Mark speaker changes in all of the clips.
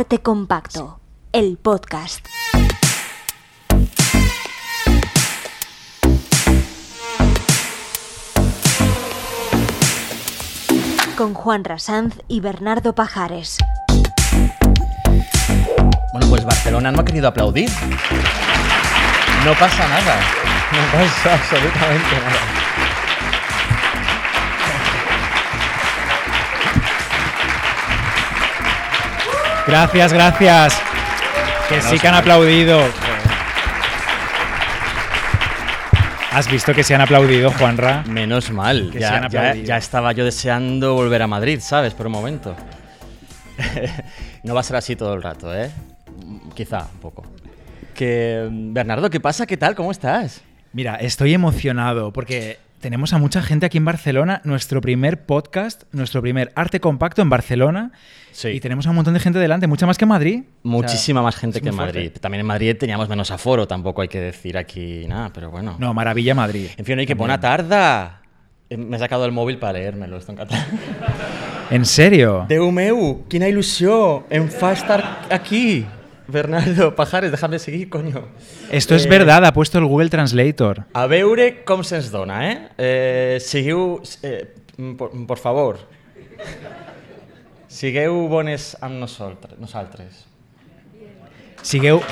Speaker 1: Arte Compacto, el podcast. Con Juan Rasanz y Bernardo Pajares.
Speaker 2: Bueno, pues Barcelona no ha querido aplaudir. No pasa nada. No pasa absolutamente nada.
Speaker 3: Gracias, gracias. Que sí que han aplaudido. ¿Has visto que se han aplaudido, Juanra?
Speaker 2: Menos mal.
Speaker 3: Que se
Speaker 2: Ya,
Speaker 3: han
Speaker 2: ya- estaba yo deseando volver a Madrid, ¿sabes? Por un momento. no va a ser así todo el rato, ¿eh? Quizá un poco. Que, Bernardo, ¿qué pasa? ¿Qué tal? ¿Cómo estás?
Speaker 3: Mira, estoy emocionado porque tenemos a mucha gente aquí en Barcelona. Nuestro primer podcast, nuestro primer arte compacto en Barcelona.
Speaker 2: Sí.
Speaker 3: Y tenemos a un montón de gente delante, mucha más que en Madrid.
Speaker 2: Muchísima
Speaker 3: O sea,
Speaker 2: más gente que en
Speaker 3: muy fuerte.
Speaker 2: Madrid. También en Madrid teníamos menos aforo, tampoco hay que decir aquí nada, pero bueno.
Speaker 3: No, maravilla Madrid.
Speaker 2: En fin, hay que buena tarda. Eh, Me he sacado el móvil para leérmelo, esto en catalán.
Speaker 3: ¿En serio?
Speaker 2: Déu meu, quina il·lusió! Em fa estar aquí. Bernardo Pajares, déjame seguir, coño.
Speaker 3: Esto es
Speaker 2: Eh,
Speaker 3: verdad, ha puesto el Google Translator.
Speaker 2: A veure com se'ns dona, eh? eh sigueu... Eh, por, por favor. Sigueu bones amb nosaltres. nosaltres.
Speaker 3: Sigueu.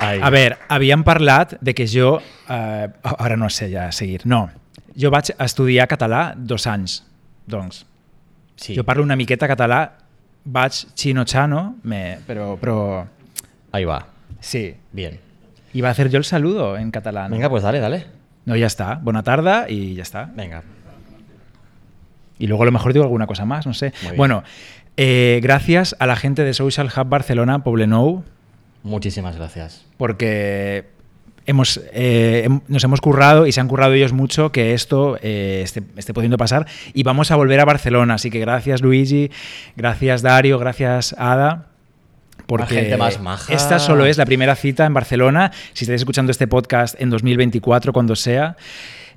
Speaker 2: Ai.
Speaker 3: A ver, havien parlat de que jo... Eh, ara no sé ja seguir. No, jo vaig estudiar català dos anys, doncs.
Speaker 2: Sí.
Speaker 3: Jo parlo una miqueta català, vaig chino-chano, me, però, però
Speaker 2: Ahí va.
Speaker 3: sí.
Speaker 2: Bien.
Speaker 3: Iba a hacer yo el saludo en catalán.
Speaker 2: Venga, pues dale, dale.
Speaker 3: No, ya está. Buena tarde y ya está.
Speaker 2: Venga.
Speaker 3: Y luego a lo mejor digo alguna cosa más, no sé. Bueno, eh, gracias a la gente de Social Hub Barcelona, Poblenou,
Speaker 2: Muchísimas gracias.
Speaker 3: porque hemos, eh, nos hemos currado y se han currado ellos mucho que esto eh, esté, esté pudiendo pasar y vamos a volver a Barcelona. Así que gracias Luigi, gracias Dario, gracias Ada. Porque
Speaker 2: gente más maja.
Speaker 3: esta solo es la primera cita en Barcelona. Si estáis escuchando este podcast en 2024, cuando sea,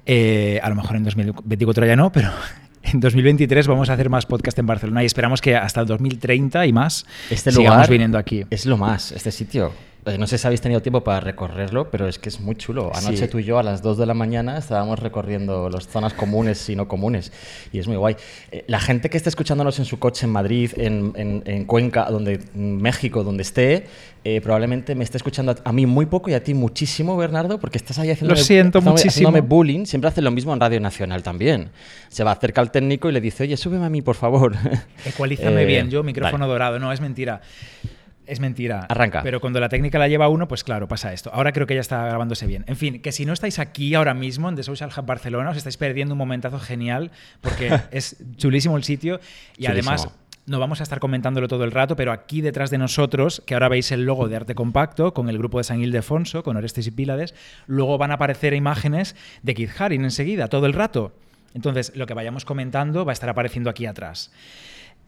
Speaker 3: eh, a lo mejor en 2024 ya no, pero en 2023 vamos a hacer más podcast en Barcelona y esperamos que hasta el 2030 y más
Speaker 2: Este
Speaker 3: sigamos
Speaker 2: lugar
Speaker 3: viniendo aquí.
Speaker 2: es lo más, este sitio. Eh, no sé si habéis tenido tiempo para recorrerlo, pero es que es muy chulo. Anoche
Speaker 3: Sí.
Speaker 2: tú y yo a las 2 de la mañana estábamos recorriendo las zonas comunes y no comunes. Y es muy guay. Eh, la gente que esté escuchándonos en su coche en Madrid, en, en- en Cuenca, donde, en México, donde esté, eh, probablemente me esté escuchando a, a mí muy poco y a ti muchísimo, Bernardo, porque estás ahí haciendo
Speaker 3: siento muchísimo.
Speaker 2: bullying. Siempre hacen lo mismo en Radio Nacional también. Se va acerca al técnico y le dice, oye, súbeme a mí, por favor.
Speaker 3: Ecualízame bien, yo micrófono
Speaker 2: vale.
Speaker 3: dorado. No, es mentira. Es mentira.
Speaker 2: Arranca.
Speaker 3: Pero cuando la técnica la lleva uno, pues claro, pasa esto. Ahora creo que ya está grabándose bien. En fin, que si no estáis aquí ahora mismo en The Social Hub Barcelona, os estáis perdiendo un momentazo genial porque es chulísimo el sitio y
Speaker 2: Chulísimo.
Speaker 3: además no vamos a estar comentándolo todo el rato, pero aquí detrás de nosotros, que ahora veis el logo de Arte Compacto con el grupo de San Ildefonso, con Orestes y Pílades, luego van a aparecer imágenes de Keith Haring enseguida, todo el rato. Entonces, lo que vayamos comentando va a estar apareciendo aquí atrás.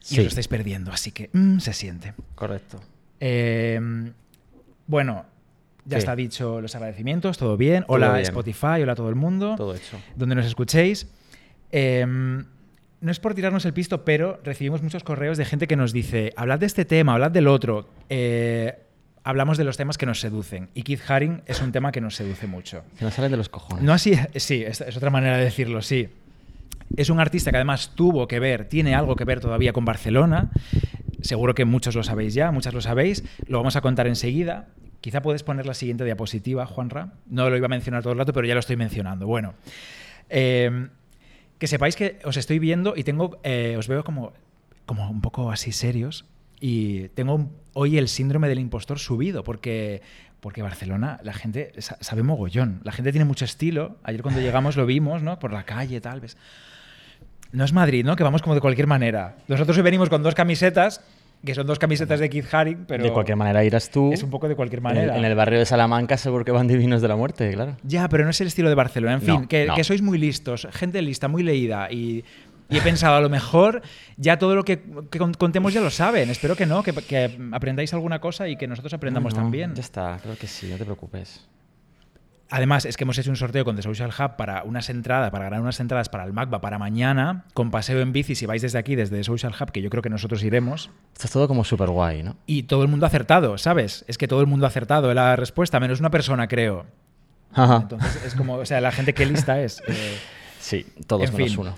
Speaker 3: Y
Speaker 2: Sí.
Speaker 3: os lo estáis perdiendo, así que mm, se siente.
Speaker 2: Correcto.
Speaker 3: Eh, bueno, ya
Speaker 2: Sí.
Speaker 3: está dicho los agradecimientos, todo bien.
Speaker 2: Todo
Speaker 3: Hola
Speaker 2: bien.
Speaker 3: Spotify, hola a todo el mundo.
Speaker 2: Todo hecho.
Speaker 3: Donde nos escuchéis. Eh, no es por tirarnos el pisto, pero recibimos muchos correos de gente que nos dice, hablad de este tema, hablad del otro. Eh, hablamos de los temas que nos seducen. Y Keith Haring es un tema que nos seduce mucho.
Speaker 2: Que no salen de los cojones.
Speaker 3: No así, sí, es, es otra manera de decirlo, sí. Es un artista que además tuvo que ver, tiene algo que ver todavía con Barcelona. Seguro que muchos lo sabéis ya, muchas lo sabéis. Lo vamos a contar enseguida. Quizá puedes poner la siguiente diapositiva, Juanra. No lo iba a mencionar todo el rato, pero ya lo estoy mencionando. Bueno, eh, que sepáis que os estoy viendo y tengo, eh, os veo como, como un poco así serios. Y tengo hoy el síndrome del impostor subido, porque, porque Barcelona, la gente sa- sabe mogollón. La gente tiene mucho estilo. Ayer cuando llegamos lo vimos, ¿no? Por la calle, tal vez. No es Madrid, ¿no? Que vamos como de cualquier manera. Nosotros hoy venimos con dos camisetas, que son dos camisetas de Keith Haring, pero
Speaker 2: de cualquier manera irás tú.
Speaker 3: es un poco de cualquier
Speaker 2: En el,
Speaker 3: manera.
Speaker 2: en el barrio de Salamanca seguro que van divinos de la muerte, claro.
Speaker 3: Ya, pero no es el estilo de Barcelona. En fin,
Speaker 2: No,
Speaker 3: que,
Speaker 2: no.
Speaker 3: que sois muy listos, gente lista, muy leída y, y he pensado, a lo mejor ya todo lo que, que con- contemos ya lo saben. Espero que no, que, que aprendáis alguna cosa y que nosotros aprendamos
Speaker 2: No, no,
Speaker 3: también.
Speaker 2: Ya está, creo que sí, no te preocupes.
Speaker 3: Además, es que hemos hecho un sorteo con The Social Hub para unas entradas, para ganar unas entradas para el MACBA para mañana, con paseo en bici, si vais desde aquí, desde The Social Hub, que yo creo que nosotros iremos.
Speaker 2: Esto es todo como súper guay, ¿no?
Speaker 3: Y todo el mundo ha acertado, ¿sabes? Es que todo el mundo ha acertado la respuesta, menos una persona, creo.
Speaker 2: Ajá.
Speaker 3: Entonces, es como, o sea, la gente que lista es. eh,
Speaker 2: Sí, todos
Speaker 3: En
Speaker 2: menos
Speaker 3: fin.
Speaker 2: uno.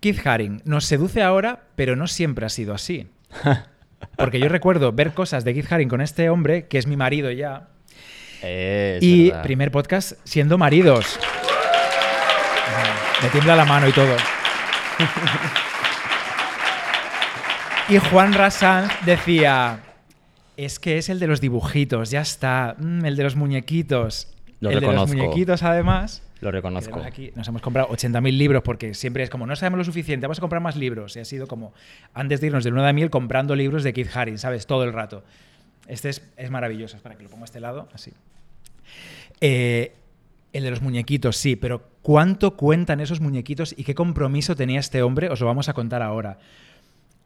Speaker 3: Keith Haring nos seduce ahora, pero no siempre ha sido así. Porque yo recuerdo ver cosas de Keith Haring con este hombre, que es mi marido ya,
Speaker 2: Es
Speaker 3: y
Speaker 2: verdad.
Speaker 3: primer podcast siendo maridos. Me tiembla la mano y todo. Y Juan Rassanz decía, es que es el de los dibujitos, ya está, mm, el de los muñequitos.
Speaker 2: Lo
Speaker 3: el de
Speaker 2: reconozco.
Speaker 3: los muñequitos, además.
Speaker 2: Lo reconozco.
Speaker 3: Aquí, nos hemos comprado 80.000 libros porque siempre es como, no sabemos lo suficiente, vamos a comprar más libros. Y ha sido como, antes de irnos de luna de miel, comprando libros de Keith Haring, ¿sabes? Todo el rato. Este es, es maravilloso, es para que lo ponga a este lado, así. Eh, el de los muñequitos, sí, pero ¿cuánto cuentan esos muñequitos y qué compromiso tenía este hombre? Os lo vamos a contar ahora.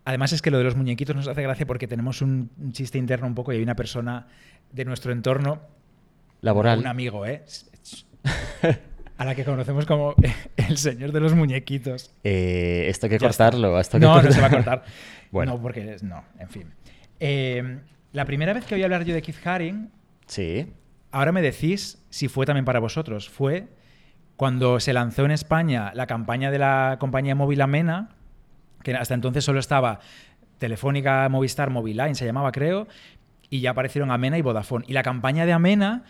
Speaker 3: Además es que lo de los muñequitos nos hace gracia porque tenemos un, chiste interno un poco y hay una persona de nuestro entorno
Speaker 2: Laboral.
Speaker 3: un amigo, ¿eh? A la que conocemos como el señor de los muñequitos.
Speaker 2: Eh, esto hay que
Speaker 3: Ya
Speaker 2: cortarlo. esto que
Speaker 3: No, no se va a cortar.
Speaker 2: Bueno.
Speaker 3: No, porque no, en fin. Eh, la primera vez que oí hablar yo de Keith Haring,
Speaker 2: Sí.
Speaker 3: Ahora me decís si fue también para vosotros. Fue cuando se lanzó en España la campaña de la compañía móvil Amena, que hasta entonces solo estaba Telefónica, Movistar, Moviline, se llamaba creo, y ya aparecieron Amena y Vodafone. Y la campaña de Amena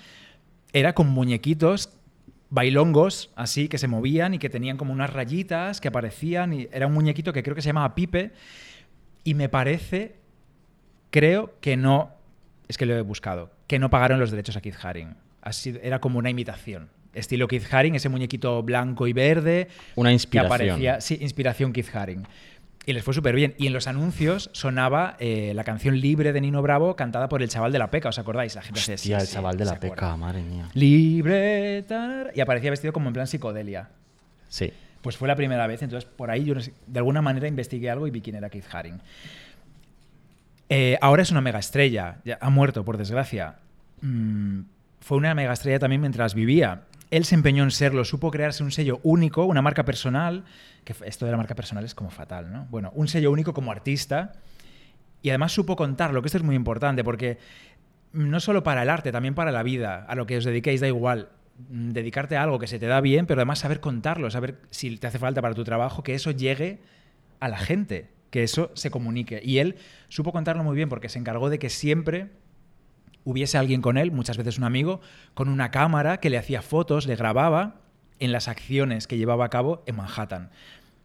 Speaker 3: era con muñequitos bailongos así que se movían y que tenían como unas rayitas que aparecían y era un muñequito que creo que se llamaba Pipe y me parece creo que no es que lo he buscado que no pagaron los derechos a Keith Haring Así, era como una imitación estilo Keith Haring ese muñequito blanco y verde
Speaker 2: Una
Speaker 3: que
Speaker 2: inspiración.
Speaker 3: aparecía sí inspiración Keith Haring y les fue súper bien. Y en los anuncios sonaba eh, la canción Libre de Nino Bravo cantada por el chaval de la Peca, ¿os acordáis? La gente
Speaker 2: Hostia,
Speaker 3: sí,
Speaker 2: el
Speaker 3: sí,
Speaker 2: chaval de la
Speaker 3: acuerda.
Speaker 2: peca, madre mía.
Speaker 3: Libre. tarar, y aparecía vestido como en plan psicodelia.
Speaker 2: Sí.
Speaker 3: Pues fue la primera vez, entonces por ahí yo de alguna manera investigué algo y vi quién era Keith Haring. Eh, ahora es una mega estrella, ha muerto por desgracia. Mm, fue una mega estrella también mientras vivía. Él se empeñó en serlo, supo crearse un sello único, una marca personal, que esto de la marca personal es como fatal, ¿no? Bueno, un sello único como artista y además supo contarlo, que esto es muy importante porque no solo para el arte, también para la vida, a lo que os dediquéis da igual, mm, dedicarte a algo que se te da bien, pero además saber contarlo, saber si te hace falta para tu trabajo, que eso llegue a la gente, que eso se comunique. Y él supo contarlo muy bien porque se encargó de que siempre hubiese alguien con él, muchas veces un amigo, con una cámara que le hacía fotos, le grababa en las acciones que llevaba a cabo en Manhattan,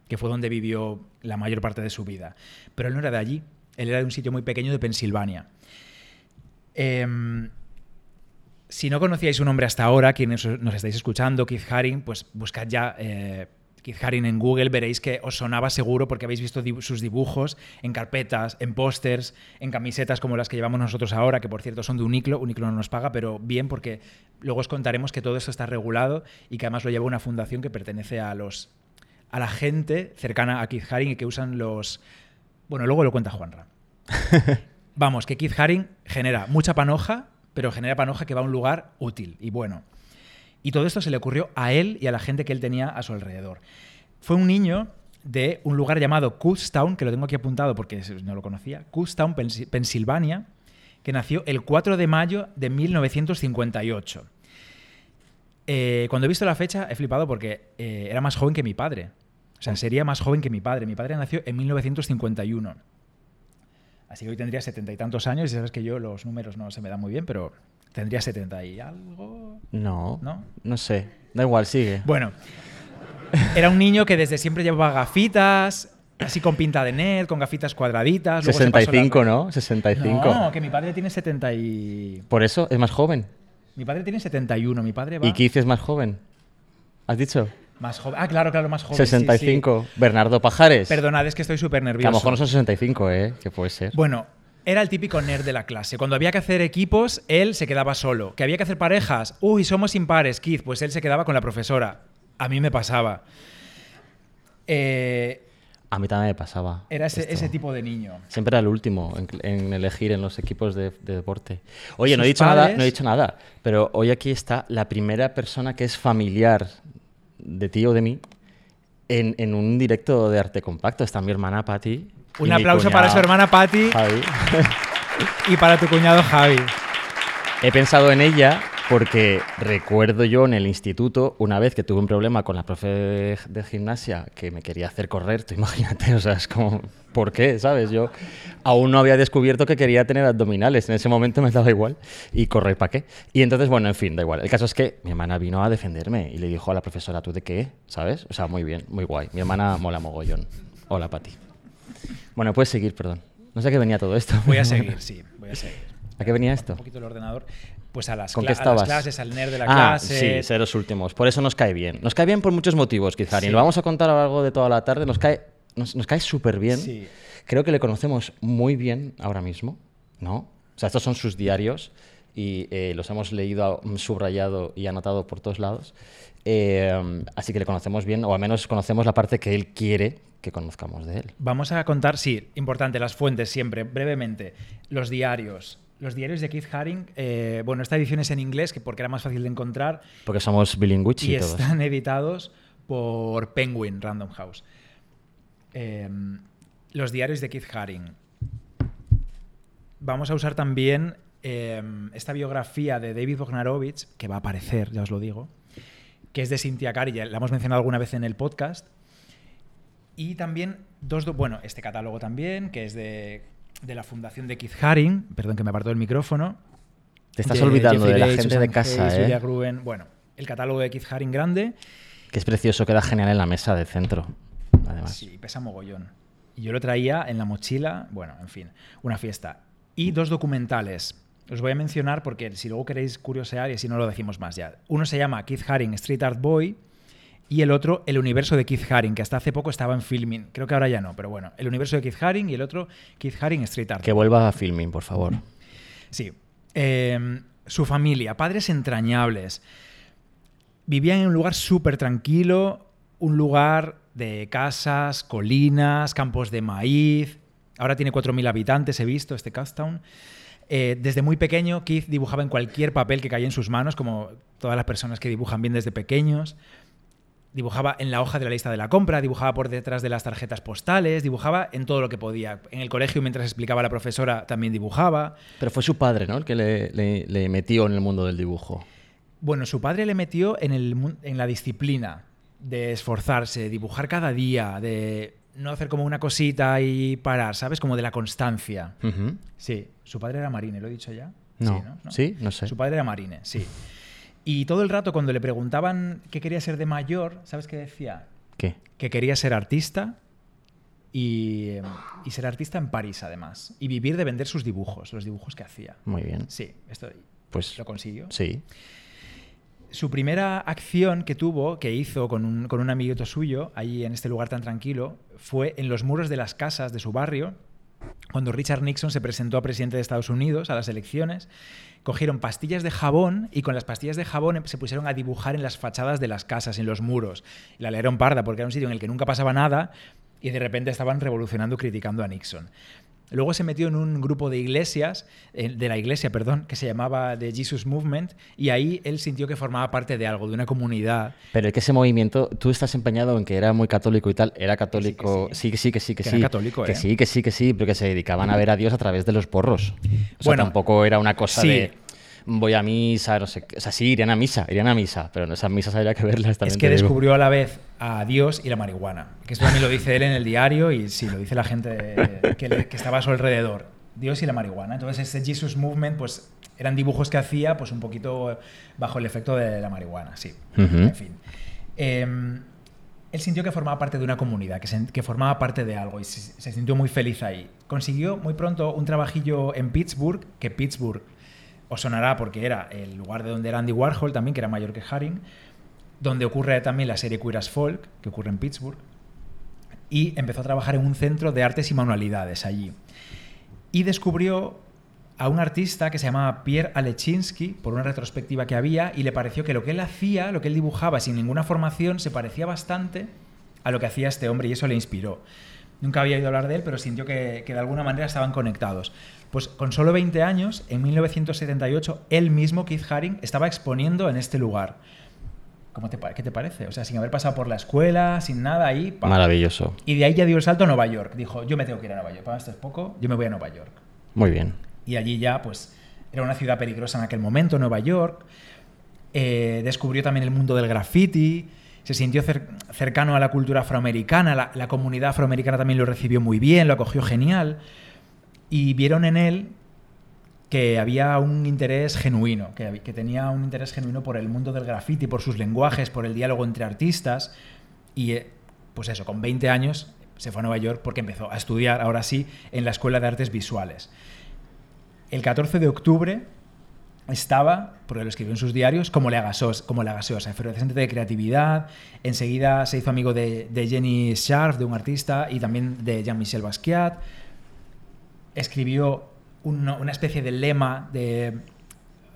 Speaker 3: que fue donde vivió la mayor parte de su vida. Pero él no era de allí, él era de un sitio muy pequeño de Pensilvania. Em, si no conocíais su nombre hasta ahora, quienes nos estáis escuchando, Keith Haring, pues buscad ya eh, Keith Haring en Google, veréis que os sonaba seguro porque habéis visto dibu- sus dibujos en carpetas, en pósters, en camisetas como las que llevamos nosotros ahora, que por cierto son de Uniclo, Uniclo no nos paga, pero bien porque luego os contaremos que todo esto está regulado y que además lo lleva una fundación que pertenece a los a la gente cercana a Keith Haring y que usan los bueno, luego lo cuenta Juanra. Vamos, que Keith Haring genera mucha panoja, pero genera panoja que va a un lugar útil y bueno. Y todo esto se le ocurrió a él y a la gente que él tenía a su alrededor. Fue un niño de un lugar llamado Kutztown, que lo tengo aquí apuntado porque no lo conocía, Kutztown, Pensi- Pensilvania, que nació el 4 de mayo de 1958. Eh, cuando he visto la fecha he flipado porque eh, era más joven que mi padre. O sea, sería más joven que mi padre. Mi padre nació en 1951. Así que hoy tendría setenta y tantos años y sabes que yo los números no se me dan muy bien, pero tendría setenta y algo.
Speaker 2: No.
Speaker 3: ¿No?
Speaker 2: No sé. Da igual, sigue.
Speaker 3: Bueno, era un niño que desde siempre llevaba gafitas, así con pinta de nerd, con gafitas cuadraditas. luego se pasó
Speaker 2: 65,
Speaker 3: la-
Speaker 2: ¿no? 65.
Speaker 3: No, que mi padre tiene 70 y...
Speaker 2: Por eso es más joven.
Speaker 3: Mi padre tiene 71, mi padre va
Speaker 2: Y Keith es más joven. ¿Has dicho?
Speaker 3: más joven. Ah, claro, claro, más joven. sí, sí.
Speaker 2: 65. Bernardo Pajares.
Speaker 3: Perdonad, es que estoy súper
Speaker 2: Que
Speaker 3: nervioso.
Speaker 2: a lo mejor no son 65, ¿eh? Que puede ser.
Speaker 3: Bueno, era el típico nerd de la clase. Cuando había que hacer equipos, él se quedaba solo. Que había que hacer parejas. Uy, somos impares, Keith. Pues él se quedaba con la profesora. A mí me pasaba. Eh,
Speaker 2: A mí también me pasaba.
Speaker 3: Era ese, tipo de niño.
Speaker 2: Siempre era el último en, en elegir en los equipos de, de deporte. Oye, no he dicho nada, no he dicho nada, pero hoy aquí está la primera persona que es familiar de ti o de mí en, en un directo de arte compacto. Está mi hermana Patti.
Speaker 3: Un aplauso para su hermana Patti
Speaker 2: Javi.
Speaker 3: y para tu cuñado Javi.
Speaker 2: He pensado en ella porque recuerdo yo en el instituto, una vez que tuve un problema con la profe de, de gimnasia que me quería hacer correr, tú imagínate, o sea, es como, ¿por qué? ¿Sabes? Yo aún no había descubierto que quería tener abdominales, en ese momento me daba igual, y correr para qué. Y entonces, bueno, en fin, da igual. El caso es que mi hermana vino a defenderme y le dijo a la profesora, ¿tú de qué? ¿Sabes? O sea, muy bien, muy guay. Mi hermana mola mogollón. Hola, Pati. Bueno, puedes seguir, perdón. No sé a qué venía todo esto.
Speaker 3: Voy a seguir, sí, voy a seguir.
Speaker 2: ¿A qué venía esto?
Speaker 3: Un poquito el ordenador. Pues a las,
Speaker 2: ¿Con qué
Speaker 3: a las clases, al nerd de la
Speaker 2: ah,
Speaker 3: clase.
Speaker 2: Sí, ser los últimos. Por eso nos cae bien. Nos cae bien por muchos motivos, quizá.
Speaker 3: Sí.
Speaker 2: Y lo vamos a contar a lo largo de toda la tarde. Nos cae, nos, nos cae súper bien.
Speaker 3: Sí.
Speaker 2: Creo que le conocemos muy bien ahora mismo, ¿no? O sea, estos son sus diarios y eh, los hemos leído, mm, subrayado y anotado por todos lados. Eh, así que le conocemos bien, o al menos conocemos la parte que él quiere que conozcamos de él.
Speaker 3: Vamos a contar, sí, importante, las fuentes siempre, brevemente. Los diarios. Los diarios de Keith Haring, eh, bueno, esta edición es en inglés, que porque era más fácil de encontrar,
Speaker 2: Porque somos bilingües
Speaker 3: y
Speaker 2: y todos.
Speaker 3: están editados por Penguin Random House. Eh, los diarios de Keith Haring. Vamos a usar también eh, esta biografía de David Bognarovich, que va a aparecer, ya os lo digo, que es de Cynthia ya la hemos mencionado alguna vez en el podcast. Y también dos, do- bueno, este catálogo también, que es de, de la fundación de Keith Haring, perdón que me apartó el micrófono.
Speaker 2: Te estás
Speaker 3: de
Speaker 2: olvidando
Speaker 3: Jeffrey
Speaker 2: de la gente de casa,
Speaker 3: Hayes,
Speaker 2: ¿eh?
Speaker 3: Julia Gruen. Bueno, el catálogo de Keith Haring grande.
Speaker 2: Que es precioso, queda genial en la mesa de centro. Además.
Speaker 3: Sí, pesa mogollón. Y yo lo traía en la mochila, bueno, en fin, una fiesta. Y dos documentales. Os voy a mencionar porque si luego queréis curiosear y así no lo decimos más ya. Uno se llama Keith Haring Street Art Boy y el otro El universo de Keith Haring, que hasta hace poco estaba en filming. Creo que ahora ya no, pero bueno, El universo de Keith Haring y el otro Keith Haring Street Art
Speaker 2: Que vuelva a filming, por favor.
Speaker 3: Sí. Eh, su familia, padres entrañables. Vivían en un lugar súper tranquilo, un lugar de casas, colinas, campos de maíz. Ahora tiene 4.000 habitantes, he visto, este Castown. Eh, desde muy pequeño, Keith dibujaba en cualquier papel que caía en sus manos, como todas las personas que dibujan bien desde pequeños. Dibujaba en la hoja de la lista de la compra, dibujaba por detrás de las tarjetas postales, dibujaba en todo lo que podía. En el colegio, mientras explicaba a la profesora, también dibujaba.
Speaker 2: Pero fue su padre, ¿no? El que le, le- le metió en el mundo del dibujo.
Speaker 3: Bueno, su padre le metió en, el, en la disciplina de esforzarse, de dibujar cada día, de no hacer como una cosita y parar, ¿sabes? Como de la constancia. Sí, su padre era marine, ¿lo he dicho ya?
Speaker 2: No.
Speaker 3: Sí,
Speaker 2: ¿Sí? No sé.
Speaker 3: Su padre era marine, sí. Y todo el rato cuando le preguntaban qué quería ser de mayor, ¿sabes qué decía?
Speaker 2: ¿Qué?
Speaker 3: Que quería ser artista y, y ser artista en París, además. Y vivir de vender sus dibujos, los dibujos que hacía.
Speaker 2: Muy bien.
Speaker 3: Sí, esto
Speaker 2: Pues
Speaker 3: lo consiguió.
Speaker 2: sí.
Speaker 3: Su primera acción que tuvo, que hizo con un, con un amiguito suyo, ahí en este lugar tan tranquilo, fue en los muros de las casas de su barrio, cuando Richard Nixon se presentó a presidente de Estados Unidos a las elecciones. Cogieron pastillas de jabón y con las pastillas de jabón em- se pusieron a dibujar en las fachadas de las casas, en los muros. La leyeron parda porque era un sitio en el que nunca pasaba nada y de repente estaban revolucionando, criticando a Nixon. Luego se metió en un grupo de iglesias, eh, de la iglesia, perdón, que se llamaba The Jesus Movement, y ahí él sintió que formaba parte de algo, de una comunidad.
Speaker 2: Pero es que ese movimiento, tú estás empeñado en que era muy católico y tal, era católico, sí, que sí, que sí, que
Speaker 3: Que
Speaker 2: sí.
Speaker 3: era católico,
Speaker 2: que
Speaker 3: ¿eh?
Speaker 2: sí, que sí, que sí, pero que se dedicaban a ver a Dios a través de los porros. O sea,
Speaker 3: Bueno,
Speaker 2: tampoco era una cosa
Speaker 3: sí.
Speaker 2: de voy a misa, no sé qué. O sea, sí, irían a misa, irían a misa, pero esas misas habría que verlas también.
Speaker 3: es que
Speaker 2: digo.
Speaker 3: descubrió a la vez a Dios y la marihuana. Que esto también lo dice él en el diario y sí, lo dice la gente que, le- que estaba a su alrededor. Dios y la marihuana. Entonces, ese Jesus Movement, pues eran dibujos que hacía, pues un poquito bajo el efecto de la marihuana, sí. En fin. Em, él sintió que formaba parte de una comunidad, que, se- que formaba parte de algo y se, se sintió muy feliz ahí. Consiguió muy pronto un trabajillo en Pittsburgh, que Pittsburgh os sonará porque era el lugar de donde era Andy Warhol también, que era mayor que Haring, donde ocurre también la serie Queer as Folk, que ocurre en Pittsburgh, y empezó a trabajar en un centro de artes y manualidades allí. Y descubrió a un artista que se llamaba Pierre Alechinsky por una retrospectiva que había y le pareció que lo que él hacía, lo que él dibujaba sin ninguna formación, se parecía bastante a lo que hacía este hombre y eso le inspiró. Nunca había oído hablar de él, pero sintió que, que de alguna manera estaban conectados. Pues con solo 20 años, en 1978, él mismo, Keith Haring, estaba exponiendo en este lugar. ¿Cómo te, ¿Qué te parece? O sea, sin haber pasado por la escuela, sin nada ahí. ¡pam!
Speaker 2: Maravilloso.
Speaker 3: Y de ahí ya dio el salto a Nueva York. Dijo, yo me tengo que ir a Nueva York. Para esto es poco, yo me voy a Nueva York.
Speaker 2: Muy bien.
Speaker 3: Y allí ya, pues, era una ciudad peligrosa en aquel momento, Nueva York. Eh, descubrió también el mundo del graffiti. Se sintió cer- cercano a la cultura afroamericana. La, la comunidad afroamericana también lo recibió muy bien, lo acogió genial. Y vieron en él que había un interés genuino, que, tenía un interés genuino por el mundo del graffiti, por sus lenguajes, por el diálogo entre artistas. Y eh, pues eso, con 20 años se fue a Nueva York porque empezó a estudiar, ahora sí, en la Escuela de Artes Visuales. El 14 de octubre estaba, porque lo escribió en sus diarios, como la gaseosa, como la gaseosa, efervescente de creatividad. Enseguida se hizo amigo de, de Jenny Scharf, de un artista, y también de Jean-Michel Basquiat. Escribió un- una especie de lema de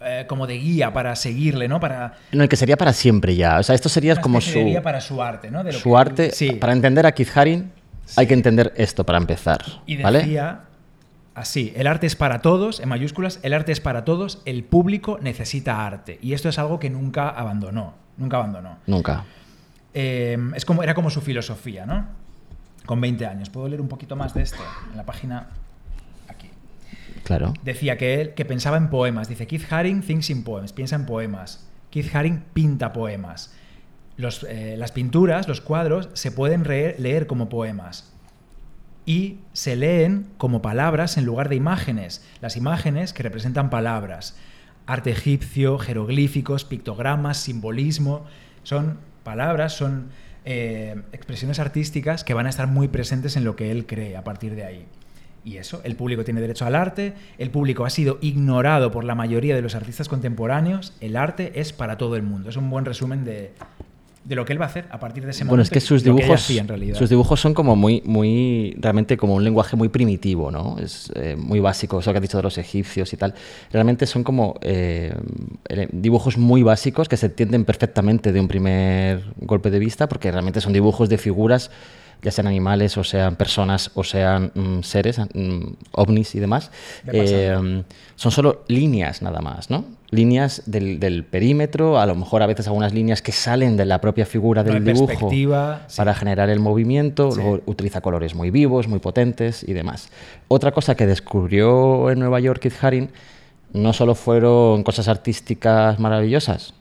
Speaker 3: eh, como de guía para seguirle, ¿no? Para
Speaker 2: No, el que sería para siempre ya. O sea, esto sería como
Speaker 3: especie de
Speaker 2: su,
Speaker 3: guía para su arte, ¿no? De lo
Speaker 2: su
Speaker 3: que-
Speaker 2: arte.
Speaker 3: Sí.
Speaker 2: Para entender a Keith Haring hay que entender esto para empezar.
Speaker 3: Y
Speaker 2: ¿Vale?
Speaker 3: decía así, el arte es para todos, en mayúsculas, el arte es para todos, el público necesita arte. Y esto es algo que nunca abandonó, nunca abandonó.
Speaker 2: Nunca.
Speaker 3: Eh, es como, era como su filosofía, ¿no? Con 20 años. ¿Puedo leer un poquito más de esto? En la página. Decía que él que pensaba en poemas. Dice, Keith Haring thinks in poems, piensa en poemas. Keith Haring pinta poemas. Los, eh, las pinturas, los cuadros, se pueden leer como poemas. Y se leen como palabras en lugar de imágenes. Las imágenes que representan palabras. Arte egipcio, jeroglíficos, pictogramas, simbolismo. Son palabras, son eh, expresiones artísticas que van a estar muy presentes en lo que él cree a partir de ahí. Y eso, el público tiene derecho al arte, el público ha sido ignorado por la mayoría de los artistas contemporáneos, el arte es para todo el mundo. Es un buen resumen de, de lo que él va a hacer a partir de ese
Speaker 2: Bueno,
Speaker 3: momento.
Speaker 2: es que sus dibujos,
Speaker 3: en realidad.
Speaker 2: sus dibujos son como muy, muy, realmente como un lenguaje muy primitivo, ¿no? Es eh, muy básico, eso que has dicho de los egipcios y tal. Realmente son como eh, dibujos muy básicos que se entienden perfectamente de un primer golpe de vista, porque realmente son dibujos de figuras, ya sean animales o sean personas o sean mm, seres, mm, ovnis y demás. Eh, son solo líneas nada más, ¿no? Líneas del, del perímetro, a lo mejor a veces algunas líneas que salen de la propia figura del dibujo
Speaker 3: sí.
Speaker 2: para generar el movimiento,
Speaker 3: Sí.
Speaker 2: luego utiliza colores muy vivos, muy potentes y demás. Otra cosa que descubrió en Nueva York Keith Haring no solo fueron cosas artísticas maravillosas,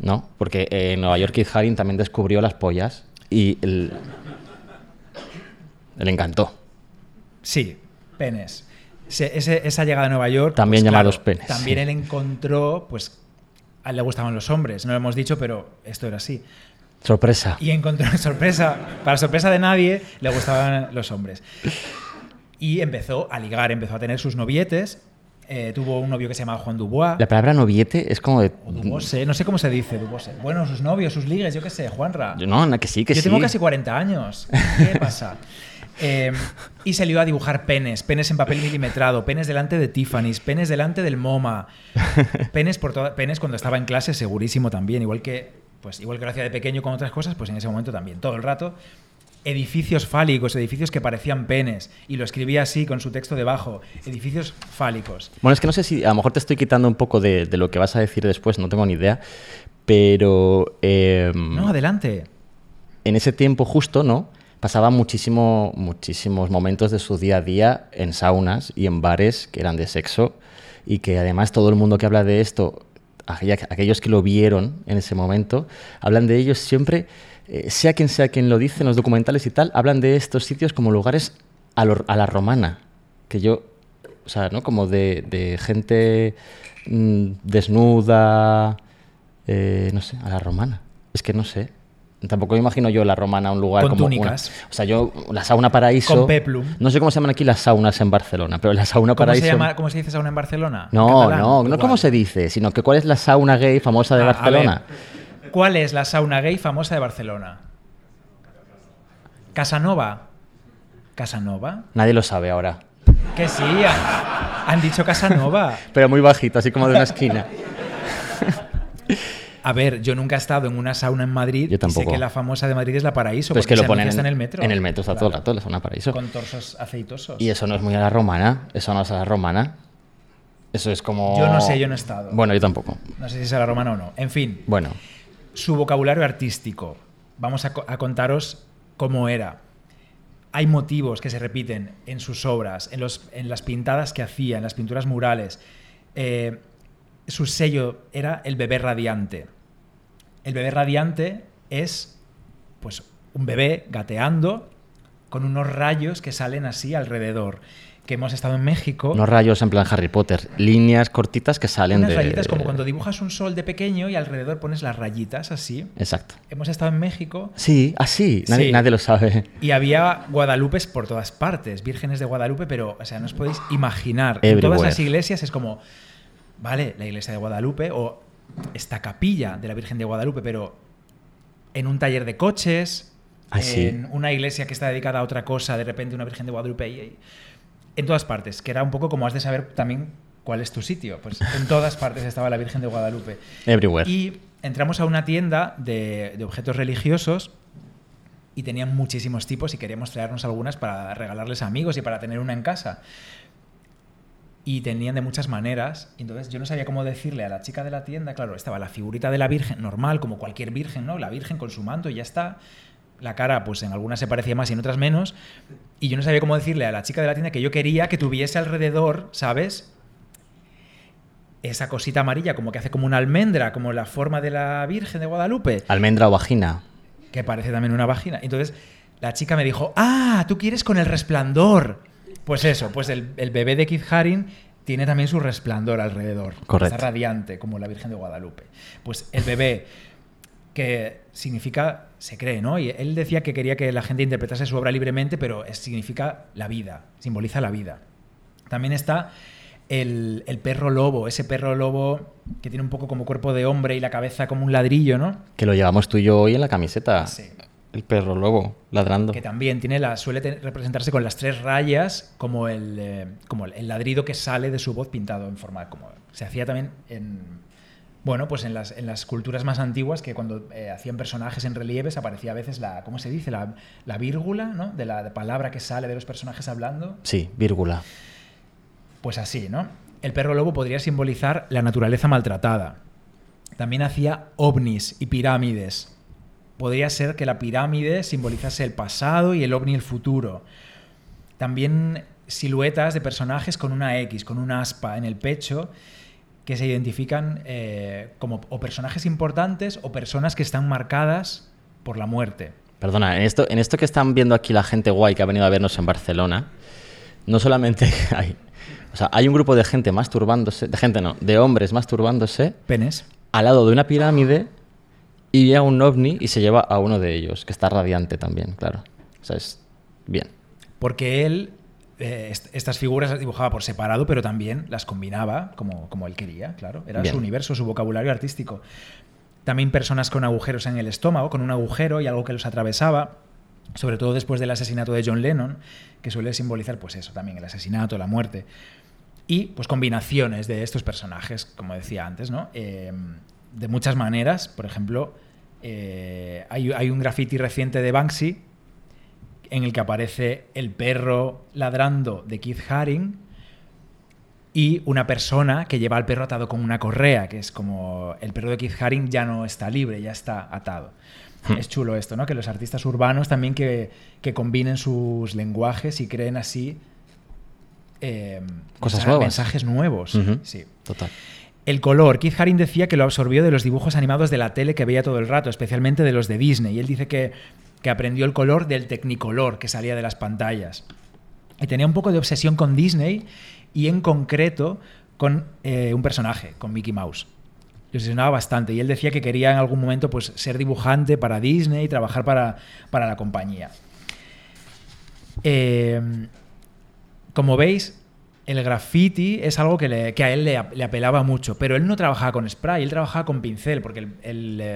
Speaker 2: no, porque en Nueva York Keith Haring también descubrió las pollas y el- le encantó.
Speaker 3: Sí, penes. Se- ese- esa llegada a Nueva York.
Speaker 2: También
Speaker 3: pues,
Speaker 2: llamados
Speaker 3: claro,
Speaker 2: penes,
Speaker 3: También
Speaker 2: sí.
Speaker 3: él encontró, pues, a él le gustaban los hombres. No lo hemos dicho, pero esto era así.
Speaker 2: Sorpresa.
Speaker 3: Y encontró, sorpresa, para sorpresa de nadie, le gustaban los hombres. Y empezó a ligar, empezó a tener sus novietes. Eh, tuvo un novio que se llamaba Juan Dubois.
Speaker 2: La palabra noviete es como de...
Speaker 3: O Dubose, no sé cómo se dice, Dubose. Bueno, sus novios, sus ligues, yo qué sé, Juanra.
Speaker 2: No, no, que sí, que
Speaker 3: Yo
Speaker 2: sí.
Speaker 3: tengo casi 40 años. ¿Qué pasa? Eh, y se lió a dibujar penes, penes en papel milimetrado, penes delante de Tiffany's, penes delante del MoMA, penes por toda, penes cuando estaba en clase segurísimo también, igual que pues igual que lo hacía de pequeño con otras cosas, pues en ese momento también, todo el rato. Edificios fálicos, edificios que parecían penes, y lo escribía así con su texto debajo, edificios fálicos.
Speaker 2: Bueno, es que no sé si a lo mejor te estoy quitando un poco de, de lo que vas a decir después, no tengo ni idea, pero eh,
Speaker 3: No, adelante.
Speaker 2: en ese tiempo justo, ¿no? Pasaba muchísimo, muchísimos momentos de su día a día en saunas y en bares que eran de sexo y que además todo el mundo que habla de esto, aquellos que lo vieron en ese momento, hablan de ellos siempre, eh, sea quien sea quien lo dice en los documentales y tal, hablan de estos sitios como lugares a, la romana, que yo, o sea, ¿no? Como de, de gente mm, desnuda, eh, no sé, a la romana. Es que no sé. Tampoco me imagino yo la romana un lugar
Speaker 3: Con
Speaker 2: como una-
Speaker 3: túnicas.
Speaker 2: o sea, yo la sauna paraíso.
Speaker 3: Con peplum.
Speaker 2: No sé cómo se llaman aquí las saunas en Barcelona, pero la sauna
Speaker 3: ¿Cómo
Speaker 2: paraíso.
Speaker 3: se, llama, ¿Cómo se dice sauna en Barcelona? ¿En
Speaker 2: No, no, no
Speaker 3: Igual.
Speaker 2: cómo se dice, sino que cuál es la sauna gay famosa de
Speaker 3: Ah,
Speaker 2: Barcelona.
Speaker 3: ver, ¿Cuál es la sauna gay famosa de Barcelona? Casanova. ¿Casanova?
Speaker 2: Nadie lo sabe ahora.
Speaker 3: Que sí, han, han dicho Casanova.
Speaker 2: Pero muy bajito, así como de una esquina.
Speaker 3: A ver, yo nunca he estado en una sauna en Madrid.
Speaker 2: Yo
Speaker 3: y
Speaker 2: tampoco.
Speaker 3: sé que la famosa de Madrid es la Paraíso.
Speaker 2: Pero es
Speaker 3: porque
Speaker 2: que lo ponen
Speaker 3: en el metro.
Speaker 2: En el metro está todo el rato, la zona paraíso.
Speaker 3: Con torsos aceitosos.
Speaker 2: Y eso no es muy a la romana. Eso no es a la romana. Eso es como.
Speaker 3: Yo no sé, yo no he estado.
Speaker 2: Bueno, yo tampoco.
Speaker 3: No sé si es a la romana o no. En fin,
Speaker 2: Bueno,
Speaker 3: su vocabulario artístico. Vamos a, co- a contaros cómo era. Hay motivos que se repiten en sus obras, en, los, en las pintadas que hacía, en las pinturas murales. Eh, su sello era el bebé radiante. El bebé radiante es pues un bebé gateando con unos rayos que salen así alrededor. Que hemos estado en México.
Speaker 2: unos rayos en plan Harry Potter. Líneas cortitas que salen
Speaker 3: unas
Speaker 2: de.
Speaker 3: rayitas como cuando dibujas un sol de pequeño y alrededor pones las rayitas así.
Speaker 2: Exacto.
Speaker 3: Hemos estado en México
Speaker 2: Sí, así. Nadie,
Speaker 3: Sí.
Speaker 2: nadie lo sabe.
Speaker 3: y había guadalupes por todas partes, vírgenes de Guadalupe, pero, o sea, no os podéis imaginar. En todas las iglesias es como, vale, la iglesia de Guadalupe o esta capilla de la Virgen de Guadalupe, pero en un taller de coches,
Speaker 2: Ah, sí.
Speaker 3: en una iglesia que está dedicada a otra cosa, de repente una Virgen de Guadalupe y, y- en todas partes, que era un poco como has de saber también cuál es tu sitio. Pues en todas partes estaba la Virgen de Guadalupe.
Speaker 2: Everywhere.
Speaker 3: Y entramos a una tienda de, de objetos religiosos y tenían muchísimos tipos y queríamos traernos algunas para regalarles a amigos y para tener una en casa. Y tenían de muchas maneras. y Entonces yo no sabía cómo decirle a la chica de la tienda, claro, estaba la figurita de la Virgen, normal, como cualquier Virgen, ¿no? La Virgen con su manto y ya está. La cara, pues en algunas se parecía más y en otras menos. Y yo no sabía cómo decirle a la chica de la tienda que yo quería que tuviese alrededor, ¿sabes? Esa cosita amarilla, como que hace como una almendra, como la forma de la Virgen de Guadalupe
Speaker 2: Almendra o vagina.
Speaker 3: que parece también una vagina. Entonces la chica me dijo, ah, tú quieres con el resplandor. Pues eso, pues el, el bebé de Keith Haring tiene también su resplandor alrededor.
Speaker 2: Correcto.
Speaker 3: Está radiante, como la Virgen de Guadalupe. Pues el bebé, que significa, se cree, ¿no? Y él decía que quería que la gente interpretase su obra libremente, pero significa la vida, simboliza la vida. También está el, el perro lobo, ese perro lobo que tiene un poco como cuerpo de hombre y la cabeza como un ladrillo, ¿no?
Speaker 2: Que lo llevamos tú y yo hoy en la camiseta.
Speaker 3: Sí.
Speaker 2: El perro lobo, ladrando.
Speaker 3: que también tiene la, suele te- representarse con las tres rayas como el, eh, como el, el ladrido que sale de su voz pintado en forma como se hacía también en bueno pues en las, en las culturas más antiguas que cuando eh, hacían personajes en relieves aparecía a veces la cómo se dice la, la vírgula ¿no? de la palabra que sale de los personajes hablando
Speaker 2: Sí, vírgula.
Speaker 3: pues así no el perro lobo podría simbolizar la naturaleza maltratada también hacía ovnis y pirámides podría ser que la pirámide simbolizase el pasado y el ovni el futuro. También siluetas de personajes con una X, con una aspa en el pecho, que se identifican eh, como o personajes importantes o personas que están marcadas por la muerte.
Speaker 2: Perdona, en esto, en esto que están viendo aquí la gente guay que ha venido a vernos en Barcelona, no solamente hay. O sea, hay un grupo de gente masturbándose, de gente no, de hombres masturbándose
Speaker 3: Penes.
Speaker 2: al lado de una pirámide y llega un ovni y se lleva a uno de ellos, que está radiante también, claro. O sea, es bien.
Speaker 3: Porque él eh, est- estas figuras las dibujaba por separado, pero también las combinaba como, como él quería, claro. Era
Speaker 2: Bien.
Speaker 3: su universo, su vocabulario artístico. También personas con agujeros en el estómago, con un agujero y algo que los atravesaba, sobre todo después del asesinato de John Lennon, que suele simbolizar, pues eso, también el asesinato, la muerte. Y pues combinaciones de estos personajes, como decía antes, ¿no? Eh, de muchas maneras, por ejemplo, eh, hay, hay un graffiti reciente de Banksy en el que aparece el perro ladrando de Keith Haring y una persona que lleva al perro atado con una correa, que es como el perro de Keith Haring ya no está libre, ya está atado. Es chulo esto, ¿no? Que los artistas urbanos también que, que combinen sus lenguajes y creen así eh,
Speaker 2: Cosas
Speaker 3: mensa-
Speaker 2: nuevas.
Speaker 3: mensajes nuevos. Sí.
Speaker 2: Total.
Speaker 3: El color. Keith Haring decía que lo absorbió de los dibujos animados de la tele que veía todo el rato, especialmente de los de Disney. Y él dice que, que aprendió el color del Technicolor que salía de las pantallas. Y tenía un poco de obsesión con Disney y en concreto con eh, un personaje, con Mickey Mouse. Le obsesionaba bastante y él decía que quería en algún momento pues, ser dibujante para Disney y trabajar para, para la compañía. Eh, como veis, el graffiti es algo que, a él le, ap- le apelaba mucho, pero él no trabajaba con spray, él trabajaba con pincel, porque eh,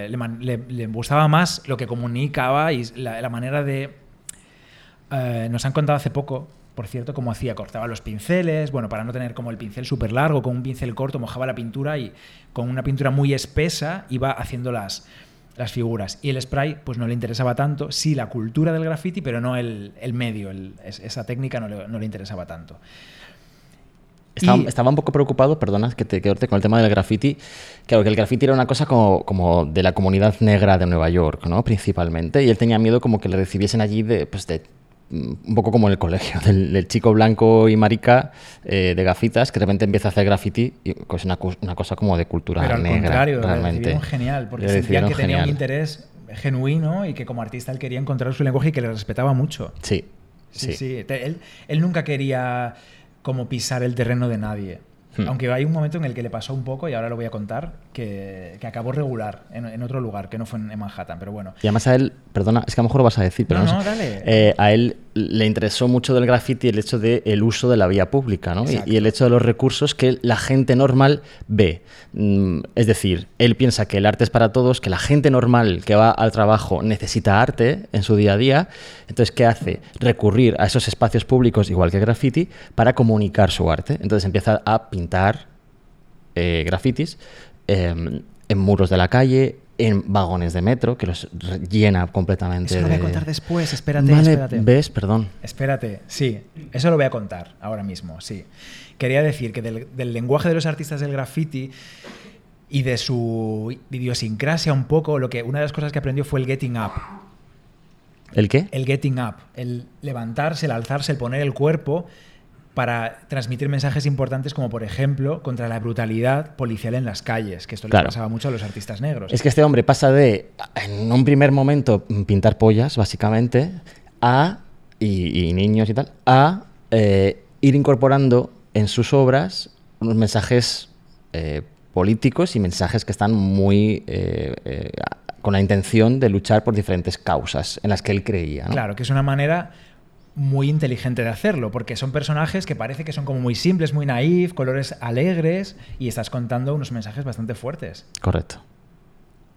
Speaker 3: le, gustaba más lo que comunicaba y la, manera de... eh, nos han contado hace poco por cierto, cómo hacía, cortaba los pinceles, bueno, para no tener como el pincel súper largo, con un pincel corto mojaba la pintura y con una pintura muy espesa iba haciendo las, figuras. Y el spray, pues no le interesaba tanto, sí la cultura del graffiti, pero no el, medio, esa técnica no le interesaba tanto.
Speaker 2: Estaba,
Speaker 3: Y-
Speaker 2: estaba un poco preocupado, perdona que te corte con el tema del graffiti. Claro, que el graffiti era una cosa como, como de la comunidad negra de Nueva York, ¿no? Principalmente. Y él tenía miedo como que le recibiesen allí de, pues de mm, un poco como en el colegio, del, del chico blanco y marica eh, de gafitas que de repente empieza a hacer graffiti y es una, cos- una cosa como de cultura
Speaker 3: Pero al
Speaker 2: negra.
Speaker 3: contrario,
Speaker 2: realmente.
Speaker 3: recibieron genial, porque
Speaker 2: Le
Speaker 3: sentían que tenía un
Speaker 2: genial.
Speaker 3: interés genuino y que como artista él quería encontrar su lenguaje y que le respetaba mucho.
Speaker 2: Sí,
Speaker 3: Sí,
Speaker 2: sí.
Speaker 3: sí. Él, él nunca quería como pisar el terreno de nadie.
Speaker 2: Hmm.
Speaker 3: Aunque hay un momento en el que le pasó un poco, y ahora lo voy a contar, que, que acabó regular en, en otro lugar, que no fue en, en Manhattan, pero bueno.
Speaker 2: Y además a él, perdona, es que a lo mejor lo vas a decir, pero
Speaker 3: No,
Speaker 2: no,
Speaker 3: no, dale.
Speaker 2: Eh, a él le interesó mucho del graffiti el hecho del el uso de la vía pública, ¿no? Y el hecho de los recursos que la gente normal ve. Mm, es decir, él piensa que el arte es para todos, que la gente normal que va al trabajo necesita arte en su día a día. Entonces, ¿qué hace? Recurrir a esos espacios públicos, igual que el graffiti, para comunicar su arte. Entonces empieza a pintar eh, grafitis eh, en muros de la calle, en vagones de metro, que los llena completamente
Speaker 3: Eso lo voy a contar después, espérate,
Speaker 2: Vale,
Speaker 3: espérate.
Speaker 2: ¿Ves? Perdón.
Speaker 3: Espérate, sí, eso lo voy a contar ahora mismo, sí. Quería decir que del, del lenguaje de los artistas del graffiti y de su idiosincrasia un poco, lo que una de las cosas que aprendió fue el getting up.
Speaker 2: ¿El qué?
Speaker 3: El getting up, el levantarse, el alzarse, el poner el cuerpo para transmitir mensajes importantes como por ejemplo contra la brutalidad policial en las calles, que esto
Speaker 2: Claro.
Speaker 3: pasaba mucho a los artistas negros.
Speaker 2: Es que este hombre pasa de, en un primer momento, pintar pollas, básicamente, a, y, y niños y tal, a eh, ir incorporando en sus obras unos mensajes eh, políticos y mensajes que están muy eh, eh, con la intención de luchar por diferentes causas en las que él creía. ¿no?
Speaker 3: Claro, que es una manera muy inteligente de hacerlo, porque son personajes que parece que son como muy simples, muy naif, colores alegres, y estás contando unos mensajes bastante fuertes.
Speaker 2: Correcto.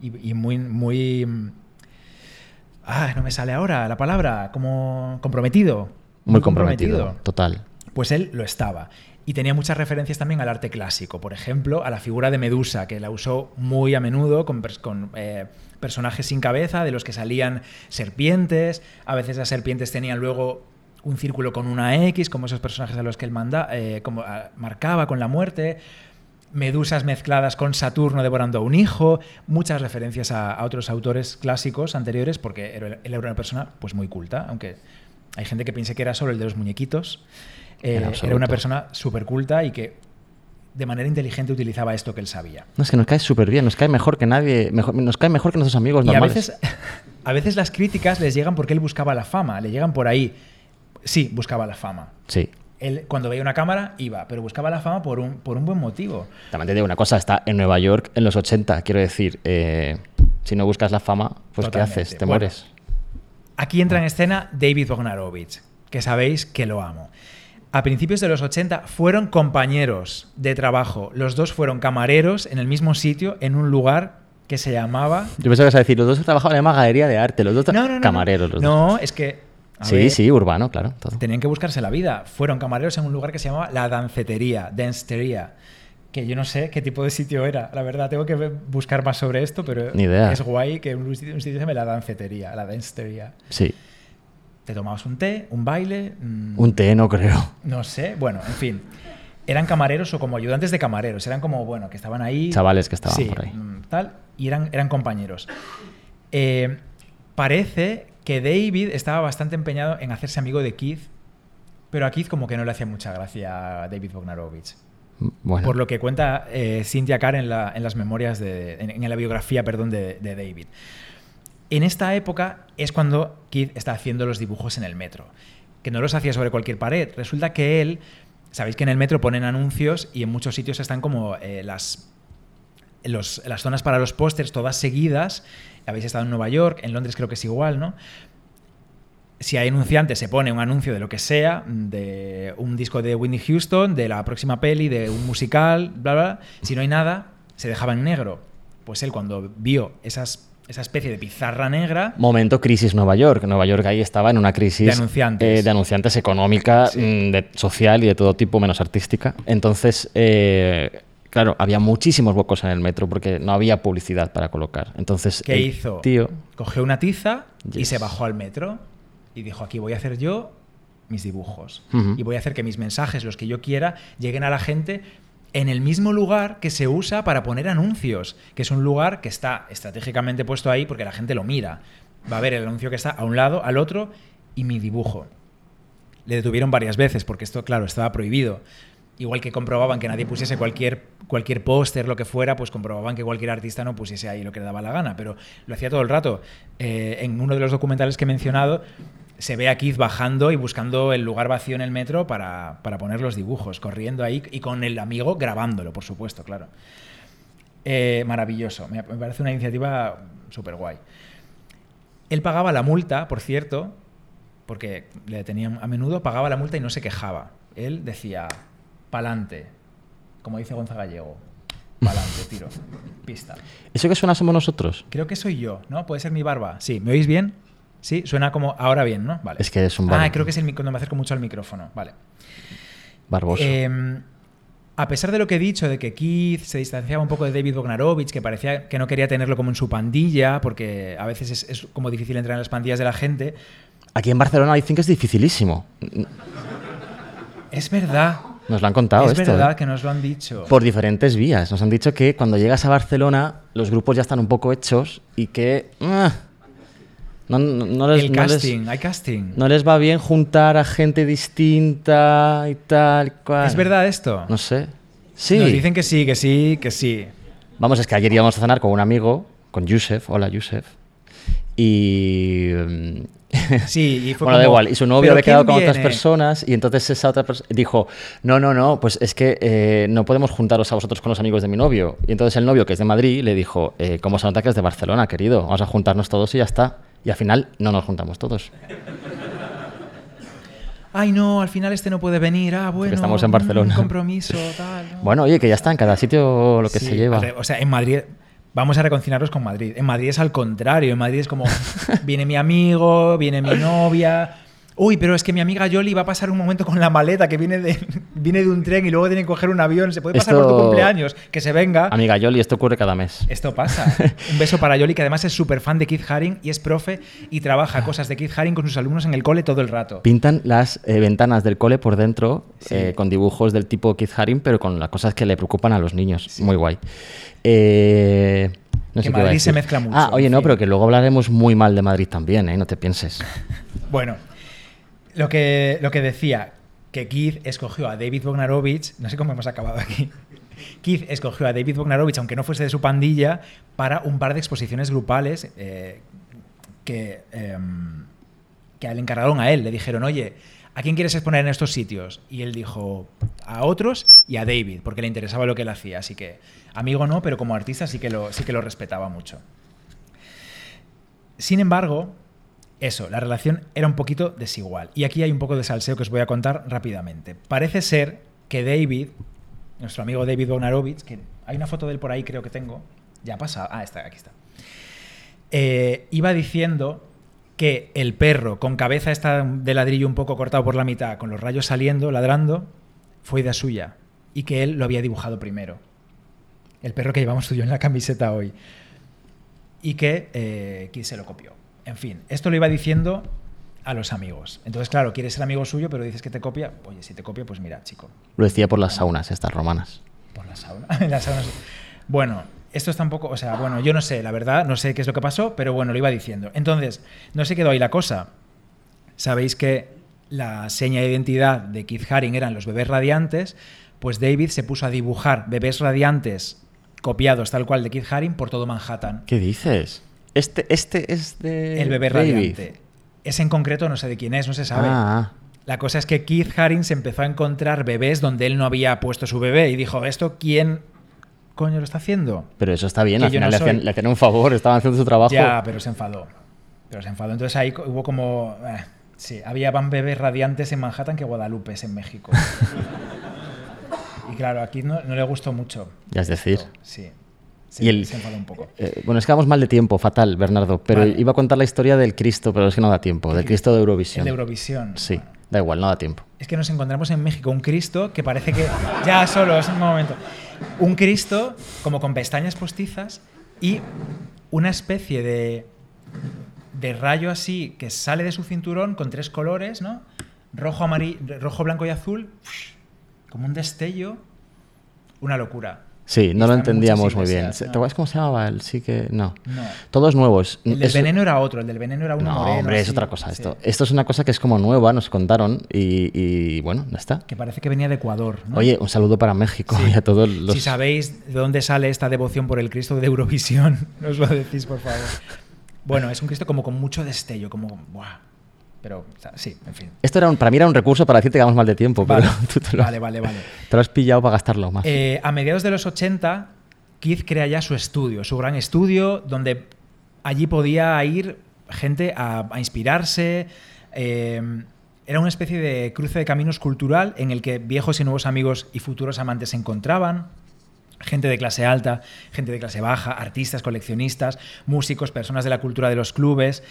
Speaker 3: Y, y muy, muy... Ah, no me sale ahora la palabra, como comprometido.
Speaker 2: Muy comprometido, total.
Speaker 3: Pues él lo estaba. Y tenía muchas referencias también al arte clásico. Por ejemplo, a la figura de Medusa, que la usó muy a menudo con, eh, personajes sin cabeza, de los que salían serpientes. A veces las serpientes tenían luego un círculo con una X, como esos personajes a los que él manda, eh, como, ah, marcaba con la muerte. Medusas mezcladas con Saturno devorando a un hijo, muchas referencias a, a otros autores clásicos anteriores, porque era- él era una persona pues muy culta, aunque hay gente que piense que era solo el de los muñequitos. Eh, era una persona súper culta y que de manera inteligente utilizaba esto que él sabía.
Speaker 2: No, es que nos cae súper bien, nos cae mejor que nadie, mejor, nos cae mejor que nuestros amigos
Speaker 3: Y a veces, a veces las críticas les llegan porque él buscaba la fama, le llegan por ahí. Sí, buscaba la fama.
Speaker 2: Sí.
Speaker 3: Él cuando veía una cámara iba, pero buscaba la fama por un, por un buen motivo.
Speaker 2: También te digo una cosa, está en Nueva York en los 80, quiero decir, eh, si no buscas la fama, pues
Speaker 3: Totalmente.
Speaker 2: ¿qué haces? Te
Speaker 3: Bueno,
Speaker 2: mueres.
Speaker 3: Aquí entra en escena David Bognarovich, que sabéis que lo amo. A principios de los 80 fueron compañeros de trabajo. Los dos fueron camareros en el mismo sitio, en un lugar que se llamaba...
Speaker 2: Yo pensaba que ibas a decir, los dos trabajaban en una galería de arte, los dos
Speaker 3: No, no, no.
Speaker 2: camareros.
Speaker 3: no.
Speaker 2: Los
Speaker 3: No,
Speaker 2: dos.
Speaker 3: es que...
Speaker 2: Sí,
Speaker 3: ver,
Speaker 2: sí, urbano, claro. todo.
Speaker 3: Tenían que buscarse la vida. Fueron camareros en un lugar que se llamaba La Dancetería, Dancetería. Que yo no sé qué tipo de sitio era. La verdad, tengo que buscar más sobre esto, pero
Speaker 2: Ni idea.
Speaker 3: es guay que un sitio, un sitio se llame La Dancetería, La Dancetería.
Speaker 2: Sí.
Speaker 3: Te tomabas un té, un baile... mm,
Speaker 2: Un té, no creo.
Speaker 3: No sé, bueno, en fin. Eran camareros o como ayudantes de camareros. Eran como, bueno, que estaban ahí.
Speaker 2: Chavales que estaban
Speaker 3: sí,
Speaker 2: por ahí.
Speaker 3: mm, Tal, y eran, eran compañeros. Eh, parece que David estaba bastante empeñado en hacerse amigo de Keith, pero a Keith como que no le hacía mucha gracia a David Bognarovich.
Speaker 2: Bueno,
Speaker 3: Por lo que cuenta eh, Cynthia Carr en, la- en las memorias, de, en, en la biografía, perdón, de, de David. En esta época es cuando Keith está haciendo los dibujos en el metro, que no los hacía sobre cualquier pared. Resulta que él, sabéis que en el metro ponen anuncios y en muchos sitios están como eh, las, las zonas para los pósters todas seguidas. Habéis estado en Nueva York, en Londres creo que es igual, ¿no? si hay anunciante se pone un anuncio de lo que sea, de un disco de Whitney Houston, de la próxima peli, de un musical, bla, bla, bla. Si no hay nada, se dejaba en negro. Pues él cuando vio esas esa especie de pizarra negra.
Speaker 2: Momento crisis Nueva York. Nueva York ahí estaba en una crisis
Speaker 3: De anunciantes.
Speaker 2: eh, de anunciantes económica,
Speaker 3: Sí.
Speaker 2: mm, de social y de todo tipo, menos artística. Entonces, eh, claro, había muchísimos huecos en el metro porque no había publicidad para colocar. Entonces,
Speaker 3: ¿Qué
Speaker 2: el
Speaker 3: hizo?
Speaker 2: Tío,
Speaker 3: Cogió una tiza y se bajó al metro y dijo, aquí voy a hacer yo mis dibujos. Y voy a hacer que mis mensajes, los que yo quiera, lleguen a la gente en el mismo lugar que se usa para poner anuncios, que es un lugar que está estratégicamente puesto ahí porque la gente lo mira. Va a ver el anuncio que está a un lado, al otro y mi dibujo. Le detuvieron varias veces porque esto, claro, estaba prohibido. Igual que comprobaban que nadie pusiese cualquier, cualquier póster, lo que fuera, pues comprobaban que cualquier artista no pusiese ahí lo que le daba la gana. Pero lo hacía todo el rato. Eh, en uno de los documentales que he mencionado, se ve a Keith bajando y buscando el lugar vacío en el metro para, para poner los dibujos, corriendo ahí y con el amigo grabándolo, por supuesto, claro. Eh, maravilloso. Me, me parece una iniciativa súper guay. Él pagaba la multa, por cierto, porque le detenían a menudo, pagaba la multa y no se quejaba. Él decía, pa'lante, como dice Gonza Gallego, pa'lante, tiro, pista.
Speaker 2: ¿eso que suena somos nosotros?
Speaker 3: Creo que soy yo, ¿no? ¿Puede ser mi barba? Sí, ¿me oís bien? Sí, suena como ahora bien, ¿no? Vale.
Speaker 2: Es que eres un
Speaker 3: Ah,
Speaker 2: barba-
Speaker 3: creo que es el, mic- cuando me acerco mucho al micrófono. Vale.
Speaker 2: Barboso.
Speaker 3: Eh, a pesar de lo que he dicho, de que Keith se distanciaba un poco de David Bognarovich, que parecía que no quería tenerlo como en su pandilla, porque a veces es, es como difícil entrar en las pandillas de la gente,
Speaker 2: Aquí en Barcelona dicen que es dificilísimo.
Speaker 3: es verdad.
Speaker 2: Nos lo han contado
Speaker 3: es
Speaker 2: esto.
Speaker 3: verdad
Speaker 2: ¿eh?
Speaker 3: que nos lo han dicho.
Speaker 2: Por diferentes vías. Nos han dicho que cuando llegas a Barcelona los grupos ya están un poco hechos y que ah, no, no- no les,
Speaker 3: el
Speaker 2: no les-
Speaker 3: casting, hay casting.
Speaker 2: no les va bien juntar a gente distinta y tal. cual.
Speaker 3: ¿Es verdad esto?
Speaker 2: No sé. Sí.
Speaker 3: Nos dicen que sí, que sí, que sí.
Speaker 2: Vamos, es que ayer íbamos a cenar con un amigo, con Yusef. Hola, Yusef. Y.
Speaker 3: Sí, y fue
Speaker 2: bueno, da
Speaker 3: como,
Speaker 2: igual. Y su novio
Speaker 3: "¿Pero
Speaker 2: había quedado con otras
Speaker 3: viene?".
Speaker 2: personas y entonces esa otra persona dijo, no, no, no, pues es que eh, no podemos juntaros a vosotros con los amigos de mi novio. Y entonces el novio, que es de Madrid, le dijo, eh, ¿cómo se nota que es de Barcelona, querido? Vamos a juntarnos todos y ya está. Y al final no nos juntamos todos.
Speaker 3: Ay, no, al final este no puede venir. Ah, bueno.
Speaker 2: estamos en Barcelona.
Speaker 3: compromiso, tal. ¿no?
Speaker 2: Bueno, oye, que ya está, en cada sitio lo que
Speaker 3: Sí,
Speaker 2: se lleva.
Speaker 3: O sea, en Madrid. Vamos a reconciliarnos con Madrid. En Madrid es al contrario. En Madrid es como. viene mi amigo, viene mi novia. Uy, pero es que mi amiga Yoli va a pasar un momento con la maleta que viene de, viene de un tren y luego tiene que coger un avión. Se puede pasar por tu cumpleaños. Que se venga.
Speaker 2: Amiga Yoli, esto ocurre cada mes.
Speaker 3: Esto pasa. Un beso para Yoli, que además es súper fan de Keith Haring y es profe y trabaja cosas de Keith Haring con sus alumnos en el cole todo el rato.
Speaker 2: Pintan las eh, ventanas del cole por dentro
Speaker 3: Sí.
Speaker 2: eh, con dibujos del tipo Keith Haring, pero con las cosas que le preocupan a los niños. Muy guay. Eh, no
Speaker 3: Que Madrid se mezcla mucho,
Speaker 2: Ah, oye, no, pero que luego hablaremos muy mal de Madrid también, ¿eh? No te pienses.
Speaker 3: Bueno, lo que, lo que decía, que Keith escogió a David Bognarovich, no sé cómo hemos acabado aquí. Keith escogió a David Bognarovich, aunque no fuese de su pandilla, para un par de exposiciones grupales eh, que, em, que le encargaron a él. Le dijeron, oye, ¿a quién quieres exponer en estos sitios? Y él dijo, a otros y a David, porque le interesaba lo que él hacía. Así que, amigo no, pero como artista sí que lo, sí que lo respetaba mucho. Sin embargo, eso, la relación era un poquito desigual. Y aquí hay un poco de salseo que os voy a contar rápidamente. Parece ser que David, nuestro amigo David Bonarovich, que hay una foto de él por ahí, creo que tengo, ya pasa, ah, está, aquí está, Eh, iba diciendo que el perro con cabeza esta de ladrillo un poco cortado por la mitad, con los rayos saliendo, ladrando, fue idea suya y que él lo había dibujado primero. El perro que llevamos tú y yo en la camiseta hoy. Y que eh, Keith se lo copió. En fin, esto lo iba diciendo a los amigos. Entonces, claro, quieres ser amigo suyo, pero dices que te copia. Oye, si te copia, pues mira, chico,
Speaker 2: Lo decía por las saunas estas romanas.
Speaker 3: por. Las saunas- Bueno, esto está un poco, o sea, bueno, yo no sé, la verdad, no sé qué es lo que pasó, pero bueno, lo iba diciendo. Entonces, no se quedó ahí la cosa. Sabéis que la seña de identidad de Keith Haring eran los bebés radiantes, pues David se puso a dibujar bebés radiantes copiados tal cual de Keith Haring por todo Manhattan.
Speaker 2: ¿Qué dices? Este, este es de.
Speaker 3: El bebé
Speaker 2: David.
Speaker 3: radiante. Ese en concreto no sé de quién es, no se sabe.
Speaker 2: Ah,
Speaker 3: La cosa es que Keith Haring se empezó a encontrar bebés donde él no había puesto su bebé y dijo, ¿esto quién coño lo está haciendo?
Speaker 2: pero eso está bien.
Speaker 3: Que
Speaker 2: Al final
Speaker 3: no
Speaker 2: le, hacían,
Speaker 3: soy.
Speaker 2: le hacían un favor, estaban haciendo su trabajo.
Speaker 3: Ya, pero se enfadó. Pero se enfadó. Entonces ahí hubo como... eh, sí, había más bebés radiantes en Manhattan que Guadalupe en México. y claro, aquí no, no le gustó mucho.
Speaker 2: Ya es decir.
Speaker 3: Sí. Sí,
Speaker 2: y el,
Speaker 3: se un poco.
Speaker 2: eh, bueno, es que vamos mal de tiempo, fatal, Bernardo. Pero
Speaker 3: Vale.
Speaker 2: iba a contar la historia del Cristo, pero es que no da tiempo. Del Cristo de
Speaker 3: El
Speaker 2: Eurovisión.
Speaker 3: de Eurovisión.
Speaker 2: Sí,
Speaker 3: Bueno.
Speaker 2: da igual, no da tiempo.
Speaker 3: Es que nos encontramos en México un Cristo que parece que. Ya, solo, es un momento. Un Cristo como con pestañas postizas y una especie de. de rayo así que sale de su cinturón con tres colores, ¿no? Rojo, amarillo, rojo, blanco y azul. Como un destello. Una locura.
Speaker 2: Sí, no lo entendíamos muy bien. ¿Te acuerdas cómo se llamaba? El sí que. No.
Speaker 3: No.
Speaker 2: Todos nuevos.
Speaker 3: El del veneno era otro, el del veneno era uno
Speaker 2: No,
Speaker 3: moreno.
Speaker 2: hombre, es otra cosa
Speaker 3: Sí.
Speaker 2: esto. Esto es una cosa que es como nueva, nos contaron y, y bueno, ya está.
Speaker 3: Que parece que venía de Ecuador. ¿no?
Speaker 2: Oye, un saludo para México
Speaker 3: Sí.
Speaker 2: y a todos los.
Speaker 3: Si sabéis de dónde sale esta devoción por el Cristo de Eurovisión, nos lo decís, por favor. Bueno, es un Cristo como con mucho destello, como... Buah. Pero, o sea, sí, en fin.
Speaker 2: Esto era un- para mí era un recurso para decirte que vamos mal de tiempo,
Speaker 3: Vale,
Speaker 2: pero tú te lo,
Speaker 3: vale, vale. vale.
Speaker 2: te lo has pillado para gastarlo más.
Speaker 3: Eh, a mediados de los 80, Keith crea ya su estudio, su gran estudio, donde allí podía ir gente a, a inspirarse. eh, era una especie de cruce de caminos cultural en el que viejos y nuevos amigos y futuros amantes se encontraban. Gente de clase alta, gente de clase baja, artistas, coleccionistas, músicos, personas de la cultura de los clubes.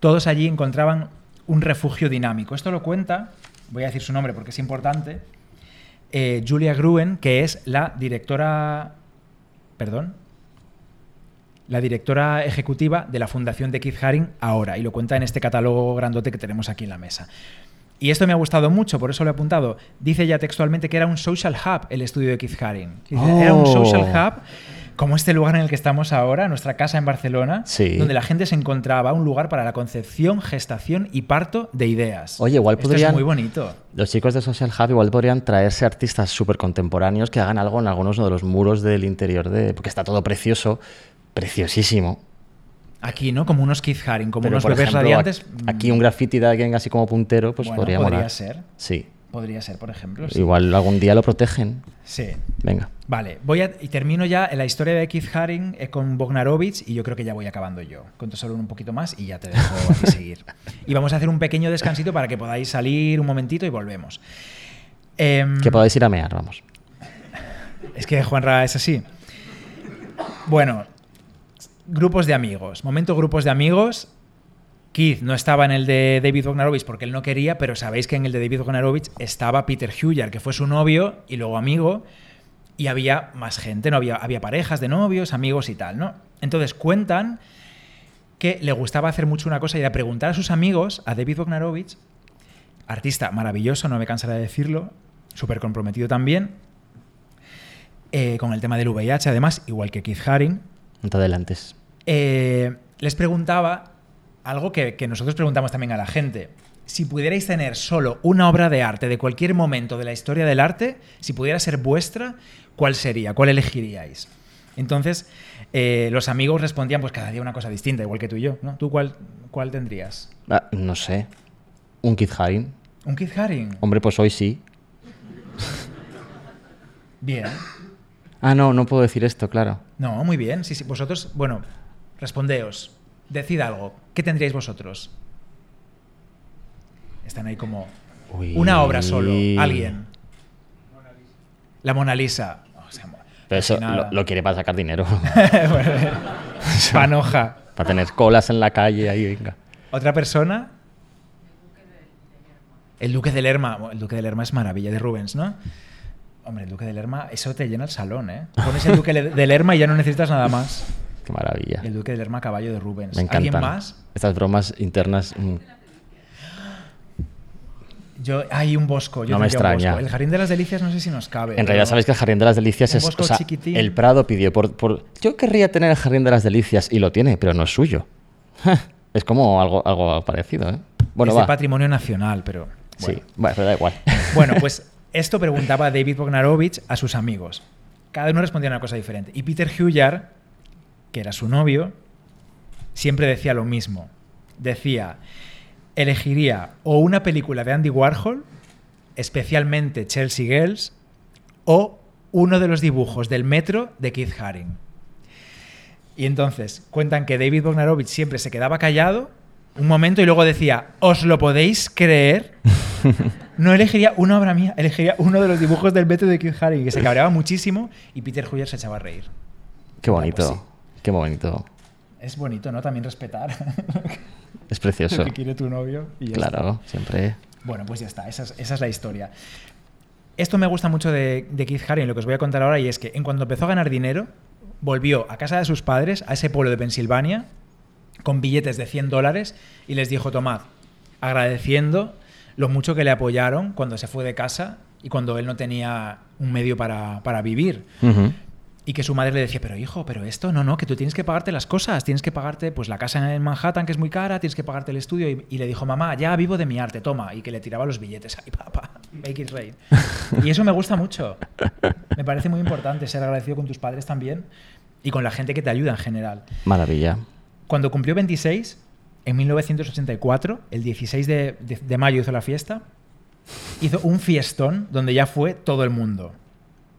Speaker 3: Todos allí encontraban un refugio dinámico. Esto lo cuenta, voy a decir su nombre porque es importante, eh, Julia Gruen, que es la directora. Perdón. La directora ejecutiva de la Fundación de Keith Haring ahora, y lo cuenta en este catálogo grandote que tenemos aquí en la mesa. Y esto me ha gustado mucho, por eso lo he apuntado. Dice ya textualmente que era un social hub el estudio de Keith Haring. Era un
Speaker 2: Oh.
Speaker 3: social hub como este lugar en el que estamos ahora, nuestra casa en Barcelona,
Speaker 2: Sí.
Speaker 3: donde la gente se encontraba, un lugar para la concepción, gestación y parto de ideas.
Speaker 2: Oye, igual
Speaker 3: Esto
Speaker 2: podrían-
Speaker 3: es muy bonito.
Speaker 2: Los chicos de Social Hub igual podrían traerse artistas súper contemporáneos que hagan algo en algunos de los muros del interior de. Porque está todo precioso, preciosísimo.
Speaker 3: Aquí, ¿no? Como unos Keith Haring, como
Speaker 2: Pero,
Speaker 3: unos bebés
Speaker 2: ejemplo,
Speaker 3: radiantes.
Speaker 2: Aquí un graffiti de alguien así como puntero, pues
Speaker 3: Bueno,
Speaker 2: podría
Speaker 3: podría ser.
Speaker 2: Sí.
Speaker 3: Podría ser, por ejemplo. sí.
Speaker 2: Igual algún día lo protegen.
Speaker 3: Sí.
Speaker 2: Venga.
Speaker 3: Vale, voy a, y termino ya en la historia de Keith Haring eh, con Bognarovich y yo creo que ya voy acabando yo. Cuento solo un poquito más y ya te dejo a ti seguir. Y vamos a hacer un pequeño descansito para que podáis salir un momentito y volvemos. Em,
Speaker 2: Que podáis ir a mear, vamos.
Speaker 3: Es que Juanra es así. Bueno, grupos de amigos. Momento grupos de amigos. Keith no estaba en el de David Bognarovich porque él no quería, pero sabéis que en el de David Bognarovich estaba Peter Huyer, que fue su novio y luego amigo, y había más gente, ¿no? Había, había parejas de novios, amigos y tal, ¿no? Entonces cuentan que le gustaba hacer mucho una cosa y era preguntar a sus amigos, a David Bognarovich, artista maravilloso, no me cansaré de decirlo, súper comprometido también, eh, con el tema del VIH, además, igual que Keith Haring,
Speaker 2: No te adelantes.
Speaker 3: eh, les preguntaba algo que, que nosotros preguntamos también a la gente. Si pudierais tener solo una obra de arte de cualquier momento de la historia del arte, si pudiera ser vuestra, ¿cuál sería? ¿Cuál elegiríais? Entonces, eh, los amigos respondían pues cada día una cosa distinta, igual que tú y yo. ¿no? ¿Tú cuál, cuál tendrías?
Speaker 2: Ah, no sé. Un Kid Haring.
Speaker 3: ¿Un Keith Haring?
Speaker 2: Hombre, pues hoy sí.
Speaker 3: Bien.
Speaker 2: Ah, no, no puedo decir esto, claro.
Speaker 3: No, muy bien. Sí, sí. Vosotros, bueno, respondeos. Decid algo. ¿Qué tendríais vosotros? Están ahí como...
Speaker 2: Uy.
Speaker 3: Una obra solo. Alguien. La Mona Lisa. O sea, mo-
Speaker 2: Pero eso lo, lo quiere para sacar dinero.
Speaker 3: Panoja.
Speaker 2: para tener colas en la calle ahí, venga.
Speaker 3: ¿Otra persona? El Duque de Lerma. El Duque de Lerma es maravilla, de Rubens, ¿no? Hombre, el Duque de Lerma, eso te llena el salón, ¿eh? Pones el Duque de Lerma y ya no necesitas nada más.
Speaker 2: Qué maravilla.
Speaker 3: El Duque de Lerma, caballo de Rubens.
Speaker 2: Me encantan.
Speaker 3: ¿Alguien más?
Speaker 2: Estas bromas internas. mm,
Speaker 3: Yo, hay un bosco. Yo
Speaker 2: No me extraña.
Speaker 3: bosco. El Jardín de las Delicias no sé si nos cabe.
Speaker 2: En realidad sabéis que el Jardín de las Delicias
Speaker 3: Un
Speaker 2: es...
Speaker 3: bosco
Speaker 2: o sea,
Speaker 3: chiquitín.
Speaker 2: el Prado pidió por, por... Yo querría tener el Jardín de las Delicias y lo tiene, pero no es suyo. es como algo, algo parecido, ¿eh? Bueno,
Speaker 3: es de
Speaker 2: va.
Speaker 3: patrimonio nacional, pero.
Speaker 2: Sí,
Speaker 3: bueno.
Speaker 2: bueno, pero da igual.
Speaker 3: Bueno, pues esto preguntaba David Bognarovich a sus amigos. Cada uno respondía una cosa diferente. Y Peter Hujar, que era su novio, siempre decía lo mismo. Decía, elegiría o una película de Andy Warhol, especialmente Chelsea Girls, o uno de los dibujos del metro de Keith Haring. Y entonces cuentan que David Bognarovich siempre se quedaba callado un momento y luego decía, ¿os lo podéis creer? No elegiría una obra mía, elegiría uno de los dibujos del metro de Keith Haring, que se cabreaba muchísimo y Peter Huyer se echaba a reír.
Speaker 2: Qué bonito.
Speaker 3: pues sí.
Speaker 2: Qué bonito.
Speaker 3: Es bonito, ¿no? También respetar
Speaker 2: Es precioso.
Speaker 3: lo que quiere tu novio. Y ya está.
Speaker 2: Claro, siempre.
Speaker 3: Bueno, pues ya está, esa es, esa es la historia. Esto me gusta mucho de, de Keith Haring, lo que os voy a contar ahora, y es que en cuanto empezó a ganar dinero, volvió a casa de sus padres, a ese pueblo de Pensilvania, con billetes de 100 dólares, y les dijo, tomad, agradeciendo lo mucho que le apoyaron cuando se fue de casa y cuando él no tenía un medio para, para vivir. Y que su madre le decía, pero hijo, pero esto, no, no, que tú tienes que pagarte las cosas, tienes que pagarte pues la casa en Manhattan, que es muy cara, tienes que pagarte el estudio. Y, y le dijo, mamá, ya vivo de mi arte, toma. Y que le tiraba los billetes. Ay, papá, make it rain. Y eso me gusta mucho. Me parece muy importante ser agradecido con tus padres también y con la gente que te ayuda en general.
Speaker 2: Maravilla.
Speaker 3: Cuando cumplió 26, en 1984, el 16 de, de- de mayo hizo la fiesta, hizo un fiestón donde ya fue todo el mundo.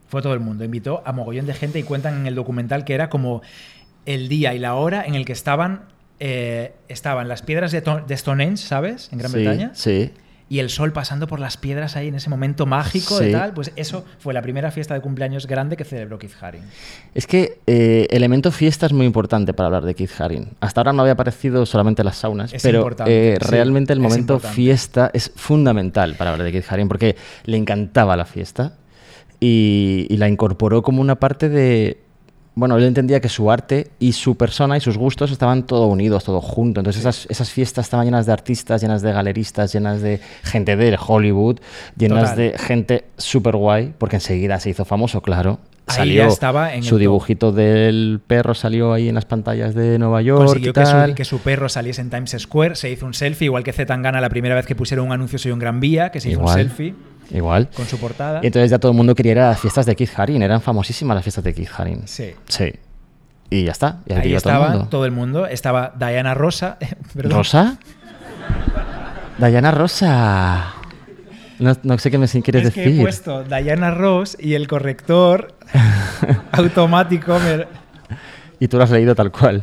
Speaker 3: Fue todo el mundo. Invitó a mogollón de gente y cuentan en el documental que era como el día y la hora en el que estaban, eh, estaban las piedras de, To- de Stonehenge, ¿sabes? En Gran
Speaker 2: sí,
Speaker 3: Bretaña.
Speaker 2: Sí.
Speaker 3: Y el sol pasando por las piedras ahí en ese momento mágico
Speaker 2: Sí.
Speaker 3: de tal. Pues eso fue la primera fiesta de cumpleaños grande que celebró Keith Haring.
Speaker 2: Es que eh, elemento fiesta es muy importante para hablar de Keith Haring. Hasta ahora no había aparecido solamente las saunas,
Speaker 3: Es
Speaker 2: pero eh, realmente el momento fiesta es fundamental para hablar de Keith Haring porque le encantaba la fiesta y, y la incorporó como una parte de... Bueno, él entendía que su arte y su persona y sus gustos estaban todo unidos, todo junto. Entonces esas, esas fiestas estaban llenas de artistas, llenas de galeristas, llenas de gente de Hollywood, llenas
Speaker 3: Total.
Speaker 2: de gente súper guay, porque enseguida se hizo famoso, claro.
Speaker 3: Ahí
Speaker 2: Salió
Speaker 3: ya estaba en
Speaker 2: su
Speaker 3: top.
Speaker 2: dibujito del perro salió ahí en las pantallas de Nueva York
Speaker 3: Consiguió
Speaker 2: y
Speaker 3: que su,
Speaker 2: tal.
Speaker 3: que su perro saliese en Times Square, se hizo un selfie, igual que Zetangana la primera vez que pusieron un anuncio Soy un gran vía, que se hizo un selfie
Speaker 2: Igual.
Speaker 3: con su portada.
Speaker 2: Y entonces ya todo el mundo quería ir a las fiestas de Keith Haring, eran famosísimas las fiestas de Keith Haring.
Speaker 3: Sí.
Speaker 2: Sí. Y ya está. Y
Speaker 3: Ahí estaba
Speaker 2: todo el mundo.
Speaker 3: Estaba Diana Rosa. perdón.
Speaker 2: ¿Rosa? Dayana Rosa. No, no sé qué me quieres
Speaker 3: Es que he
Speaker 2: decir.
Speaker 3: puesto Diana Ross y el corrector automático. me-
Speaker 2: Y tú lo has leído tal cual.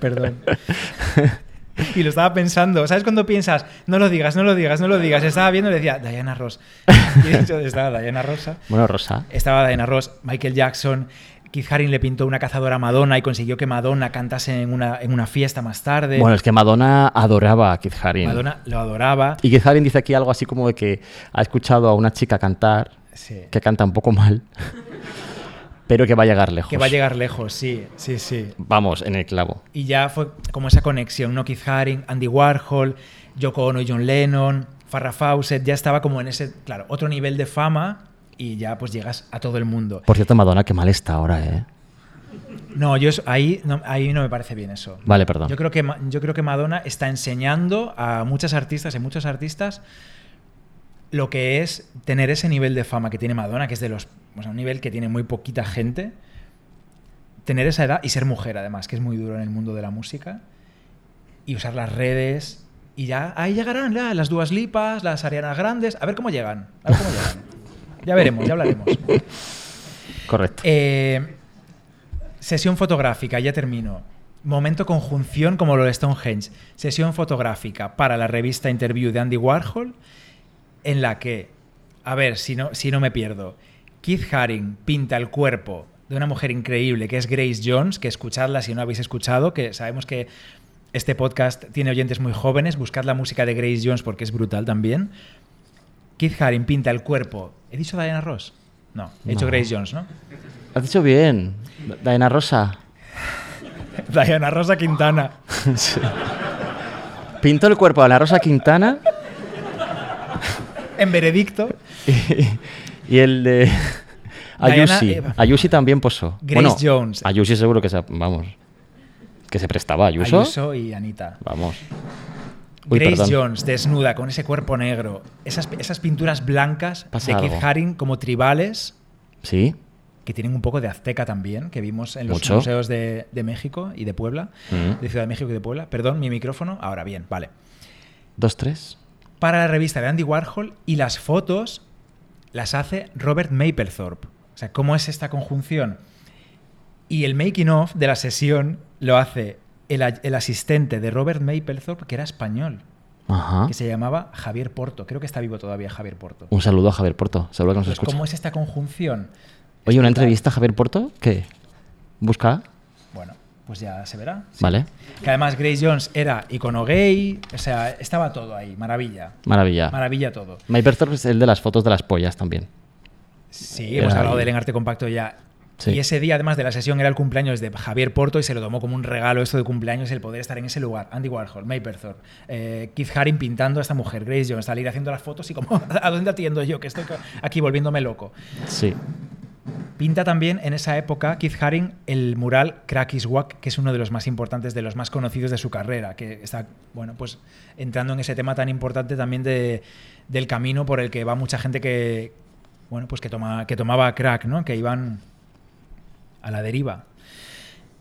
Speaker 3: Perdón. Y lo estaba pensando. ¿Sabes cuando piensas, no lo digas, no lo digas, no lo digas? Estaba viendo y le decía, Diana Ross. Y de hecho estaba Diana Rosa.
Speaker 2: bueno, Rosa.
Speaker 3: Estaba Diana Ross, Michael Jackson. Keith Haring le pintó una cazadora a Madonna y consiguió que Madonna cantase en una, en una fiesta más tarde.
Speaker 2: Bueno, es que Madonna adoraba a Keith Haring.
Speaker 3: Madonna lo adoraba.
Speaker 2: Y Keith Haring dice aquí algo así como de que ha escuchado a una chica cantar,
Speaker 3: Sí.
Speaker 2: que canta un poco mal, pero que va a llegar lejos.
Speaker 3: Que va a llegar lejos, sí, sí, sí.
Speaker 2: Vamos, en el clavo.
Speaker 3: Y ya fue como esa conexión, ¿no? Keith Haring, Andy Warhol, Yoko Ono y John Lennon, Farrah Fawcett, ya estaba como en ese, claro, otro nivel de fama y ya pues llegas a todo el mundo.
Speaker 2: Por cierto, Madonna, qué mal está ahora, ¿eh?
Speaker 3: No, yo ahí no, ahí no me parece bien eso.
Speaker 2: Vale, perdón.
Speaker 3: Yo creo, que, yo creo que Madonna está enseñando a muchas artistas y muchos artistas lo que es tener ese nivel de fama que tiene Madonna, que es de los. Sea, un nivel que tiene muy poquita gente. Tener esa edad y ser mujer, además, que es muy duro en el mundo de la música. Y usar las redes. Y ya ahí llegarán ya, las Duas Lipas, las Arianas Grandes. A ver cómo llegan. A ver cómo llegan. Ya veremos, ya hablaremos.
Speaker 2: Correcto.
Speaker 3: Eh, sesión fotográfica, ya termino. Momento conjunción como lo de Stonehenge. Sesión fotográfica para la revista Interview de Andy Warhol, en la que, a ver si no, si no me pierdo, Keith Haring pinta el cuerpo de una mujer increíble que es Grace Jones, que escuchadla si no habéis escuchado, que sabemos que este podcast tiene oyentes muy jóvenes, buscad la música de Grace Jones porque es brutal también. Keith Haring pinta el cuerpo. ¿He dicho Diana Ross? No, he dicho. Grace Jones, ¿no?
Speaker 2: Has dicho bien. Diana Rosa.
Speaker 3: Diana Rosa Quintana.
Speaker 2: Pintó el cuerpo a la Rosa Quintana
Speaker 3: En veredicto,
Speaker 2: y, y el de Ayushi.
Speaker 3: Diana, eh,
Speaker 2: Ayushi también posó.
Speaker 3: Grace
Speaker 2: Bueno,
Speaker 3: Jones.
Speaker 2: Ayushi seguro que se, vamos, que se prestaba. Ayuso.
Speaker 3: Ayuso y Anita.
Speaker 2: Vamos. Uy,
Speaker 3: Grace
Speaker 2: perdón.
Speaker 3: Jones, desnuda, con ese cuerpo negro. Esas, esas pinturas blancas
Speaker 2: Pasa
Speaker 3: de Keith
Speaker 2: algo.
Speaker 3: Haring como tribales,
Speaker 2: Sí.
Speaker 3: que tienen un poco de azteca también, que vimos en los
Speaker 2: Mucho.
Speaker 3: museos de, de México y de Puebla,
Speaker 2: Mm.
Speaker 3: de Ciudad de México y de Puebla. Perdón, mi micrófono. Ahora bien, vale.
Speaker 2: Dos, tres.
Speaker 3: Para la revista de Andy Warhol y las fotos las hace Robert Mapplethorpe. O sea, ¿cómo es esta conjunción? Y el making of de la sesión lo hace el, asistente de Robert Mapplethorpe, que era español,
Speaker 2: Ajá.
Speaker 3: que se llamaba Javier Porto. Creo que está vivo todavía Javier Porto.
Speaker 2: Un saludo a Javier Porto. Seguro que nos escucha.
Speaker 3: ¿Cómo es esta conjunción?
Speaker 2: Oye, ¿una entrevista a Javier Porto? ¿Qué? busca.
Speaker 3: Pues ya se verá. sí.
Speaker 2: Vale,
Speaker 3: Que además Grace Jones era icono gay, o sea, estaba todo ahí, maravilla.
Speaker 2: maravilla.
Speaker 3: Maravilla todo.
Speaker 2: Berthorpe es el de las fotos de las pollas también.
Speaker 3: Sí, hemos hablado
Speaker 2: ahí.
Speaker 3: de él en Arte Compacto ya.
Speaker 2: Sí.
Speaker 3: Y ese día, además de la sesión, era el cumpleaños de Javier Porto y se lo tomó como un regalo esto de cumpleaños el poder estar en ese lugar. Andy Warhol, May Berthorpe, eh, Keith Haring pintando a esta mujer, Grace Jones, salir haciendo las fotos y como, ¿a dónde atiendo yo? Que estoy aquí volviéndome loco.
Speaker 2: Sí.
Speaker 3: Pinta también en esa época Keith Haring el mural Crack is Wack, que es uno de los más importantes, de los más conocidos de su carrera, que está, bueno, pues entrando en ese tema tan importante también de, del camino por el que va mucha gente que, bueno, pues que, toma, que tomaba crack, ¿no? Que iban a la deriva.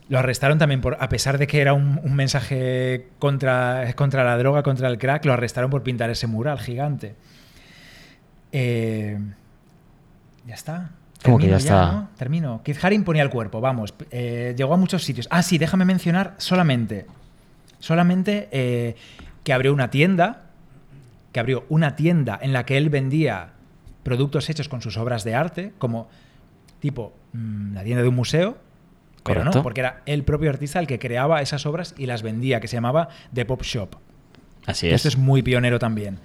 Speaker 3: Lo arrestaron también por, a pesar de que era un, un mensaje contra, contra la droga, contra el crack, lo arrestaron por pintar ese mural gigante. Eh, ya está.
Speaker 2: ¿Cómo que
Speaker 3: Termino
Speaker 2: ya está?
Speaker 3: ¿no? Termino. Keith Haring ponía el cuerpo, vamos. eh, llegó a muchos sitios. Ah, sí, déjame mencionar solamente. Solamente eh, que abrió una tienda. Que abrió una tienda en la que él vendía productos hechos con sus obras de arte, como tipo mm, la tienda de un museo. Pero
Speaker 2: Correcto.
Speaker 3: no, porque era el propio artista el que creaba esas obras y las vendía, que se llamaba The Pop Shop.
Speaker 2: Así es.
Speaker 3: Esto es muy pionero también.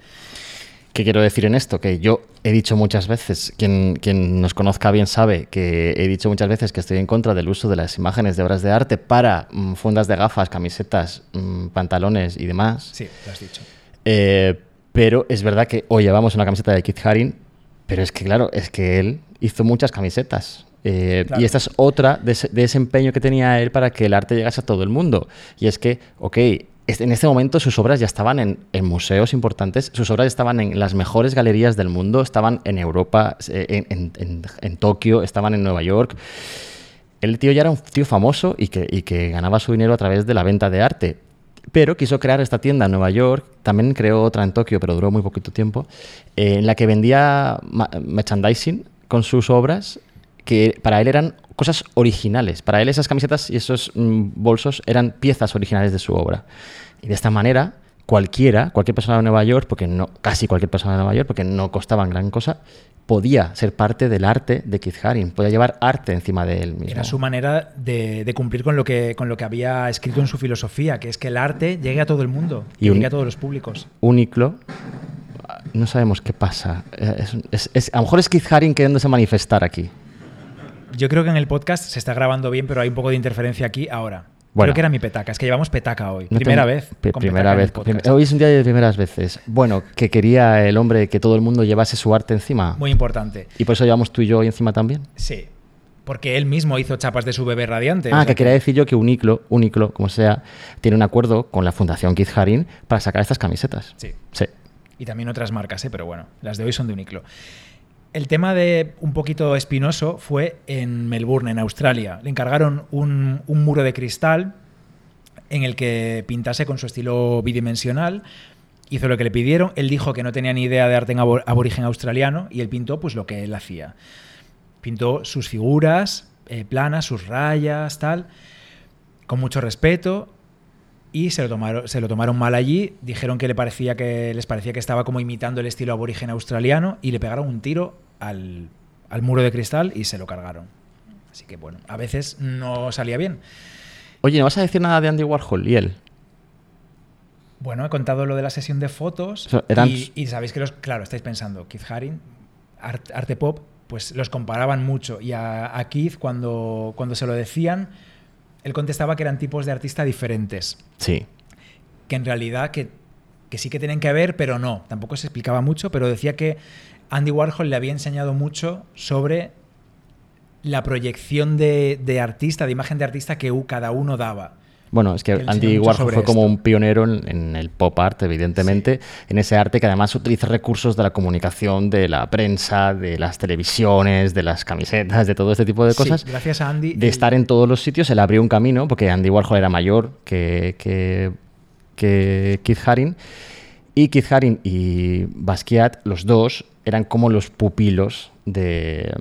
Speaker 2: ¿Qué quiero decir en esto? Que yo he dicho muchas veces, quien, quien nos conozca bien sabe que he dicho muchas veces que estoy en contra del uso de las imágenes de obras de arte para mm, fundas de gafas, camisetas, mm, pantalones y demás.
Speaker 3: Sí, lo has dicho.
Speaker 2: Eh, pero es verdad que hoy llevamos una camiseta de Keith Haring, pero es que, claro, es que él hizo muchas camisetas. Eh,
Speaker 3: Claro.
Speaker 2: Y esta es otra de ese, de ese empeño que tenía él para que el arte llegase a todo el mundo. Y es que, ok, en este momento sus obras ya estaban en, museos importantes, sus obras estaban en las mejores galerías del mundo, estaban en Europa, eh, en, Tokio, estaban en Nueva York. El tío ya era un tío famoso y que, y que ganaba su dinero a través de la venta de arte. Pero quiso crear esta tienda en Nueva York, también creó otra en Tokio, pero duró muy poquito tiempo, eh, en la que vendía merchandising con sus obras, que para él eran cosas originales. Para él esas camisetas y esos mm, bolsos eran piezas originales de su obra. Y de esta manera, cualquiera, cualquier persona de Nueva York, porque no, casi cualquier persona de Nueva York, porque no costaban gran cosa, podía ser parte del arte de Keith Haring, podía llevar arte encima de él mismo.
Speaker 3: Era su manera de, de cumplir con lo, que, con lo que había escrito en su filosofía, que es que el arte llegue a todo el mundo,
Speaker 2: Y un-
Speaker 3: llegue a todos los públicos.
Speaker 2: Uniclo. No sabemos qué pasa. Eh, es- es- es- a lo mejor es Keith Haring queriéndose manifestar aquí.
Speaker 3: Yo creo que en el podcast se está grabando bien, pero hay un poco de interferencia aquí ahora.
Speaker 2: Bueno.
Speaker 3: Creo que era mi petaca, es que llevamos petaca hoy.
Speaker 2: No
Speaker 3: primera
Speaker 2: tengo-
Speaker 3: vez. Con
Speaker 2: primera vez. Prim- Hoy es un día de primeras veces. Bueno, que quería el hombre que todo el mundo llevase su arte encima.
Speaker 3: Muy importante.
Speaker 2: Y por eso llevamos tú y yo hoy encima también.
Speaker 3: Sí. Porque él mismo hizo chapas de su bebé radiante. o
Speaker 2: Ah,
Speaker 3: sea
Speaker 2: que quería decir yo que Uniclo, Uniclo, como sea, tiene un acuerdo con la Fundación Keith Haring para sacar estas camisetas.
Speaker 3: Sí.
Speaker 2: Sí.
Speaker 3: Y también otras marcas, ¿eh? pero bueno, las de hoy son de Uniqlo. El tema de un poquito espinoso fue en Melbourne, en Australia. Le encargaron un, un muro de cristal en el que pintase con su estilo bidimensional. Hizo lo que le pidieron. Él dijo que no tenía ni idea de arte en abor- aborigen australiano y él pintó pues lo que él hacía. Pintó sus figuras eh, planas, sus rayas, tal, con mucho respeto y se lo tomaron, se lo tomaron mal allí, dijeron que, le parecía que les parecía que estaba como imitando el estilo aborigen australiano y le pegaron un tiro al, al muro de cristal y se lo cargaron. Así que bueno, a veces no salía bien.
Speaker 2: Oye, ¿no vas a decir nada de Andy Warhol y él?
Speaker 3: Bueno, he contado lo de la sesión de fotos
Speaker 2: O sea, eran-
Speaker 3: y, y sabéis que los, claro, estáis pensando, Keith Haring, art- arte pop, pues los comparaban mucho y a, a Keith cuando, cuando se lo decían, él contestaba que eran tipos de artista diferentes.
Speaker 2: Sí.
Speaker 3: que en realidad que, que sí que tienen que ver, pero no. Tampoco se explicaba mucho, pero decía que Andy Warhol le había enseñado mucho sobre la proyección de, de artista, de imagen de artista que cada uno daba.
Speaker 2: Bueno, es que
Speaker 3: Él
Speaker 2: Andy Warhol fue como un pionero en, en el pop art, evidentemente, en ese arte que además utiliza recursos de la comunicación, de la prensa, de las televisiones, de las camisetas, de todo este tipo de
Speaker 3: Sí,
Speaker 2: cosas.
Speaker 3: gracias a Andy.
Speaker 2: de estar en todos los sitios, él abrió un camino, porque Andy Warhol era mayor que, que, que Keith Haring, y Keith Haring y Basquiat, los dos, eran como los pupilos de,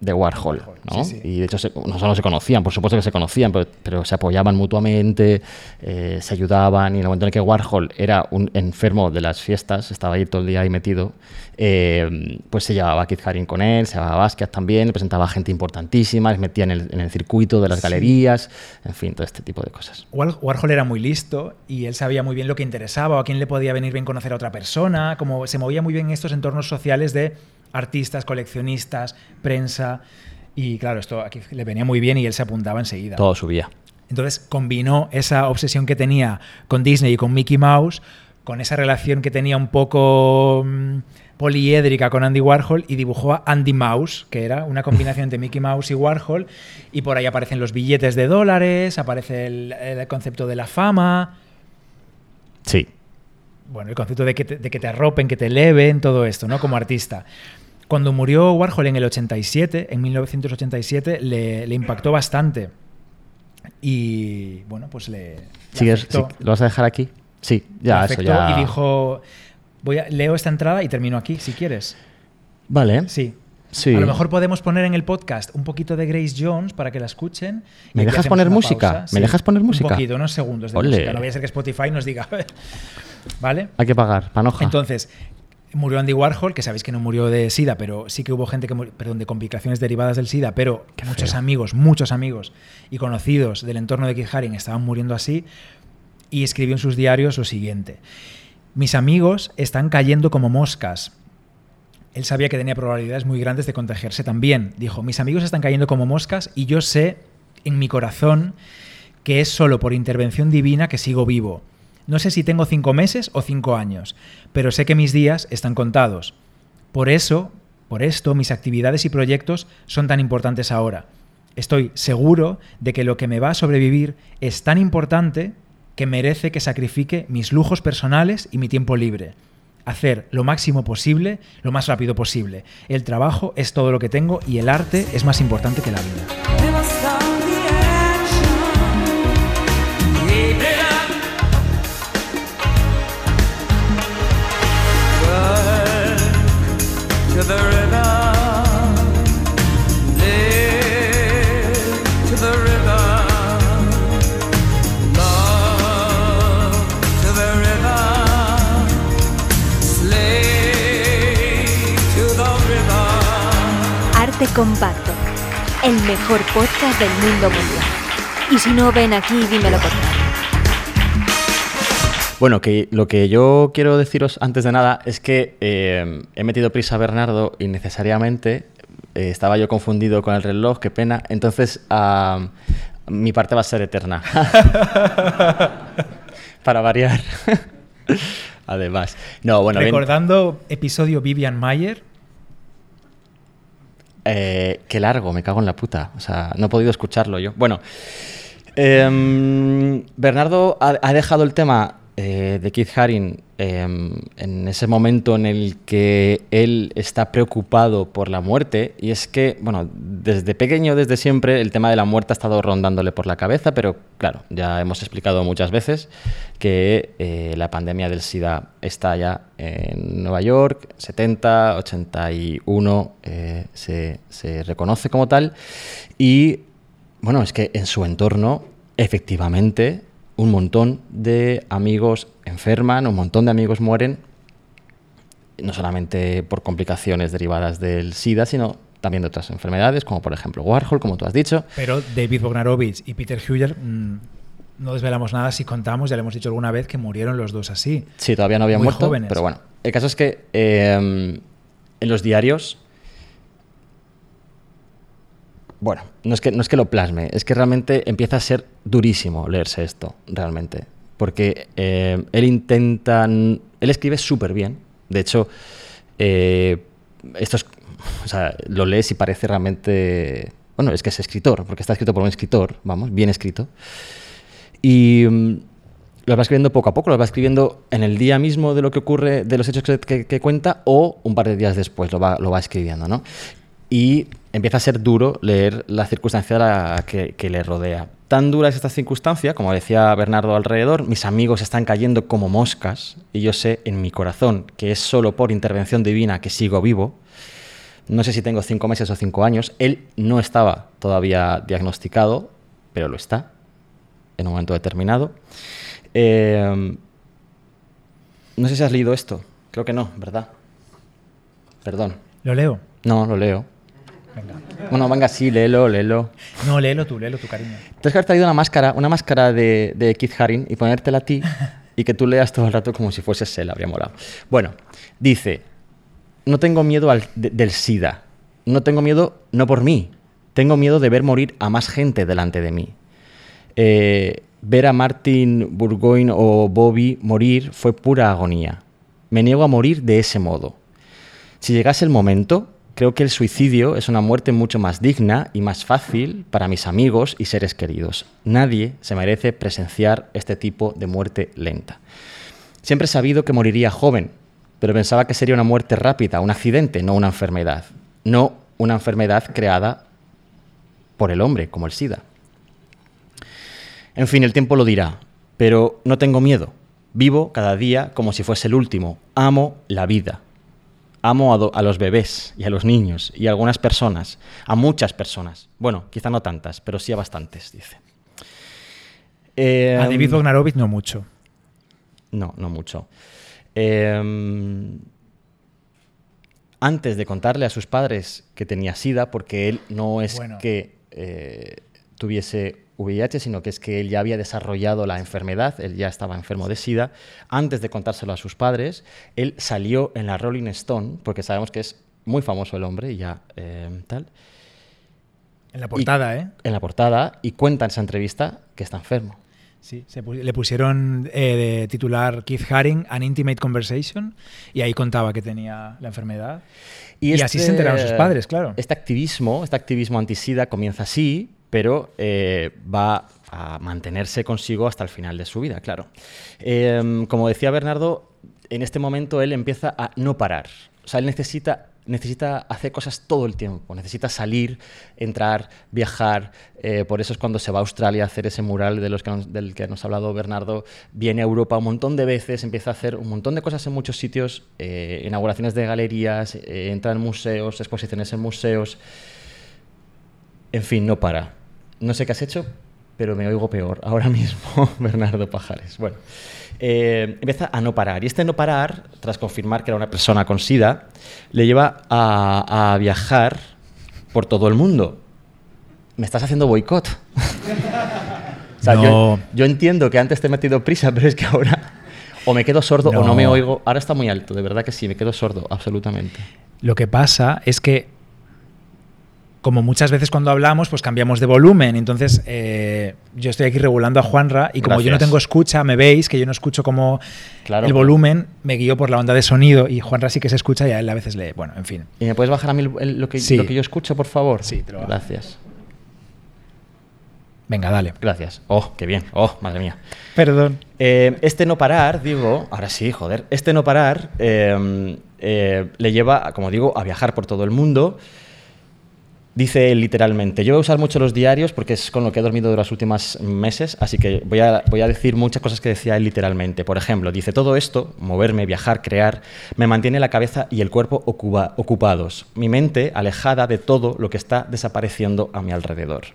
Speaker 2: de Warhol, ¿no?
Speaker 3: sí, sí.
Speaker 2: Y de hecho se- no solo se conocían, por supuesto que se conocían, pero, pero se apoyaban mutuamente, eh, se ayudaban y en el momento en el que Warhol era un enfermo de las fiestas, estaba ahí todo el día ahí metido, eh, pues se llevaba a Keith Haring con él, se llevaba a Basquiat también, le presentaba a gente importantísima, les metía en el, en el circuito de las
Speaker 3: Sí.
Speaker 2: galerías, en fin, todo este tipo de cosas.
Speaker 3: War- Warhol era muy listo y él sabía muy bien lo que interesaba o a quién le podía venir bien conocer a otra persona, como se movía muy bien en estos entornos sociales de artistas, coleccionistas, prensa. Y claro, esto aquí le venía muy bien y él se apuntaba enseguida.
Speaker 2: Todo subía.
Speaker 3: Entonces combinó esa obsesión que tenía con Disney y con Mickey Mouse con esa relación que tenía un poco mm, poliédrica con Andy Warhol y dibujó a Andy Mouse, que era una combinación entre Mickey Mouse y Warhol. Y por ahí aparecen los billetes de dólares, aparece el, el concepto de la fama,
Speaker 2: Sí,
Speaker 3: bueno, el concepto de que, te, de que te arropen, que te eleven, todo esto, ¿no? Como artista. Cuando murió Warhol en el 87, en 1987, le, le impactó bastante. Y bueno, pues le. le
Speaker 2: ¿Sigues-
Speaker 3: afectó.
Speaker 2: sí, ¿Lo vas a dejar aquí? Sí, ya, eso ya.
Speaker 3: Y dijo: voy a, Leo esta entrada y termino aquí, si quieres.
Speaker 2: Vale.
Speaker 3: Sí.
Speaker 2: Sí.
Speaker 3: A lo mejor podemos poner en el podcast un poquito de Grace Jones para que la escuchen. y
Speaker 2: ¿Me dejas poner música?
Speaker 3: pausa.
Speaker 2: ¿Me dejas poner música?
Speaker 3: Un poquito, unos segundos de música. No vaya a ser que Spotify nos diga. ¿Vale?
Speaker 2: Hay que pagar, panoja.
Speaker 3: Entonces, murió Andy Warhol, que sabéis que no murió de SIDA, pero sí que hubo gente que murió, perdón, de complicaciones derivadas del SIDA, pero muchos
Speaker 2: feo.
Speaker 3: amigos, muchos amigos y conocidos del entorno de Keith Haring estaban muriendo así y escribió en sus diarios lo siguiente: Mis amigos están cayendo como moscas. Él sabía que tenía probabilidades muy grandes de contagiarse también. Dijo, mis amigos están cayendo como moscas y yo sé en mi corazón que es solo por intervención divina que sigo vivo. No sé si tengo cinco meses o cinco años, pero sé que mis días están contados. Por eso, por esto, mis actividades y proyectos son tan importantes ahora. Estoy seguro de que lo que me va a sobrevivir es tan importante que merece que sacrifique mis lujos personales y mi tiempo libre. Hacer lo máximo posible, lo más rápido posible. El trabajo es todo lo que tengo y el arte es más importante que la vida.
Speaker 1: Arte Compacto, el mejor podcast del mundo mundial. Y si no, ven aquí y dime lo contrario.
Speaker 2: Bueno, que lo que yo quiero deciros antes de nada es que eh, he metido prisa a Bernardo innecesariamente. eh, estaba yo confundido con el reloj, qué pena. Entonces, mi parte va a ser eterna. Para variar. Además. No, bueno, bien-
Speaker 3: Recordando episodio Vivian Mayer,
Speaker 2: Eh, qué largo, me cago en la puta. O sea, no he podido escucharlo yo. Bueno, em, Bernardo ha, ha dejado el tema eh, de Keith Haring em, en ese momento en el que él está preocupado por la muerte. Y es que, bueno, desde pequeño, desde siempre, el tema de la muerte ha estado rondándole por la cabeza, pero claro, ya hemos explicado muchas veces que eh, la pandemia del SIDA está ya en Nueva York, 70, 81 eh, se, se reconoce como tal. Y bueno, es que en su entorno, efectivamente, un montón de amigos enferman, un montón de amigos mueren, no solamente por complicaciones derivadas del SIDA, sino también de otras enfermedades, como por ejemplo Warhol, como tú has dicho.
Speaker 3: pero David Bognarovich y Peter Huger mm, no desvelamos nada si contamos, ya le hemos dicho alguna vez que murieron los dos así.
Speaker 2: Sí, todavía no habían
Speaker 3: Muy
Speaker 2: muerto,
Speaker 3: jóvenes.
Speaker 2: pero bueno. El caso es que eh, en los diarios, bueno, no es, que, no es que lo plasme, es que realmente empieza a ser durísimo leerse esto, realmente. Porque eh, él intenta, él escribe súper bien, de hecho, eh, esto es, o sea, lo lees y parece realmente, bueno, es que es escritor, porque está escrito por un escritor, vamos, bien escrito. Y mm, lo va escribiendo poco a poco, lo va escribiendo en el día mismo de lo que ocurre, de los hechos que, que- que cuenta, o un par de días después lo va, lo va escribiendo, ¿no? Y empieza a ser duro leer la circunstancia la que, que le rodea. Tan dura es esta circunstancia, como decía Bernardo alrededor, mis amigos están cayendo como moscas y yo sé en mi corazón que es solo por intervención divina que sigo vivo. No sé si tengo cinco meses o cinco años. Él no estaba todavía diagnosticado, pero lo está en un momento determinado. Eh, no sé si has leído esto. Creo que no, ¿verdad? Perdón.
Speaker 3: ¿Lo leo?
Speaker 2: No, lo leo.
Speaker 3: Venga.
Speaker 2: Bueno, venga, sí, léelo, léelo.
Speaker 3: No, léelo tú, léelo tú, cariño.
Speaker 2: Tienes que haber traído una máscara, una máscara de, de Keith Haring y ponértela a ti y que tú leas todo el rato como si fueses él, habría molado. Bueno, dice, no tengo miedo al- de- del SIDA. No tengo miedo, no por mí. Tengo miedo de ver morir a más gente delante de mí. Eh, ver a Martin Burgoyne o Bobby morir fue pura agonía. Me niego a morir de ese modo. Si llegase el momento, creo que el suicidio es una muerte mucho más digna y más fácil para mis amigos y seres queridos. Nadie se merece presenciar este tipo de muerte lenta. Siempre he sabido que moriría joven, pero pensaba que sería una muerte rápida, un accidente, no una enfermedad. No una enfermedad creada por el hombre, como el SIDA. En fin, el tiempo lo dirá, pero no tengo miedo. Vivo cada día como si fuese el último. Amo la vida. Amo a, los bebés y a los niños y a algunas personas, a muchas personas. Bueno, quizá no tantas, pero sí a bastantes, dice. Eh,
Speaker 3: A David Bognarovich no mucho.
Speaker 2: no, no mucho. Eh, antes de contarle a sus padres que tenía SIDA, porque él no es
Speaker 3: Bueno.
Speaker 2: que eh, tuviese VIH, sino que es que él ya había desarrollado la enfermedad, él ya estaba enfermo de SIDA, antes de contárselo a sus padres, él salió en la Rolling Stone, porque sabemos que es muy famoso el hombre y ya eh, tal,
Speaker 3: En la portada, ¿eh?
Speaker 2: en la portada, y cuenta en esa entrevista que está enfermo.
Speaker 3: Sí, se pu- le pusieron eh, de titular Keith Haring, An Intimate Conversation, y ahí contaba que tenía la enfermedad. Y así se enteraron sus padres, claro.
Speaker 2: Este activismo, este activismo antisida comienza así, pero eh, va a mantenerse consigo hasta el final de su vida, claro. Eh, como decía Bernardo, en este momento él empieza a no parar. O sea, él necesita, necesita hacer cosas todo el tiempo. Necesita salir, entrar, viajar. Eh, por eso es cuando se va a Australia a hacer ese mural de los que nos- del que nos ha hablado Bernardo. Viene a Europa un montón de veces, empieza a hacer un montón de cosas en muchos sitios, eh, inauguraciones de galerías, entra en museos, exposiciones en museos. En fin, no para. No sé qué has hecho, pero me oigo peor ahora mismo, Bernardo Pajares. Bueno, eh, empieza a no parar. Y este no parar, tras confirmar que era una persona con SIDA, le lleva a, a viajar por todo el mundo. Me estás haciendo boicot. O sea, yo,
Speaker 3: No.
Speaker 2: yo entiendo que antes te he metido prisa, pero es que ahora o me quedo sordo o No. me oigo. Ahora está muy alto, de verdad que sí, me quedo sordo, absolutamente.
Speaker 3: Lo que pasa es que, como muchas veces cuando hablamos, pues cambiamos de volumen. Entonces, eh, yo estoy aquí regulando a Juanra y como yo no tengo escucha, me veis que yo no escucho como
Speaker 2: Claro.
Speaker 3: el volumen, me guío por la onda de sonido y Juanra sí que se escucha y a él a veces lee. Bueno, en fin.
Speaker 2: ¿Y me puedes bajar a mí lo, que,
Speaker 3: Sí.
Speaker 2: lo que yo escucho, por favor?
Speaker 3: Sí, te lo bajo.
Speaker 2: Gracias.
Speaker 3: Venga, dale.
Speaker 2: Gracias. Oh, qué bien. Oh, madre mía.
Speaker 3: Perdón.
Speaker 2: Eh, este no parar, digo, ahora sí, joder, este no parar eh, le lleva, como digo, a viajar por todo el mundo. Dice él literalmente, yo voy a usar mucho los diarios porque es con lo que he dormido de los últimos meses, así que voy a, voy a decir muchas cosas que decía él literalmente. Por ejemplo, dice, todo esto, moverme, viajar, crear, me mantiene la cabeza y el cuerpo ocupa- ocupados, mi mente alejada de todo lo que está desapareciendo a mi alrededor.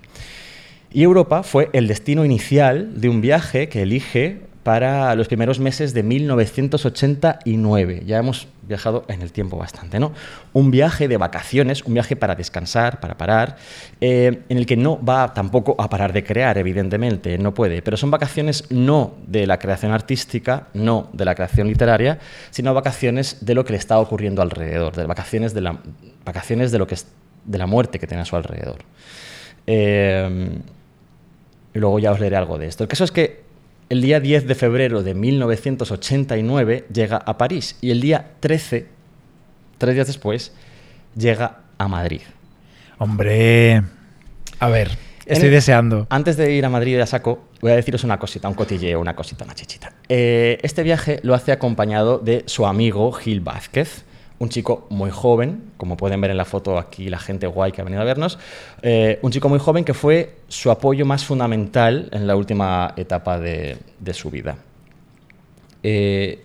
Speaker 2: Y Europa fue el destino inicial de un viaje que elige para los primeros meses de 1989. Ya hemos viajado en el tiempo bastante, ¿no? Un viaje de vacaciones, un viaje para descansar, para parar, eh, en el que no va tampoco a parar de crear, evidentemente, no puede, pero son vacaciones no de la creación artística, no de la creación literaria, sino vacaciones de lo que le está ocurriendo alrededor, de vacaciones de la, vacaciones de lo que es, de la muerte que tiene a su alrededor. Eh, y luego ya os leeré algo de esto. El caso es que el día 10 de febrero de 1989 llega a París y el día 13, tres días después, llega a Madrid.
Speaker 3: Hombre. A ver, estoy deseando.
Speaker 2: Antes de ir a Madrid a saco, voy a deciros una cosita, un cotilleo, una cosita, una chichita. Eh, este viaje lo hace acompañado de su amigo Gil Vázquez, un chico muy joven, como pueden ver en la foto aquí la gente guay que ha venido a vernos, eh, un chico muy joven que fue su apoyo más fundamental en la última etapa de, de su vida. Eh,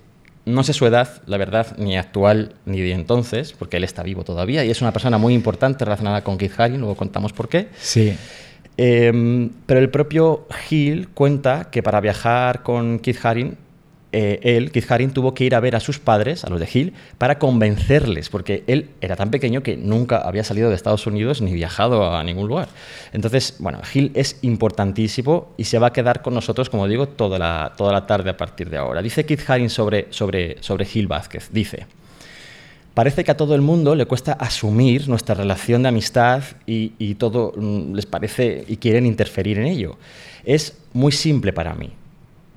Speaker 2: No sé su edad, la verdad, ni actual ni de entonces, porque él está vivo todavía y es una persona muy importante relacionada con Keith Haring, luego contamos por qué.
Speaker 3: Sí.
Speaker 2: Eh, pero el propio Hill cuenta que para viajar con Keith Haring, eh, él, Keith Haring, tuvo que ir a ver a sus padres, a los de Hill, para convencerles, porque él era tan pequeño que nunca había salido de Estados Unidos ni viajado a ningún lugar. Entonces, bueno, Hill es importantísimo y se va a quedar con nosotros, como digo, toda la, toda la tarde a partir de ahora. Dice Keith Haring sobre, sobre, sobre Gil Vázquez, dice... Parece que a todo el mundo le cuesta asumir nuestra relación de amistad y, y todo mm, les parece y quieren interferir en ello. Es muy simple para mí.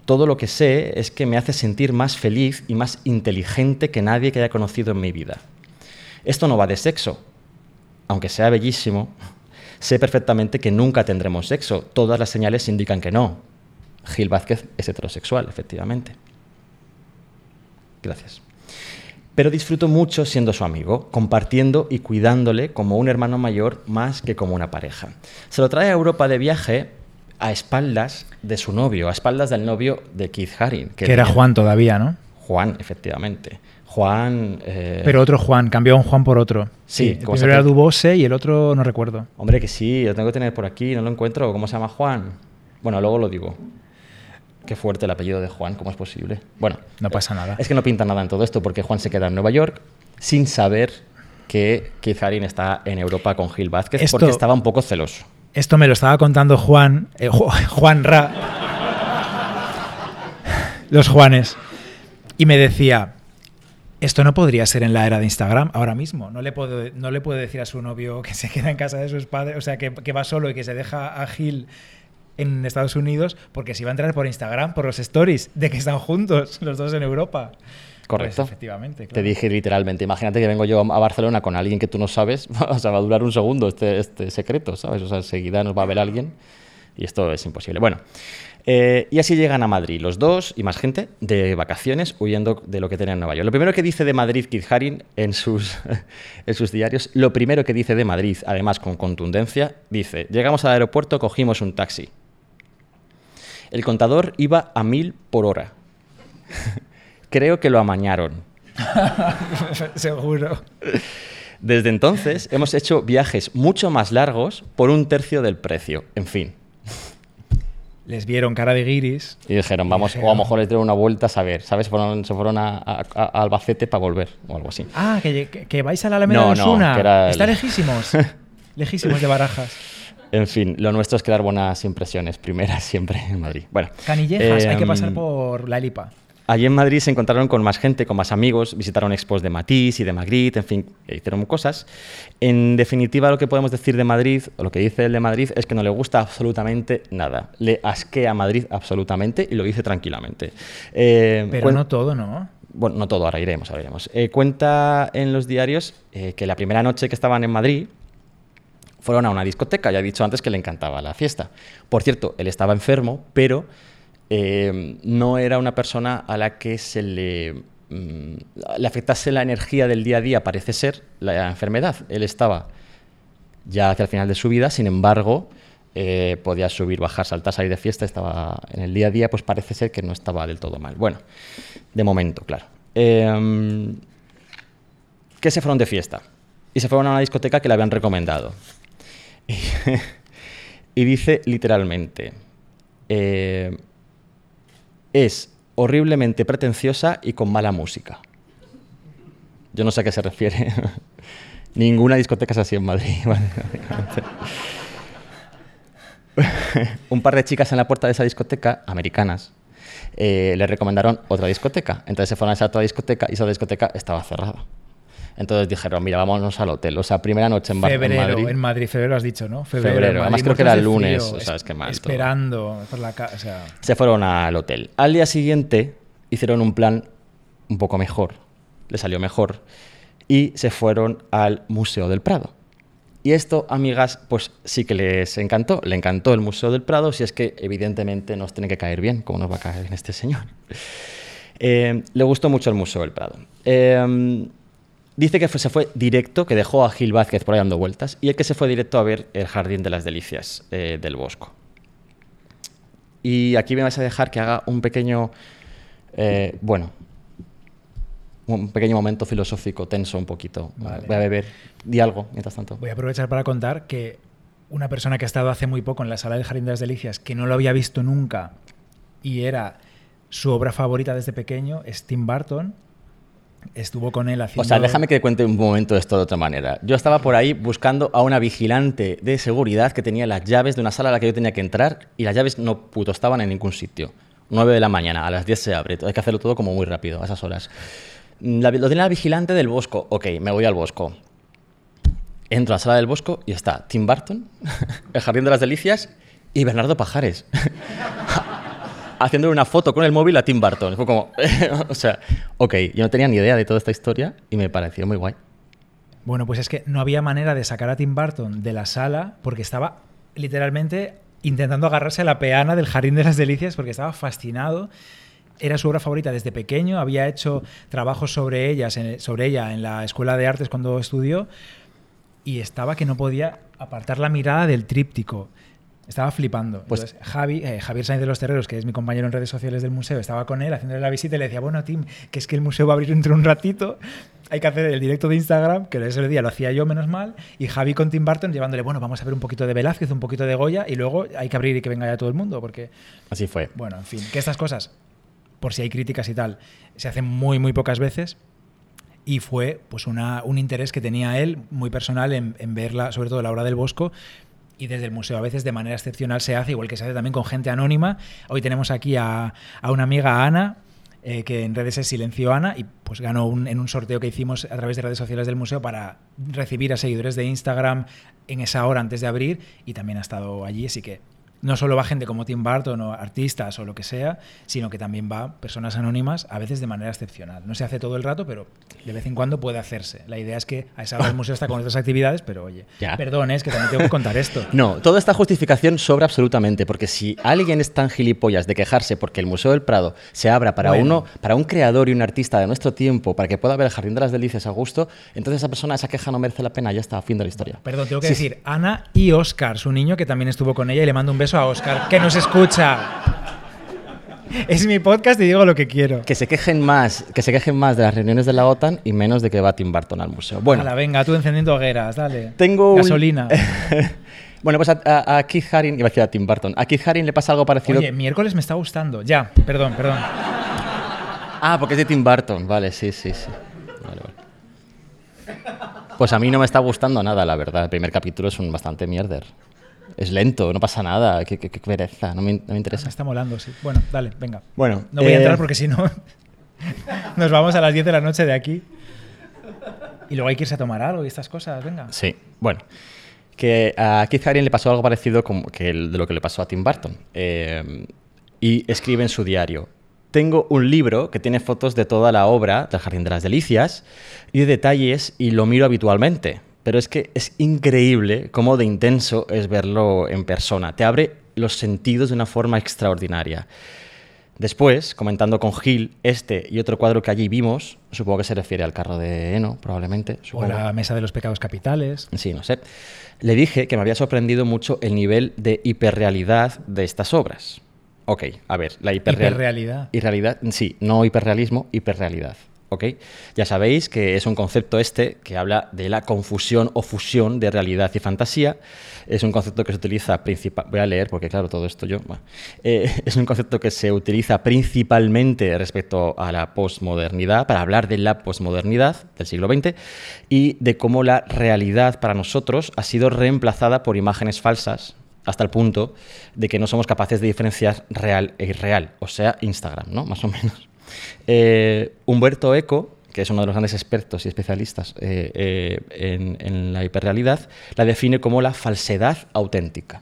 Speaker 2: Todo lo que sé es que me hace sentir más feliz y más inteligente que nadie que haya conocido en mi vida. Esto no va de sexo. Aunque sea bellísimo, sé perfectamente que nunca tendremos sexo. Todas las señales indican que no. Gil Vázquez es heterosexual, efectivamente. Gracias. Pero disfruto mucho siendo su amigo, compartiendo y cuidándole como un hermano mayor más que como una pareja. Se lo trae a Europa de viaje a espaldas de su novio, a espaldas del novio de Keith Haring.
Speaker 3: Que era Juan todavía, ¿no?
Speaker 2: Juan, efectivamente. Juan... eh,
Speaker 3: Pero otro Juan, cambió un Juan por otro.
Speaker 2: Sí,
Speaker 3: el
Speaker 2: cosa
Speaker 3: primero era
Speaker 2: que-
Speaker 3: Dubose y el otro no recuerdo.
Speaker 2: Hombre, que sí, lo tengo que tener por aquí, no lo encuentro. ¿Cómo se llama Juan? Bueno, luego lo digo. Qué fuerte el apellido de Juan, ¿cómo es posible? Bueno,
Speaker 3: No pasa nada.
Speaker 2: es que no pinta nada en todo esto porque Juan se queda en Nueva York sin saber que Keith Haring está en Europa con Gil Vázquez
Speaker 3: Esto-
Speaker 2: porque estaba un poco celoso.
Speaker 3: Esto me lo estaba contando Juan, eh, Ju- Juan Ra. Los Juanes. Y me decía, esto no podría ser en la era de Instagram ahora mismo. No le, puedo, no le puede decir a su novio que se queda en casa de sus padres, o sea, que, que va solo y que se deja a Gil en Estados Unidos, porque se va a entrar por Instagram, por los stories, de que están juntos los dos en Europa.
Speaker 2: Correcto.
Speaker 3: Pues, efectivamente.
Speaker 2: Te dije literalmente, imagínate que vengo yo a Barcelona con alguien que tú no sabes, o sea, va a durar un segundo este, este secreto, ¿sabes? O sea, enseguida nos va a ver alguien y esto es imposible. Bueno, eh, y así llegan a Madrid, los dos y más gente, de vacaciones, huyendo de lo que tenía en Nueva York. Lo primero que dice de Madrid Keith Haring en sus, en sus diarios, lo primero que dice de Madrid, además con contundencia, dice, llegamos al aeropuerto, cogimos un taxi. El contador iba a mil por hora. Creo que lo amañaron.
Speaker 3: Seguro.
Speaker 2: Desde entonces hemos hecho viajes mucho más largos por un tercio del precio. En fin.
Speaker 3: Les vieron cara de guiris.
Speaker 2: Y dijeron, vamos, o a lo mejor les dieron una vuelta a saber, ¿sabes? Fueron, se fueron a, a- a Albacete para volver o algo así.
Speaker 3: Ah, que, que- que vais a la Alameda
Speaker 2: No,
Speaker 3: de Osuna.
Speaker 2: el-
Speaker 3: Está lejísimos. lejísimos de Barajas.
Speaker 2: En fin, lo nuestro es crear buenas impresiones, primeras siempre en Madrid. Bueno,
Speaker 3: Canillejas, hay que
Speaker 2: em,
Speaker 3: pasar por la Elipa.
Speaker 2: Allí en Madrid se encontraron con más gente, con más amigos, visitaron expos de Matisse y de Magritte, en fin, e hicieron cosas. En definitiva, lo que podemos decir de Madrid, o lo que dice él de Madrid, es que no le gusta absolutamente nada. Le asquea Madrid absolutamente y lo dice tranquilamente. Eh,
Speaker 3: Pero no todo, ¿no?
Speaker 2: Bueno, no todo, ahora iremos, ahora iremos. Eh, cuenta en los diarios eh, que la primera noche que estaban en Madrid fueron a una discoteca. Ya he dicho antes que le encantaba la fiesta. Por cierto, él estaba enfermo, pero eh, no era una persona a la que se le, mm, le afectase la energía del día a día, parece ser, la enfermedad. Él estaba ya hacia el final de su vida, sin embargo, eh, podía subir, bajar, saltar, salir de fiesta, estaba en el día a día, pues parece ser que no estaba del todo mal. Bueno, de momento, claro. Eh, que se fueron de fiesta y se fueron a una discoteca que le habían recomendado. Y, y dice literalmente, eh, es horriblemente pretenciosa y con mala música. Yo no sé a qué se refiere. Ninguna discoteca es así en Madrid. Un par de chicas en la puerta de esa discoteca, americanas, eh, le recomendaron otra discoteca. Entonces se fueron a esa otra discoteca y esa discoteca estaba cerrada. Entonces dijeron, mira, vámonos al hotel. O sea, primera noche en,
Speaker 3: Febrero,
Speaker 2: Madrid.
Speaker 3: en Madrid, febrero has dicho, ¿no? Febrero.
Speaker 2: Además, creo que era
Speaker 3: de
Speaker 2: lunes,
Speaker 3: frío,
Speaker 2: o sea, es que mal todo.
Speaker 3: Esperando por la casa. O sea,
Speaker 2: Se fueron al hotel. Al día siguiente hicieron un plan un poco mejor, le salió mejor, y se fueron al Museo del Prado. Y esto, amigas, pues sí que les encantó. Le encantó el Museo del Prado, si es que evidentemente nos tiene que caer bien, como nos va a caer bien este señor. Eh, le gustó mucho el Museo del Prado. Eh, dice que fue- se fue directo, que dejó a Gil Vázquez por ahí dando vueltas, y el que se fue directo a ver el Jardín de las Delicias eh, del Bosco. Y aquí me vais a dejar que haga un pequeño, eh, bueno, un pequeño momento filosófico tenso un poquito.
Speaker 3: Vale.
Speaker 2: Voy a beber. Di algo, mientras tanto.
Speaker 3: Voy a aprovechar para contar que una persona que ha estado hace muy poco en la sala del Jardín de las Delicias, que no lo había visto nunca y era su obra favorita desde pequeño, es Tim Burton. Estuvo con él haciendo...
Speaker 2: O sea, déjame que cuente un momento esto de otra manera. Yo estaba por ahí buscando a una vigilante de seguridad que tenía las llaves de una sala a la que yo tenía que entrar y las llaves no puto estaban en ningún sitio. 9 de la mañana, a las 10 se abre. Hay que hacerlo todo como muy rápido, a esas horas. La- lo tiene la vigilante del Bosco. Ok, me voy al Bosco. Entro a la sala del Bosco y está Tim Burton, el Jardín de las Delicias y Bernardo Pajares. Haciendo una foto con el móvil a Tim Burton. Fue como, o sea, ok, yo no tenía ni idea de toda esta historia y me pareció muy guay.
Speaker 3: Bueno, pues es que no había manera de sacar a Tim Burton de la sala porque estaba literalmente intentando agarrarse a la peana del Jardín de las Delicias porque estaba fascinado. Era su obra favorita desde pequeño, había hecho trabajos sobre, ellas, sobre ella en la Escuela de Artes cuando estudió y estaba que no podía apartar la mirada del tríptico. Estaba flipando.
Speaker 2: Pues-
Speaker 3: Entonces, Javi, eh, Javier Sainz de los Terreros, que es mi compañero en redes sociales del museo, estaba con él haciéndole la visita y le decía, bueno, Tim, que es que el museo va a abrir dentro de un ratito, hay que hacer el directo de Instagram, que ese día lo hacía yo menos mal, y Javi con Tim Burton llevándole, bueno, vamos a ver un poquito de Velázquez, un poquito de Goya, y luego hay que abrir y que venga ya todo el mundo, porque,
Speaker 2: Así fue.
Speaker 3: bueno, en fin, que estas cosas, por si hay críticas y tal, se hacen muy, muy pocas veces. Y fue pues una, un interés que tenía él muy personal en, en verla, sobre todo la obra del Bosco, y desde el museo a veces de manera excepcional se hace, igual que se hace también con gente anónima. Hoy tenemos aquí a, a una amiga, Ana, eh, que en redes es Silencio Ana, y pues ganó un- en un sorteo que hicimos a través de redes sociales del museo para recibir a seguidores de Instagram en esa hora antes de abrir, y también ha estado allí, así que no solo va gente como Tim Burton o artistas o lo que sea, sino que también va personas anónimas, a veces de manera excepcional. No se hace todo el rato, pero de vez en cuando puede hacerse. La idea es que a esa hora el museo está con otras actividades, pero oye,
Speaker 2: Ya.
Speaker 3: perdón, es que también tengo que contar esto.
Speaker 2: No, toda esta justificación sobra absolutamente, porque si alguien es tan gilipollas de quejarse porque el Museo del Prado se abra para
Speaker 3: Bueno.
Speaker 2: uno, para un creador y un artista de nuestro tiempo, para que pueda ver el Jardín de las Delicias a gusto, entonces esa persona, esa queja no merece la pena, ya está, fin de la historia.
Speaker 3: Perdón, tengo que
Speaker 2: Sí,
Speaker 3: decir Ana y Oscar, su niño que también estuvo con ella y le mando un beso a Oscar, que nos escucha. Es mi podcast y digo lo que quiero.
Speaker 2: Que se quejen más, que se quejen más de las reuniones de la OTAN y menos de que va Tim Burton al museo. Bueno,
Speaker 3: Hala, venga, tú encendiendo hogueras, dale.
Speaker 2: tengo un-
Speaker 3: Gasolina.
Speaker 2: bueno, pues a, a- a Keith Haring, iba a decir a Tim Burton, a Keith Haring le pasa algo parecido.
Speaker 3: Oye, miércoles me está gustando. Ya, perdón, perdón.
Speaker 2: Ah, porque es de Tim Burton, vale, sí, sí, sí. Vale, vale. Pues a mí no me está gustando nada, la verdad. El primer capítulo es un bastante mierder. Es lento, no pasa nada, qué, qué, qué pereza, no me, no me
Speaker 3: Me
Speaker 2: interesa.
Speaker 3: está molando, sí. Bueno, dale, venga.
Speaker 2: Bueno,
Speaker 3: No voy a
Speaker 2: eh,
Speaker 3: entrar porque si no nos vamos a las 10 de la noche de aquí. Y luego hay que irse a tomar algo y estas cosas, venga.
Speaker 2: Sí, bueno. Que a Keith Haring le pasó algo parecido como que el- de lo que le pasó a Tim Burton. Eh, y escribe en su diario. Tengo un libro que tiene fotos de toda la obra del Jardín de las Delicias y de detalles y lo miro habitualmente. Pero es que es increíble cómo de intenso es verlo en persona. Te abre los sentidos de una forma extraordinaria. Después, comentando con Gil este y otro cuadro que allí vimos, supongo que se refiere al carro de Eno, probablemente.
Speaker 3: O
Speaker 2: supongo.
Speaker 3: la mesa de los pecados capitales.
Speaker 2: Sí, no sé. Le dije que me había sorprendido mucho el nivel de hiperrealidad de estas obras. Ok, a ver, la hiperreal-
Speaker 3: Hiperrealidad.
Speaker 2: Irrealidad, sí, no hiperrealismo, hiperrealidad. ¿Ok? Ya sabéis que es un concepto este que habla de la confusión o fusión de realidad y fantasía. Es un concepto que se utiliza principal. Voy a leer porque, claro, todo esto yo. bueno. Eh, es un concepto que se utiliza principalmente respecto a la posmodernidad, para hablar de la posmodernidad del siglo XX y de cómo la realidad para nosotros ha sido reemplazada por imágenes falsas hasta el punto de que no somos capaces de diferenciar real e irreal, o sea, Instagram, ¿no? Más o menos. Eh, Humberto Eco, que es uno de los grandes expertos y especialistas eh, eh, en, en la hiperrealidad, la define como la falsedad auténtica.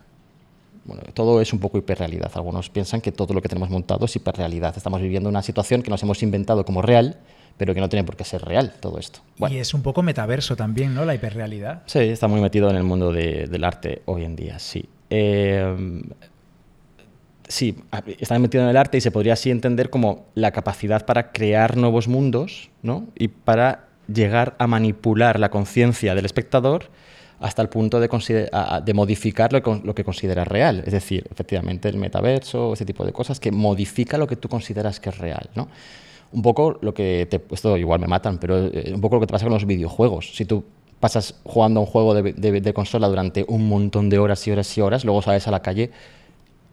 Speaker 2: Bueno, todo es un poco hiperrealidad. Algunos piensan que todo lo que tenemos montado es hiperrealidad. Estamos viviendo una situación que nos hemos inventado como real, pero que no tiene por qué ser real todo esto. Bueno.
Speaker 3: Y es un poco metaverso también, ¿no? La hiperrealidad.
Speaker 2: Sí, está muy metido en el mundo de- del arte hoy en día, sí. Eh, sí, está metido en el arte y se podría así entender como la capacidad para crear nuevos mundos, ¿no? Y para llegar a manipular la conciencia del espectador hasta el punto de, modificar lo que, lo que considera real. Es decir, efectivamente, el metaverso, ese tipo de cosas que modifica lo que tú consideras que es real, ¿no? un poco lo que te... Esto igual me matan, pero eh, un poco lo que te pasa con los videojuegos. Si tú pasas jugando a un juego de- de consola durante un montón de horas y horas y horas, luego sales a la calle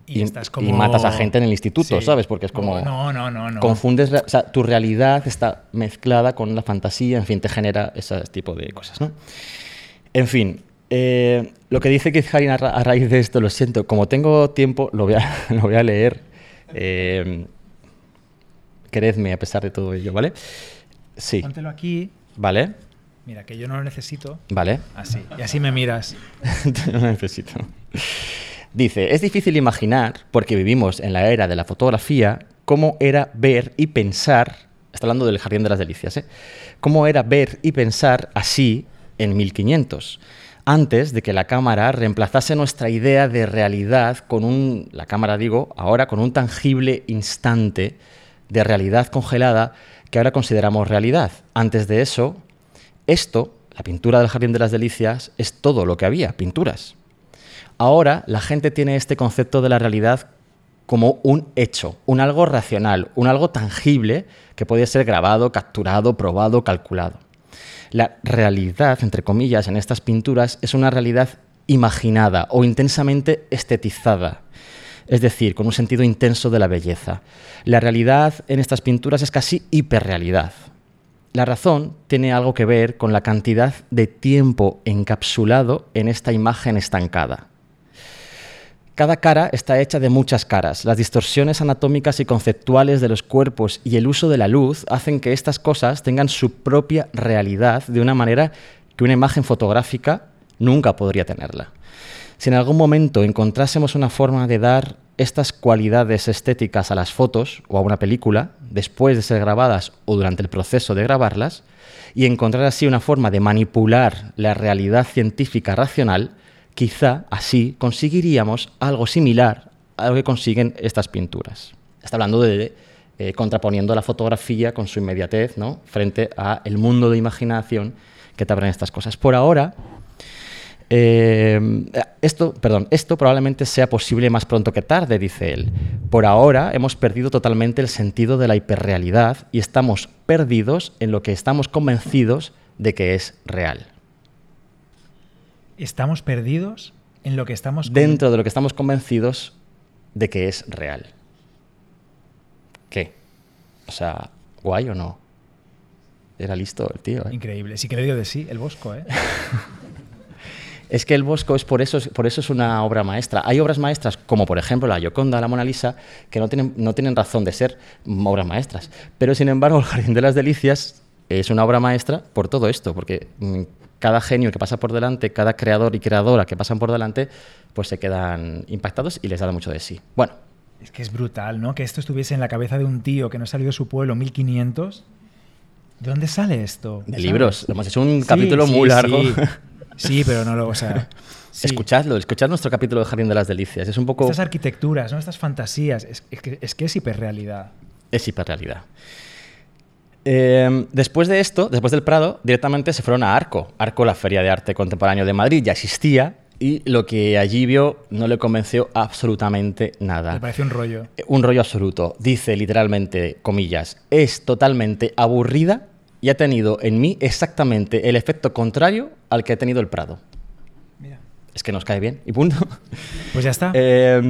Speaker 2: y,
Speaker 3: estás
Speaker 2: y
Speaker 3: como-
Speaker 2: matas a gente en el instituto,
Speaker 3: Sí.
Speaker 2: ¿sabes? Porque es como...
Speaker 3: No, no, no, no.
Speaker 2: Confundes, la- o sea, tu realidad está mezclada con la fantasía, en fin, te genera ese tipo de cosas, ¿no? En fin, eh, lo que dice Keith Haring a, ra- a raíz de esto, lo siento, como tengo tiempo, lo voy a, lo voy a leer. Eh, queredme a pesar de todo ello, ¿vale? Sí,
Speaker 3: Póntelo aquí.
Speaker 2: ¿vale?
Speaker 3: Mira, que yo no lo necesito.
Speaker 2: ¿Vale?
Speaker 3: Así. Y así me miras.
Speaker 2: no necesito. Dice, es difícil imaginar, porque vivimos en la era de la fotografía, cómo era ver y pensar, está hablando del Jardín de las Delicias, ¿eh? cómo era ver y pensar así en 1500, antes de que la cámara reemplazase nuestra idea de realidad con un, la cámara digo, ahora con un tangible instante de realidad congelada que ahora consideramos realidad. Antes de eso, esto, la pintura del Jardín de las Delicias, es todo lo que había, pinturas. Ahora la gente tiene este concepto de la realidad como un hecho, un algo racional, un algo tangible que puede ser grabado, capturado, probado, calculado. La realidad, entre comillas, en estas pinturas es una realidad imaginada o intensamente estetizada, es decir, con un sentido intenso de la belleza. La realidad en estas pinturas es casi hiperrealidad. La razón tiene algo que ver con la cantidad de tiempo encapsulado en esta imagen estancada. Cada cara está hecha de muchas caras. Las distorsiones anatómicas y conceptuales de los cuerpos y el uso de la luz hacen que estas cosas tengan su propia realidad de una manera que una imagen fotográfica nunca podría tenerla. Si en algún momento encontrásemos una forma de dar estas cualidades estéticas a las fotos o a una película, después de ser grabadas o durante el proceso de grabarlas, y encontrar así una forma de manipular la realidad científica racional, quizá así conseguiríamos algo similar a lo que consiguen estas pinturas. Está hablando de eh, contraponiendo la fotografía con su inmediatez ¿no? frente a el mundo de imaginación que te abren estas cosas. Por ahora, eh, esto, perdón, esto probablemente sea posible más pronto que tarde, dice él. Por ahora hemos perdido totalmente el sentido de la hiperrealidad y estamos perdidos en lo que estamos convencidos de que es real.
Speaker 3: Estamos perdidos en lo que estamos...
Speaker 2: Dentro de lo que estamos convencidos de que es real. ¿Qué? O sea, guay o no. Era listo el tío. ¿eh?
Speaker 3: Increíble. Sí que le digo de sí, el Bosco, ¿eh?
Speaker 2: Es que el Bosco es por eso, por eso es una obra maestra. Hay obras maestras, como por ejemplo la Gioconda, la Mona Lisa, que no tienen, no tienen razón de ser obras maestras. Pero sin embargo, el Jardín de las Delicias es una obra maestra por todo esto, porque mm, cada genio que pasa por delante, cada creador y creadora que pasan por delante, pues se quedan impactados y les da mucho de sí. Bueno,
Speaker 3: Es que es brutal, ¿no? Que esto estuviese en la cabeza de un tío que no salió de su pueblo 1500. ¿De dónde sale esto?
Speaker 2: de
Speaker 3: ¿Sabes?
Speaker 2: libros. Hemos hecho un
Speaker 3: Sí,
Speaker 2: capítulo
Speaker 3: sí,
Speaker 2: muy largo.
Speaker 3: Sí, Sí, pero no lo. O sea.
Speaker 2: Escuchadlo, escuchad nuestro capítulo de Jardín de las Delicias. Es un poco...
Speaker 3: Estas arquitecturas, ¿no? Estas fantasías. Es, es que, es que es hiperrealidad.
Speaker 2: Es hiperrealidad. Eh, después de esto, después del Prado, directamente se fueron a Arco. Arco, la Feria de Arte Contemporáneo de Madrid, ya existía y lo que allí vio no le convenció absolutamente nada.
Speaker 3: Me parece un rollo.
Speaker 2: Un rollo absoluto. Dice literalmente, comillas, es totalmente aburrida y ha tenido en mí exactamente el efecto contrario al que ha tenido el Prado. Es que nos cae bien y punto.
Speaker 3: Pues ya está.
Speaker 2: Eh,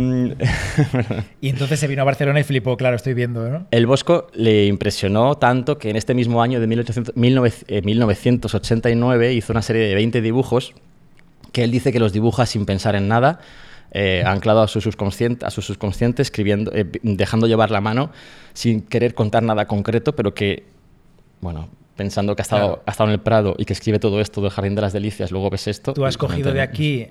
Speaker 3: y entonces se vino a Barcelona y flipó, claro, estoy viendo, ¿no?
Speaker 2: El Bosco le impresionó tanto que en este mismo año de 1800 19 eh, 1989 hizo una serie de 20 dibujos que él dice que los dibuja sin pensar en nada, eh, anclado a su subconsciente, a su subconsciente escribiendo, eh, dejando llevar la mano sin querer contar nada concreto, pero que, bueno, pensando que ha estado,
Speaker 3: Claro.
Speaker 2: ha estado en el Prado y que escribe todo esto del Jardín de las Delicias, luego ves esto.
Speaker 3: Tú has cogido de aquí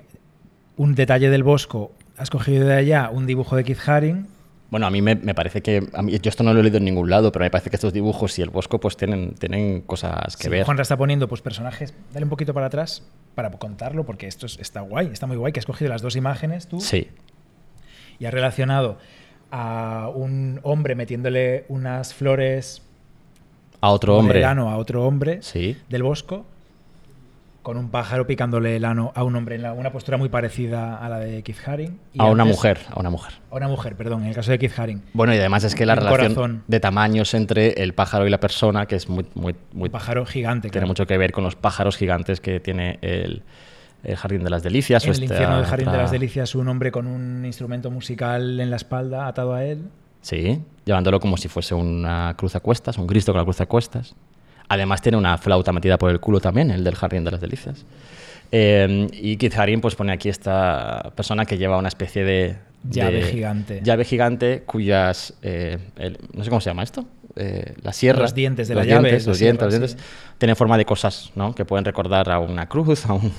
Speaker 3: un detalle del Bosco, has cogido de allá un dibujo de Keith Haring.
Speaker 2: Bueno, a mí me, me parece que. a mí- yo esto no lo he leído en ningún lado, pero me parece que estos dibujos y el Bosco pues tienen, tienen cosas que
Speaker 3: Sí,
Speaker 2: ver.
Speaker 3: Juanra está poniendo pues personajes. Dale un poquito para atrás para contarlo, porque esto es- está guay, está muy guay, que has cogido las dos imágenes tú
Speaker 2: Sí,
Speaker 3: y has relacionado a un hombre metiéndole unas flores
Speaker 2: a otro hombre.
Speaker 3: verano a otro hombre
Speaker 2: Sí.
Speaker 3: del Bosco con un pájaro picándole el ano a un hombre en la- una postura muy parecida a la de Keith Haring. Y
Speaker 2: A una mujer, a una mujer.
Speaker 3: A una mujer, perdón, en el caso de Keith Haring.
Speaker 2: Bueno, y además es que la relación
Speaker 3: corazón.
Speaker 2: de tamaños entre el pájaro y la persona, que es muy, muy, muy
Speaker 3: Un pájaro gigante.
Speaker 2: tiene
Speaker 3: claro.
Speaker 2: mucho que ver con los pájaros gigantes que tiene el, el Jardín de las Delicias.
Speaker 3: En
Speaker 2: o
Speaker 3: el
Speaker 2: esta
Speaker 3: infierno del Jardín de las Delicias, un hombre con un instrumento musical en la espalda atado a él.
Speaker 2: Sí, llevándolo como si fuese una cruz a cuestas, un Cristo con la cruz a cuestas. Además tiene una flauta metida por el culo también, el del Jardín de las Delicias. Eh, y Keith Haring pues pone aquí esta persona que lleva una especie de...
Speaker 3: Llave
Speaker 2: de-
Speaker 3: gigante.
Speaker 2: Llave gigante cuyas... eh, el- no sé cómo se llama esto. eh, la sierra.
Speaker 3: Los dientes de
Speaker 2: los
Speaker 3: la
Speaker 2: dientes,
Speaker 3: la
Speaker 2: los dientes,
Speaker 3: sierra,
Speaker 2: los dientes. Tienen forma de cosas, ¿no? Que pueden recordar a una cruz, a un...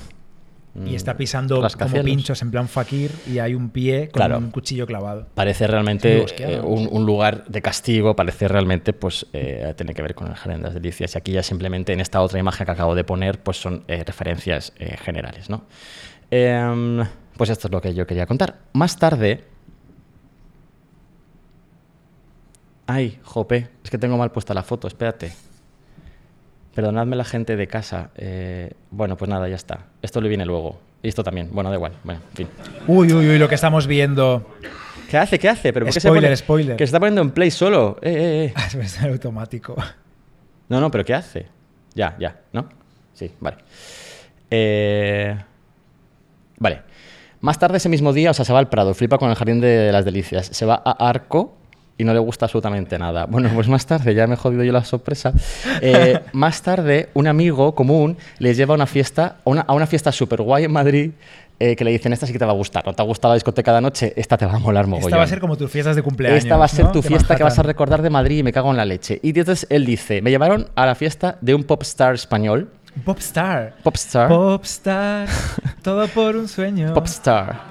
Speaker 3: Y está
Speaker 2: mm,
Speaker 3: pisando como pinchos en plan fakir y hay un pie con
Speaker 2: Claro.
Speaker 3: un cuchillo clavado.
Speaker 2: Parece realmente eh, un, un lugar de castigo, parece realmente, pues, eh, tiene que ver con el Jardín de las Delicias. Y aquí ya simplemente en esta otra imagen que acabo de poner, pues son eh, referencias generales, ¿no? Em, pues esto es lo que yo quería contar. Más tarde... Ay, jope, es que tengo mal puesta la foto, espérate. Perdonadme la gente de casa. eh, bueno, pues nada, ya está. Esto le viene luego. Y esto también. Bueno, da igual. Bueno, en fin.
Speaker 3: Uy, uy, uy, lo que estamos viendo.
Speaker 2: ¿Qué hace? ¿Qué hace? ¿Pero por qué
Speaker 3: Spoiler,
Speaker 2: se pone-
Speaker 3: spoiler.
Speaker 2: Que se está poniendo en play solo. Eh, eh, eh.
Speaker 3: Es automático.
Speaker 2: No, no, pero ¿qué hace? Ya, ya, ¿no? Sí, vale. Eh, Vale. Más tarde ese mismo día, o sea, se va al Prado, flipa con el Jardín de las Delicias. Se va a Arco y no le gusta absolutamente nada. Bueno, pues más tarde, ya me he jodido yo la sorpresa. eh, más tarde, un amigo común les lleva a una fiesta, a una, a una fiesta súper guay en Madrid, eh, que le dicen, esta sí que te va a gustar. ¿No te ha gustado la discoteca de noche? Esta te va a molar mogollón.
Speaker 3: Esta va a ser como tus fiestas de cumpleaños.
Speaker 2: Esta va a ser
Speaker 3: ¿no?
Speaker 2: tu
Speaker 3: De
Speaker 2: fiesta que vas a recordar de Madrid y me cago en la leche. Y entonces él dice, me llevaron a la fiesta de un popstar español.
Speaker 3: Popstar.
Speaker 2: Popstar.
Speaker 3: Popstar. todo por un sueño.
Speaker 2: Popstar.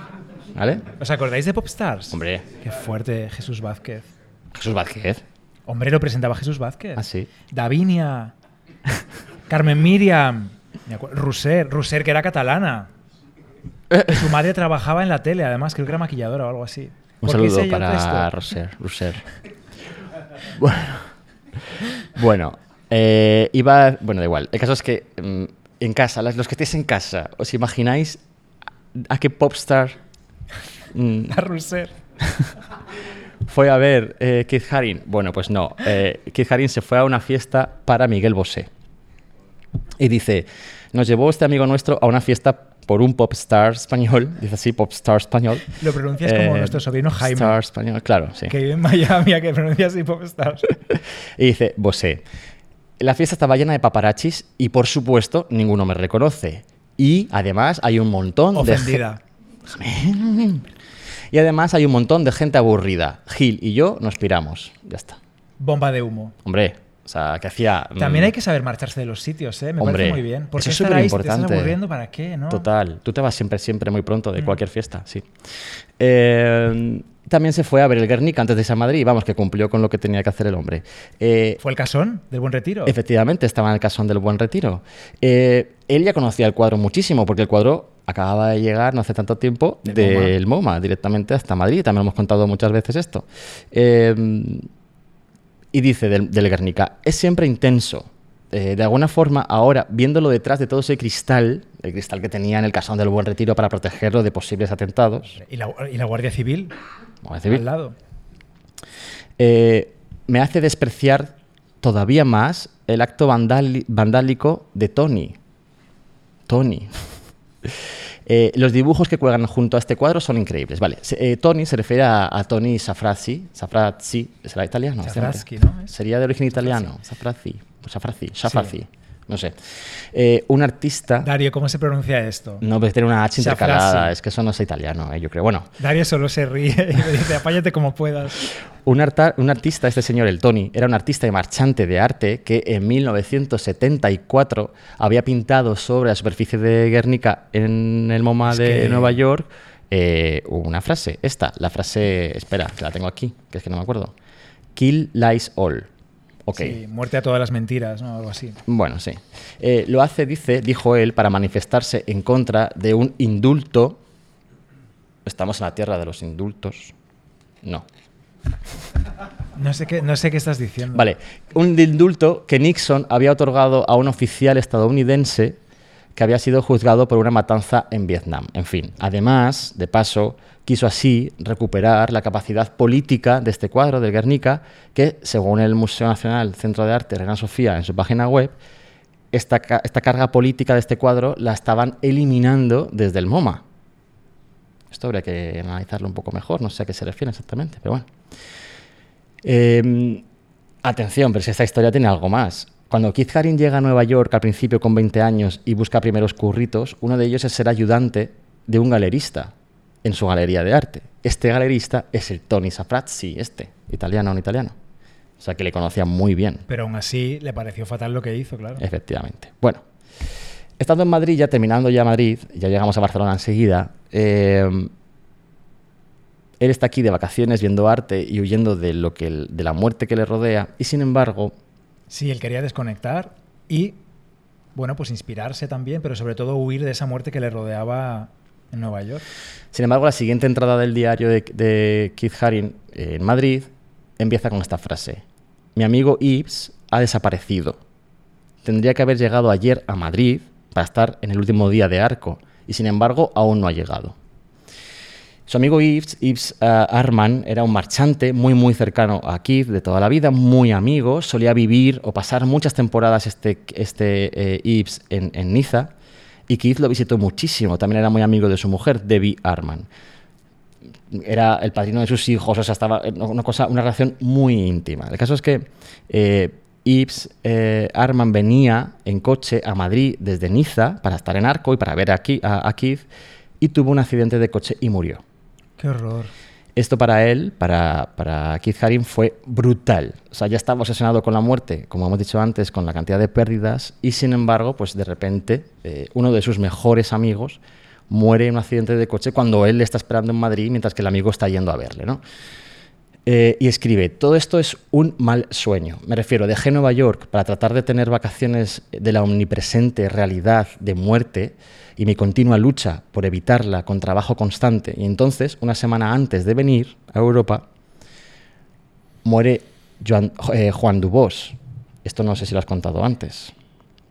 Speaker 2: ¿Vale?
Speaker 3: ¿Os acordáis de Popstars?
Speaker 2: Hombre,
Speaker 3: Qué fuerte, Jesús Vázquez.
Speaker 2: Jesús Vázquez.
Speaker 3: Hombre, lo presentaba Jesús Vázquez.
Speaker 2: Ah, sí.
Speaker 3: Davinia. Carmen Miriam. Roser. Roser, que era catalana. Y su madre trabajaba en la tele, además, creo que era maquilladora o algo así.
Speaker 2: Un
Speaker 3: ¿Por qué
Speaker 2: saludo para. Roser. Bueno, bueno eh, iba. Bueno, da igual. El caso es que mm, en casa, los que estéis en casa, ¿os imagináis a qué popstar mm,
Speaker 3: A.
Speaker 2: fue a ver eh, Keith Haring? Bueno, pues no. Eh, Keith Haring se fue a una fiesta para Miguel Bosé. Y dice, nos llevó este amigo nuestro a una fiesta por un popstar español, dice así, popstar español.
Speaker 3: Lo pronuncias como
Speaker 2: Eh,
Speaker 3: nuestro sobrino Jaime,
Speaker 2: Popstar español, claro, sí.
Speaker 3: que vive en Miami, a que pronuncia así Popstars.
Speaker 2: Y dice, Bosé, la fiesta estaba llena de paparachis y por supuesto ninguno me reconoce. Y además hay un montón de...
Speaker 3: Ofendida.
Speaker 2: Y además hay un montón de gente aburrida. Gil y yo nos piramos. Ya está.
Speaker 3: Bomba de humo.
Speaker 2: Hombre, o sea, que hacía... mm,
Speaker 3: También hay que saber marcharse de los sitios, ¿eh? Me
Speaker 2: Hombre,
Speaker 3: parece muy bien. ¿Por qué
Speaker 2: eso es
Speaker 3: estar ahí si te estás
Speaker 2: superimportante.
Speaker 3: aburriendo? ¿Para qué, no?
Speaker 2: Total. Tú te vas siempre, siempre muy pronto de
Speaker 3: Mm.
Speaker 2: cualquier fiesta, sí. Eh, también se fue a ver el Guernica antes de irse a Madrid. Vamos, que cumplió con lo que tenía que hacer el hombre. Eh,
Speaker 3: ¿Fue el casón del Buen Retiro?
Speaker 2: Efectivamente, estaba en el casón del Buen Retiro. Eh, él ya conocía el cuadro muchísimo, porque el cuadro acababa de llegar no hace tanto tiempo
Speaker 3: Del
Speaker 2: MoMA. directamente hasta Madrid. También hemos contado muchas veces esto. Eh, y dice del, del Guernica, es siempre intenso. Eh, de alguna forma, ahora, viéndolo detrás de todo ese cristal, el cristal que tenía en el casón del Buen Retiro para protegerlo de posibles atentados,
Speaker 3: ¿Y la, y la Guardia Civil?
Speaker 2: vamos a decir,
Speaker 3: Al lado.
Speaker 2: eh, me hace despreciar todavía más el acto vandálico de Tony. Tony. Eh, los dibujos que cuelgan junto a este cuadro son increíbles. Vale, eh, Tony se refiere a, a Tony Safrazzi. Safrazzi, ¿será italiano?
Speaker 3: Safrazzi, ¿no?
Speaker 2: Sería de origen italiano. Safrazzi. Safrazzi. Safrazzi. No sé. Eh, un artista.
Speaker 3: Dario, ¿cómo se pronuncia esto?
Speaker 2: No, pues tiene una H intercalada. Es que eso no es italiano, eh, yo creo. Bueno,
Speaker 3: Dario solo se ríe y me dice, apáñate como puedas.
Speaker 2: Un, arta- un artista, este señor, el Tony, era un artista y marchante de arte que en 1974 había pintado sobre la superficie de Guernica en el MoMA
Speaker 3: Es
Speaker 2: de
Speaker 3: que-
Speaker 2: Nueva York eh, una frase. Esta, la frase, espera, que la tengo aquí, que es que no me acuerdo. Kill lies all.
Speaker 3: Sí, muerte a todas las mentiras, ¿no? Algo así.
Speaker 2: Bueno, sí. Eh, lo hace, dice, dijo él, para manifestarse en contra de un indulto. Estamos en la tierra de los indultos. No.
Speaker 3: No sé qué, no sé qué estás diciendo.
Speaker 2: Vale, un indulto que Nixon había otorgado a un oficial estadounidense que había sido juzgado por una matanza en Vietnam. En fin, además, de paso, quiso así recuperar la capacidad política de este cuadro del Guernica, que, según el Museo Nacional Centro de Arte Reina Sofía en su página web, esta, esta carga política de este cuadro la estaban eliminando desde el MoMA. Esto habría que analizarlo un poco mejor, no sé a qué se refiere exactamente, pero bueno. Eh, atención, pero si esta historia tiene algo más. Cuando Keith Haring llega a Nueva York al principio con 20 años y busca primeros curritos, uno de ellos es ser ayudante de un galerista en su galería de arte. Este galerista es el Tony Safrazzi, este, italiano, un italiano. O sea que le conocía muy bien.
Speaker 3: Pero aún así le pareció fatal lo que hizo, claro.
Speaker 2: Efectivamente. Bueno, estando en Madrid, ya terminando ya Madrid, ya llegamos a Barcelona enseguida, eh, él está aquí de vacaciones viendo arte y huyendo de, lo que, de la muerte que le rodea, y sin embargo,
Speaker 3: Sí, él quería desconectar y, bueno, pues inspirarse también, pero sobre todo huir de esa muerte que le rodeaba en Nueva York.
Speaker 2: sin embargo, la siguiente entrada del diario de, Keith Haring eh, en Madrid empieza con esta frase. Mi amigo Yves ha desaparecido. Tendría que haber llegado ayer a Madrid para estar en el último día de arco y sin embargo aún no ha llegado. Su amigo Yves, eh, Arman, era un marchante muy muy cercano a Keith de toda la vida, muy amigo, solía vivir o pasar muchas temporadas este, este eh, en, Niza y Keith lo visitó muchísimo, también era muy amigo de su mujer, Debbie Arman. Era el padrino de sus hijos, o sea, estaba en una, cosa, una relación muy íntima. El caso es que eh, eh, Arman venía en coche a Madrid desde Niza para estar en Arco y para ver a, a Keith y tuvo un accidente de coche y murió.
Speaker 3: Qué horror.
Speaker 2: Esto para él, para, para Keith Haring, fue brutal. O sea, ya estaba obsesionado con la muerte, como hemos dicho antes, con la cantidad de pérdidas, y sin embargo, pues de repente, eh, uno de sus mejores amigos muere en un accidente de coche cuando él le está esperando en Madrid, mientras que el amigo está yendo a verle, ¿no? Eh, y escribe, todo esto es un mal sueño. Me refiero, dejé Nueva York para tratar de tener vacaciones de la omnipresente realidad de muerte y mi continua lucha por evitarla con trabajo constante. Y entonces, una semana antes de venir a Europa, muere Joan- eh, Juan Dubós. Esto no sé si lo has contado antes.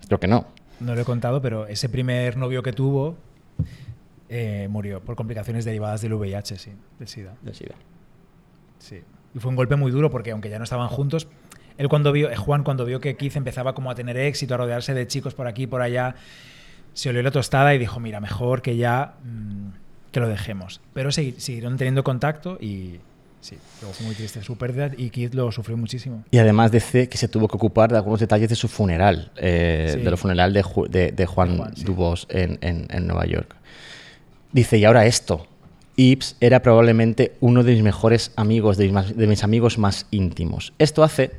Speaker 2: Creo que no.
Speaker 3: No lo he contado, pero ese primer novio que tuvo eh, murió por complicaciones derivadas del VIH, sí, del SIDA.
Speaker 2: del SIDA.
Speaker 3: Sí. Y fue un golpe muy duro porque aunque ya no estaban juntos, él cuando vio, eh, Juan cuando vio que Keith empezaba como a tener éxito, a rodearse de chicos por aquí y por allá, se olió la tostada y dijo, mira, mejor que ya mm, que lo dejemos. Pero siguieron teniendo contacto y sí, luego fue muy triste su pérdida y Keith lo sufrió muchísimo.
Speaker 2: Y además dice que se tuvo que ocupar de algunos detalles de su funeral, eh,
Speaker 3: Sí.
Speaker 2: de lo funeral de, Ju- de- de Juan,
Speaker 3: Juan, sí.
Speaker 2: Dubós en, en- en Nueva York. Dice, y ahora esto. Ibs era probablemente uno de mis mejores amigos, de mis, de mis amigos más íntimos. Esto hace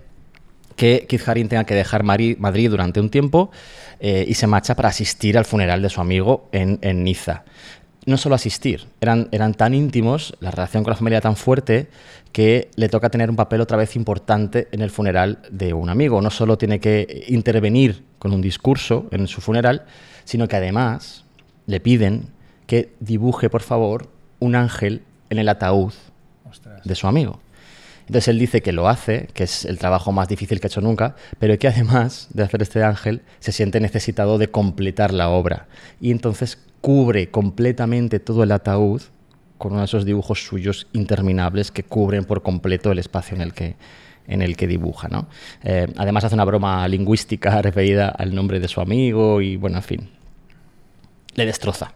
Speaker 2: que Keith Haring tenga que dejar Madrid durante un tiempo eh, y se marcha para asistir al funeral de su amigo en, en Niza. No solo asistir, eran, eran tan íntimos, la relación con la familia tan fuerte, que le toca tener un papel otra vez importante en el funeral de un amigo. No solo tiene que intervenir con un discurso en su funeral, sino que además le piden que dibuje, por favor, un ángel en el ataúd
Speaker 3: Ostras.
Speaker 2: de su amigo. Entonces él dice que lo hace, que es el trabajo más difícil que ha hecho nunca, pero que además de hacer este ángel se siente necesitado de completar la obra. Y entonces cubre completamente todo el ataúd con uno de esos dibujos suyos interminables que cubren por completo el espacio en el que, en el que dibuja. ¿no? Eh, además hace una broma lingüística referida al nombre de su amigo y bueno, en fin, le destroza.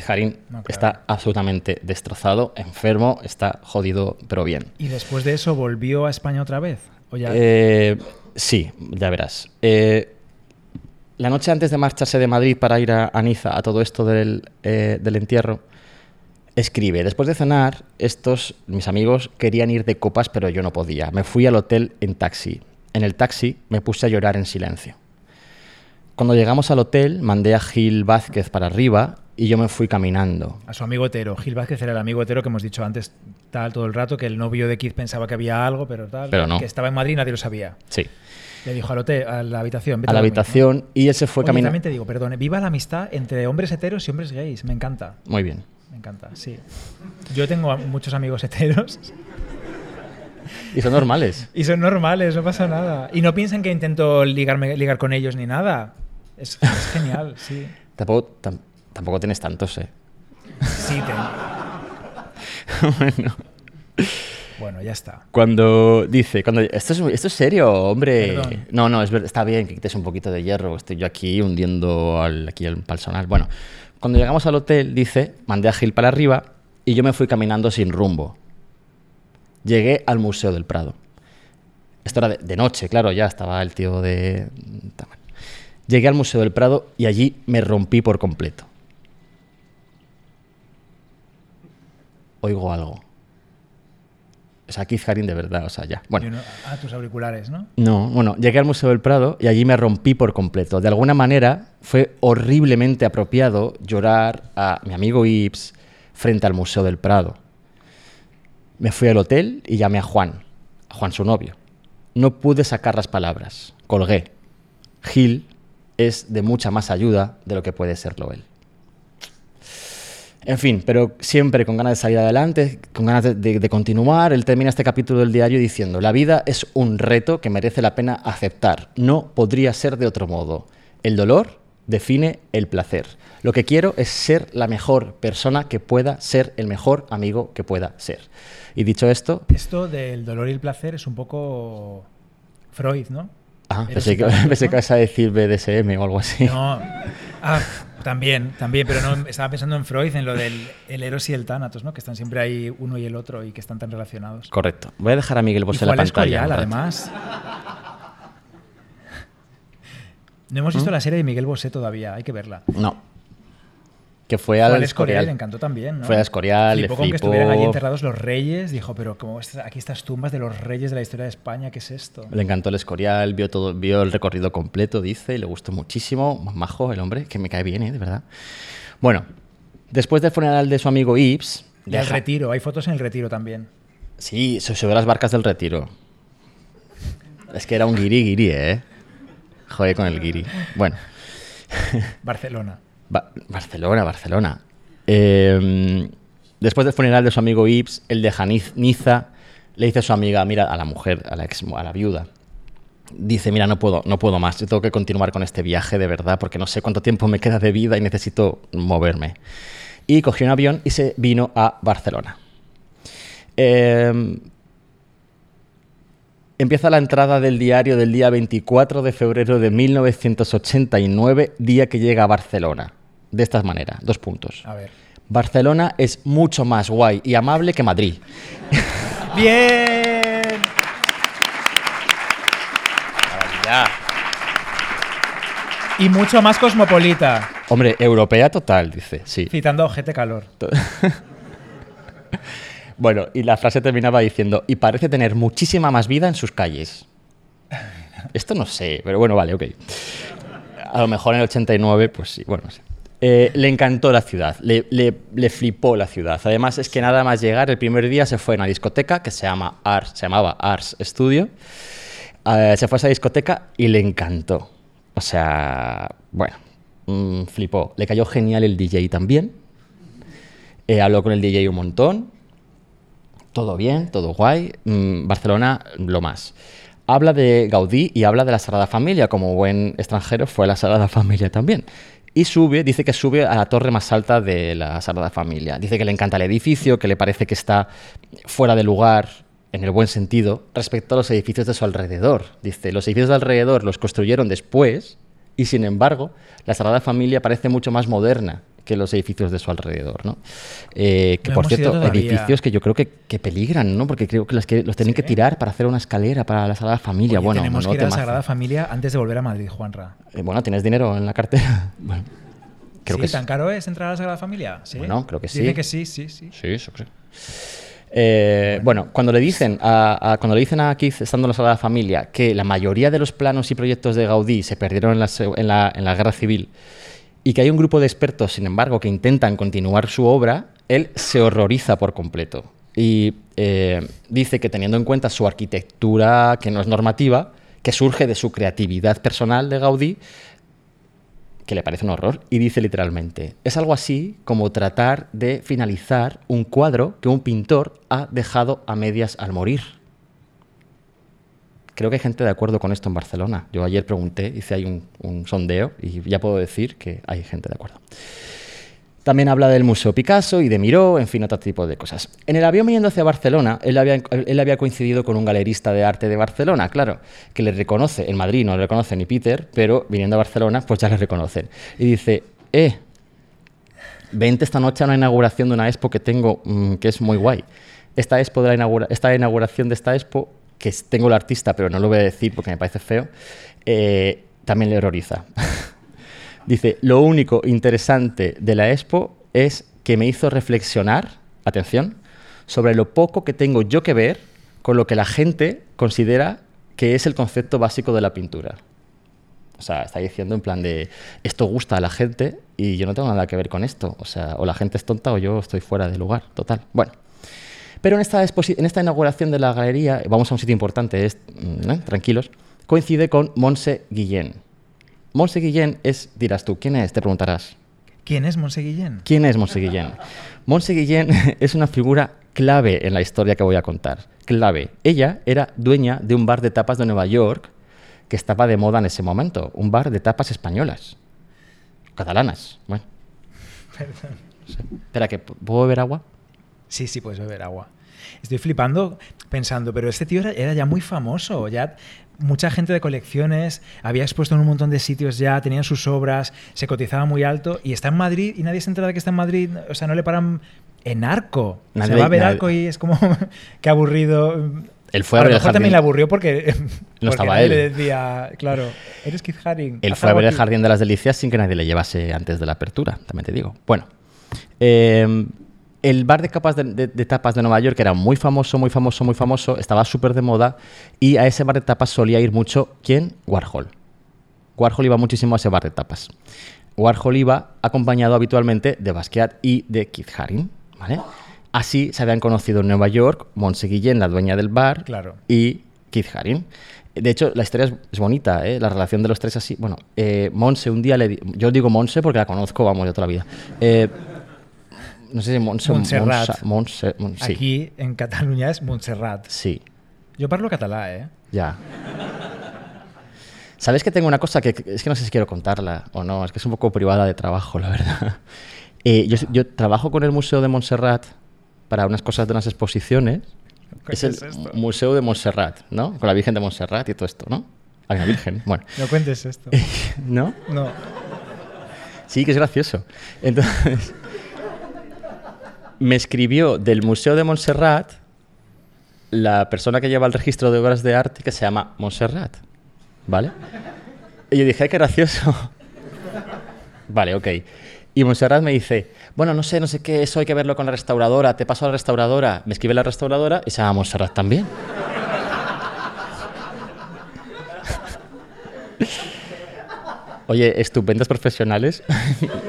Speaker 3: No, claro.
Speaker 2: está absolutamente destrozado, enfermo, está jodido, pero bien.
Speaker 3: ¿Y después de eso volvió a España otra vez? ¿O ya?
Speaker 2: Eh, sí, ya verás. Eh, la noche antes de marcharse de Madrid para ir a, a Niza a todo esto del, eh, del entierro, escribe, después de cenar, estos, mis amigos, querían ir de copas, pero yo no podía. Me fui al hotel en taxi. En el taxi me puse a llorar en silencio. Cuando llegamos al hotel, mandé a Gil Vázquez para arriba y yo me fui caminando.
Speaker 3: a su amigo hetero. Gil Vázquez era el amigo hetero que hemos dicho antes tal todo el rato, que el novio de Keith pensaba que había algo, pero tal.
Speaker 2: Pero no.
Speaker 3: Que estaba en Madrid y nadie lo sabía.
Speaker 2: Sí,
Speaker 3: Le dijo al hotel, a la habitación. vete
Speaker 2: a la
Speaker 3: dormir, ¿no?
Speaker 2: habitación y él se fue caminando.
Speaker 3: también te digo, perdón, viva la amistad entre hombres heteros y hombres gays. Me encanta.
Speaker 2: Muy bien.
Speaker 3: Me encanta, sí. Yo tengo muchos amigos heteros
Speaker 2: Y son normales.
Speaker 3: y son normales, no pasa nada. Y no piensen que intento ligarme, ligar con ellos ni nada. Es, es genial, sí.
Speaker 2: Tampoco, tam- tampoco tienes tantos, ¿eh?
Speaker 3: Sí, te-
Speaker 2: bueno.
Speaker 3: Bueno, ya está.
Speaker 2: Cuando dice, cuando esto es, esto es serio, hombre.
Speaker 3: Perdón.
Speaker 2: No, no, es ver- está bien que quites un poquito de hierro. Estoy yo aquí hundiendo al, aquí el personal. Bueno, cuando llegamos al hotel, dice, mandé a Gil para arriba y yo me fui caminando sin rumbo. Llegué al Museo del Prado. Esto era de, de noche, claro, ya estaba el tío de... Llegué al Museo del Prado y allí me rompí por completo. Oigo algo. O sea, Keith Haring de verdad, o sea, ya. Bueno.
Speaker 3: Y uno- ah, tus auriculares, ¿no?
Speaker 2: No, bueno, llegué al Museo del Prado y allí me rompí por completo. De alguna manera fue horriblemente apropiado llorar a mi amigo Ips frente al Museo del Prado. Me fui al hotel y llamé a Juan, a Juan su novio. No pude sacar las palabras, colgué. Gil es de mucha más ayuda de lo que puede serlo él. En fin, pero siempre con ganas de salir adelante, con ganas de, de- de continuar. Él termina este capítulo del diario diciendo, la vida es un reto que merece la pena aceptar. No podría ser de otro modo. El dolor define el placer. Lo que quiero es ser la mejor persona que pueda ser, el mejor amigo que pueda ser. Y dicho esto,
Speaker 3: Esto del dolor y el placer es un poco Freud, ¿no?
Speaker 2: ah, pensé, que, ibas a decir BDSM o algo así.
Speaker 3: No. Ah, también, también, pero no, estaba pensando en Freud, en lo del el Eros y el Tánatos, ¿no? Que están siempre ahí uno y el otro y que están tan relacionados.
Speaker 2: Correcto. Voy a dejar a Miguel Bosé en la pantalla. Rato.
Speaker 3: además. No hemos visto la serie de Miguel Bosé todavía, hay que verla.
Speaker 2: No. Que fue
Speaker 3: Fue
Speaker 2: al
Speaker 3: al Escorial,
Speaker 2: Escorial.
Speaker 3: le encantó también, ¿no?
Speaker 2: Fue al Escorial, le
Speaker 3: Flipó con que
Speaker 2: flipó.
Speaker 3: estuvieran allí enterrados los reyes. Dijo, pero como aquí estas tumbas de los reyes de la historia de España, ¿qué es esto?
Speaker 2: Le encantó el Escorial, vio todo, vio el recorrido completo, dice, y le gustó muchísimo. Más majo el hombre, que me cae bien, ¿eh? de verdad. Bueno, después del funeral de su amigo Ips.
Speaker 3: Y el retiro, hay fotos en el retiro también.
Speaker 2: Sí, se subió las barcas del retiro. Es que era un guiri guiri, ¿eh? Joder con el guiri. Bueno,
Speaker 3: Barcelona.
Speaker 2: Ba- Barcelona, Barcelona. Eh, después del funeral de su amigo Ips, el de Janiz Niza le dice a su amiga, mira, a la mujer, a la ex, a la viuda, dice, mira, no puedo, no puedo más, yo tengo que continuar con este viaje de verdad, porque no sé cuánto tiempo me queda de vida y necesito moverme. Y cogió un avión y se vino a Barcelona. Eh, Empieza la entrada del diario del día 24 de febrero de 1989, día que llega a Barcelona. De esta manera, dos puntos.
Speaker 3: A ver.
Speaker 2: Barcelona es mucho más guay y amable que Madrid.
Speaker 3: ¡Bien! Y mucho más cosmopolita.
Speaker 2: Hombre, europea total, dice, sí.
Speaker 3: Citando a Ojete Calor.
Speaker 2: Bueno, y la frase terminaba diciendo, y parece tener muchísima más vida en sus calles. Esto no sé, pero bueno, vale, ok. A lo mejor en el 89, pues sí, bueno, no sé. Eh, le encantó la ciudad, le, le- le flipó la ciudad. Además, es que nada más llegar, el primer día se fue a una discoteca que se, llama Ars, se llamaba Ars Studio. Eh, se fue a esa discoteca y le encantó. O sea, bueno, mm, flipó. Le cayó genial el DJ también. Eh, habló con el DJ un montón. Todo bien, todo guay. Mm, Barcelona, lo más. Habla de Gaudí y habla de la Sagrada Familia. Como buen extranjero, fue a la Sagrada Familia también. Y sube, dice que sube a la torre más alta de la Sagrada Familia. Dice que le encanta el edificio, que le parece que está fuera de lugar, en el buen sentido, respecto a los edificios de su alrededor. Dice, los edificios de alrededor los construyeron después y, sin embargo, la Sagrada Familia parece mucho más moderna que los edificios de su alrededor, ¿no? Eh, que,
Speaker 3: No
Speaker 2: por cierto, edificios que yo creo que, que peligran, ¿no? Porque creo que los, que los tienen que tirar para hacer una escalera para la Sagrada Familia.
Speaker 3: Oye,
Speaker 2: bueno,
Speaker 3: tenemos
Speaker 2: no
Speaker 3: que ir a la. Sagrada Familia antes de volver a Madrid, Juanra.
Speaker 2: Eh, bueno, ¿tienes dinero en la cartera? Bueno, creo
Speaker 3: ¿Sí?
Speaker 2: que sí.
Speaker 3: ¿Tan caro es entrar a la Sagrada Familia? ¿Sí?
Speaker 2: Bueno, creo que sí.
Speaker 3: Dice que sí, sí, sí.
Speaker 2: Sí, eso creo. Eh, bueno, cuando le dicen a, a- cuando le dicen a Keith, estando en la Sagrada Familia, que la mayoría de los planos y proyectos de Gaudí se perdieron en la, en la- en la guerra civil y que hay un grupo de expertos, sin embargo, que intentan continuar su obra, él se horroriza por completo. Y eh, dice que teniendo en cuenta su arquitectura, que no es normativa, que surge de su creatividad personal de Gaudí, que le parece un horror, y dice literalmente, es algo así como tratar de finalizar un cuadro que un pintor ha dejado a medias al morir. Creo que hay gente de acuerdo con esto en Barcelona. Yo ayer pregunté, hice ahí un, sondeo y ya puedo decir que hay gente de acuerdo. También habla del Museo Picasso y de Miró, en fin, otro tipo de cosas. En el avión yendo hacia Barcelona, él había, había coincidido con un galerista de arte de Barcelona, claro, que le reconoce, en Madrid no le reconoce ni Peter, pero viniendo a Barcelona, pues ya le reconocen. Y dice, eh, vente esta noche a una inauguración de una expo que tengo, mm, que es muy guay. Esta, expo de la esta inauguración de esta expo, que tengo el artista, pero no lo voy a decir porque me parece feo, eh, también le horroriza. Dice, lo único interesante de la expo es que me hizo reflexionar, atención, sobre lo poco que tengo yo que ver con lo que la gente considera que es el concepto básico de la pintura. O sea, está diciendo en plan de, esto gusta a la gente y yo no tengo nada que ver con esto. O sea, o la gente es tonta o yo estoy fuera de lugar, total. Bueno. Pero en esta, en esta inauguración de la galería, vamos a un sitio importante, es, mm, ¿eh? tranquilos, coincide con Monse Guillén. Monse Guillén es, dirás tú, ¿quién es? Te preguntarás.
Speaker 3: ¿Quién es Monse Guillén?
Speaker 2: ¿Quién es Monse Guillén? Monse Guillén es una figura clave en la historia que voy a contar. Clave. Ella era dueña de un bar de tapas de Nueva York que estaba de moda en ese momento. Un bar de tapas españolas. Catalanas. Bueno. Sí. Espera, que ¿puedo beber agua?
Speaker 3: Sí, sí, puedes beber agua. Estoy flipando pensando, pero este tío era, era ya muy famoso, ya mucha gente de colecciones, había expuesto en un montón de sitios ya, tenía sus obras, se cotizaba muy alto y está en Madrid y nadie se entera de que está en Madrid, o sea, no le paran en arco.
Speaker 2: Nadie-
Speaker 3: se va a ver arco y es como, qué aburrido.
Speaker 2: Él fue
Speaker 3: a
Speaker 2: ver el jardín.
Speaker 3: también le aburrió porque, porque
Speaker 2: estaba él.
Speaker 3: le decía, claro, eres Keith Haring.
Speaker 2: Él fue a ver el
Speaker 3: aquí".
Speaker 2: Jardín de las Delicias sin que nadie le llevase antes de la apertura, también te digo. Bueno, eh, el bar de, capas de, de- de tapas de Nueva York era muy famoso, muy famoso, muy famoso, estaba súper de moda y a ese bar de tapas solía ir mucho, ¿quién? Warhol. Warhol iba muchísimo a ese bar de tapas. Warhol iba acompañado habitualmente de Basquiat y de Keith Haring, ¿vale? Así se habían conocido en Nueva York Monse Guillén, la dueña del bar,
Speaker 3: Claro.
Speaker 2: y Keith Haring. De hecho, la historia es, bonita, ¿eh? la relación de los tres así. Bueno, eh, Monse un día le... di- Yo digo Monse porque la conozco, vamos, de toda la vida. Eh, no sé si Monse... o
Speaker 3: Montserrat.
Speaker 2: Monsa- Monse- Mon- sí,
Speaker 3: Aquí en Cataluña es Montserrat.
Speaker 2: sí,
Speaker 3: Yo parlo catalá, ¿eh?
Speaker 2: ya. ¿Sabes que tengo una cosa que, es que no sé si quiero contarla o no? Es que es un poco privada de trabajo, la verdad. Eh, yo, yo trabajo con el Museo de Montserrat para unas cosas de unas exposiciones.
Speaker 3: ¿Qué
Speaker 2: Es el
Speaker 3: es esto?
Speaker 2: Museo de Montserrat, ¿no? Con la Virgen de Montserrat y todo esto, ¿no? Hay una Virgen, bueno.
Speaker 3: No cuentes esto.
Speaker 2: ¿No?
Speaker 3: No.
Speaker 2: Sí, que es gracioso. Entonces, me escribió del Museo de Montserrat la persona que lleva el registro de obras de arte que se llama Montserrat. ¿Vale? Y yo dije, ay, qué gracioso. Vale, ok. Y Montserrat me dice, bueno, no sé, no sé qué, eso hay que verlo con la restauradora, te paso a la restauradora. Me escribe la restauradora y se llama Montserrat también. Oye, estupendas profesionales,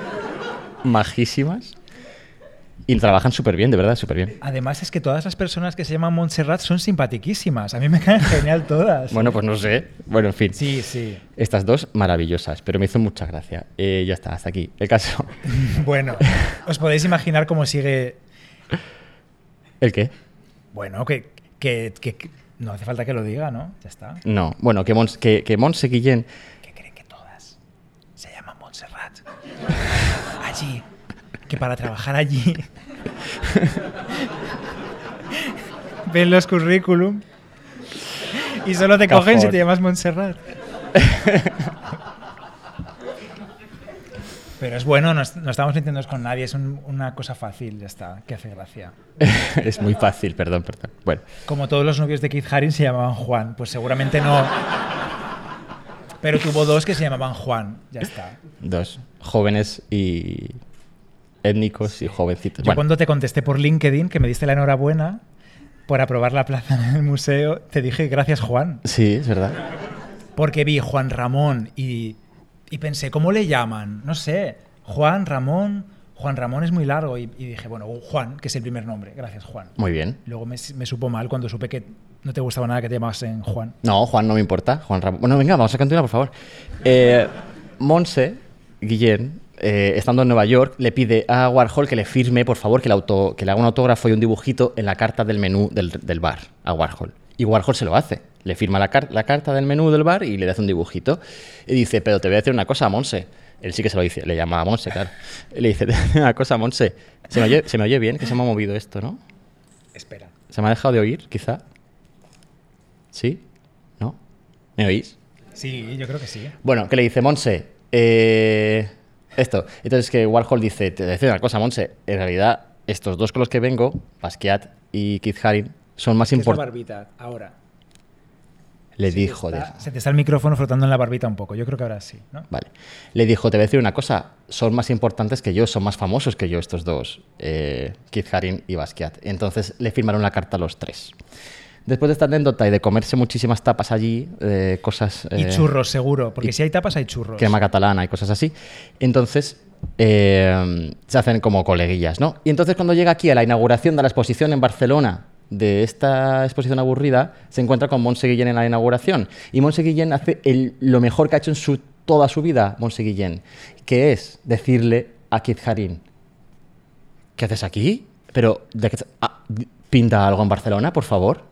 Speaker 2: majísimas, y trabajan súper bien, de verdad, súper bien.
Speaker 3: Además es que todas las personas que se llaman Montserrat son simpatiquísimas. A mí me caen genial todas.
Speaker 2: Bueno, pues no sé. Bueno, en fin.
Speaker 3: Sí, sí.
Speaker 2: Estas dos maravillosas, pero me hizo mucha gracia. Eh, ya está, hasta aquí. El caso.
Speaker 3: Bueno, os podéis imaginar cómo sigue.
Speaker 2: ¿El qué?
Speaker 3: Bueno, que, que- que- que- no hace falta que lo diga, ¿no? Ya está.
Speaker 2: No, bueno, que, Mons, que, que Montse Guillén
Speaker 3: Que creen que todas se llaman Montserrat. Allí. Que para trabajar allí. Ven los currículum. Y solo te cogen si te llamas Montserrat. Pero es bueno, no, es- no estamos metiéndonos con nadie, es un- una cosa fácil, ya está, que hace gracia.
Speaker 2: es muy fácil, perdón, perdón. Bueno,
Speaker 3: Como todos los novios de Keith Haring se llamaban Juan, pues seguramente no. Pero tuvo dos que se llamaban Juan, ya está.
Speaker 2: dos jóvenes y étnicos y jovencitos.
Speaker 3: Yo
Speaker 2: Bueno,
Speaker 3: cuando te contesté por LinkedIn que me diste la enhorabuena por aprobar la plaza en el museo, te dije gracias Juan,
Speaker 2: sí, es verdad.
Speaker 3: porque vi Juan Ramón y, y pensé, ¿cómo le llaman? No sé, Juan Ramón, Juan Ramón es muy largo y, y dije, bueno, Juan, que es el primer nombre, gracias Juan.
Speaker 2: Muy bien.
Speaker 3: Luego me, me supo mal cuando supe que no te gustaba nada que te llamasen Juan.
Speaker 2: No, Juan no me importa. Juan Ramón. Bueno, venga, vamos a continuar, por favor. Eh, Monse Guillén, eh, estando en Nueva York, le pide a Warhol que le firme, por favor, que le, auto, que le haga un autógrafo y un dibujito en la carta del menú del, del bar a Warhol. Y Warhol se lo hace. Le firma la, car- la carta del menú del bar y le hace un dibujito. Y dice, pero te voy a decir una cosa, Monse. Él sí que se lo dice, le llama a Monse, claro. Le dice, una cosa, Monse. Se me, oye, se me oye bien, que se me ha movido esto, ¿no?
Speaker 3: Espera.
Speaker 2: ¿Se me ha dejado de oír, quizá? ¿Sí? ¿No? ¿Me oís?
Speaker 3: Sí, yo creo que sí.
Speaker 2: Bueno, que le dice, Monse, eh, esto. Entonces que Warhol dice, te voy a decir una cosa, Monse, en realidad estos dos con los que vengo, Basquiat y Keith Haring, son más
Speaker 3: ¿Qué es la
Speaker 2: importantes.
Speaker 3: barbita ahora?
Speaker 2: Le dijo, de-
Speaker 3: Se te está el micrófono frotando en la barbita un poco. Yo creo que ahora sí, ¿no?
Speaker 2: vale. Le dijo, te voy a decir una cosa, son más importantes que yo, son más famosos que yo estos dos, eh, Keith Haring y Basquiat. Entonces le firmaron la carta a los tres. Después de esta anécdota y de comerse muchísimas tapas allí, eh, cosas...
Speaker 3: Y
Speaker 2: eh,
Speaker 3: churros, seguro. Porque
Speaker 2: y-
Speaker 3: si hay tapas, hay churros.
Speaker 2: crema catalana y cosas así. Entonces, eh, se hacen como coleguillas, ¿no? Y entonces cuando llega aquí a la inauguración de la exposición en Barcelona de esta exposición aburrida, se encuentra con Montse Guillén en la inauguración. Y Montse Guillén hace el- lo mejor que ha hecho en su, toda su vida, Montse Guillén, que es decirle a Keith Haring, ¿qué haces aquí? Pero, ¿de qué- ah, pinta algo en Barcelona, por favor.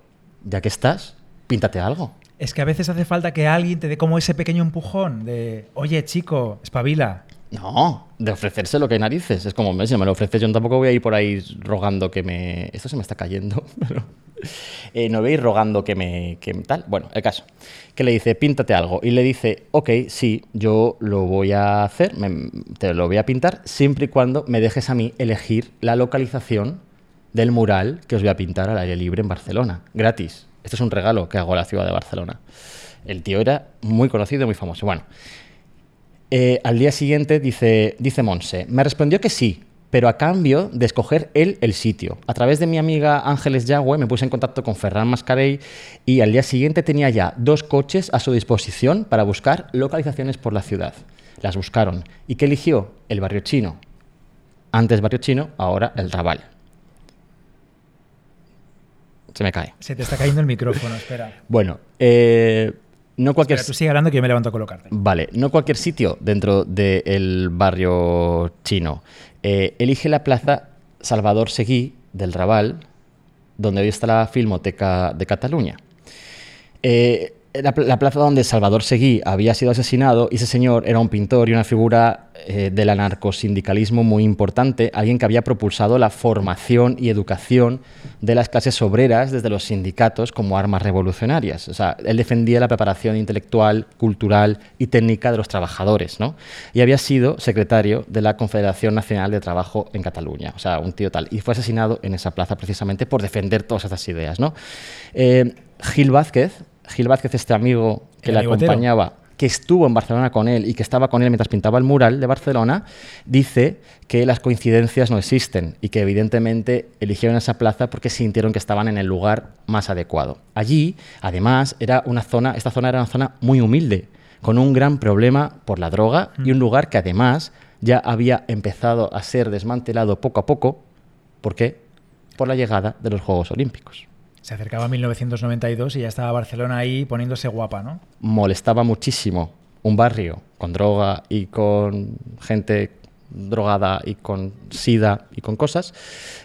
Speaker 2: Ya que estás, píntate algo.
Speaker 3: Es que a veces hace falta que alguien te dé como ese pequeño empujón de, oye, chico, espabila.
Speaker 2: No, de ofrecerse lo que hay narices. Es como, si me lo ofreces, yo tampoco voy a ir por ahí rogando que me... Esto se me está cayendo, pero... Eh, no voy a ir rogando que me... Que tal. Bueno, el caso. Que le dice, píntate algo. Y le dice, ok, sí, yo lo voy a hacer, me- te lo voy a pintar, siempre y cuando me dejes a mí elegir la localización del mural que os voy a pintar al aire libre en Barcelona. Gratis. Esto es un regalo que hago a la ciudad de Barcelona. El tío era muy conocido muy famoso. Bueno, eh, al día siguiente dice, dice Monse, me respondió que sí, pero a cambio de escoger él el sitio. A través de mi amiga Ángeles Yagüe me puse en contacto con Ferran Mascarell y al día siguiente tenía ya dos coches a su disposición para buscar localizaciones por la ciudad. Las buscaron. ¿Y qué eligió? El barrio chino. Antes barrio chino, ahora el Raval. Se me cae.
Speaker 3: Se te está cayendo el micrófono, espera.
Speaker 2: Bueno, eh, no cualquier...
Speaker 3: Espera, tú sigue hablando que yo me levanto a colocarte.
Speaker 2: Vale, no cualquier sitio dentro del barrio chino. Eh, elige la plaza Salvador Seguí del Raval, donde hoy está la Filmoteca de Cataluña. Eh, la, la plaza donde Salvador Seguí había sido asesinado, y ese señor era un pintor y una figura eh, del anarcosindicalismo muy importante, alguien que había propulsado la formación y educación de las clases obreras desde los sindicatos como armas revolucionarias. O sea, él defendía la preparación intelectual, cultural y técnica de los trabajadores, ¿no? Y había sido secretario de la Confederación Nacional de Trabajo en Cataluña, o sea, un tío tal. Y fue asesinado en esa plaza precisamente por defender todas estas ideas, ¿no? Eh, Gil Vázquez, Gil Vázquez, este amigo que le acompañaba, que estuvo en Barcelona con él y que estaba con él mientras pintaba el mural de Barcelona, dice que las coincidencias no existen y que evidentemente eligieron esa plaza porque sintieron que estaban en el lugar más adecuado. Allí, además, era una zona, esta zona era una zona muy humilde, con un gran problema por la droga y un lugar que además ya había empezado a ser desmantelado poco a poco. ¿Por qué? Por la llegada de los Juegos Olímpicos.
Speaker 3: Se acercaba 1992 y ya estaba Barcelona ahí poniéndose guapa, ¿no?
Speaker 2: molestaba muchísimo un barrio con droga y con gente drogada y con sida y con cosas,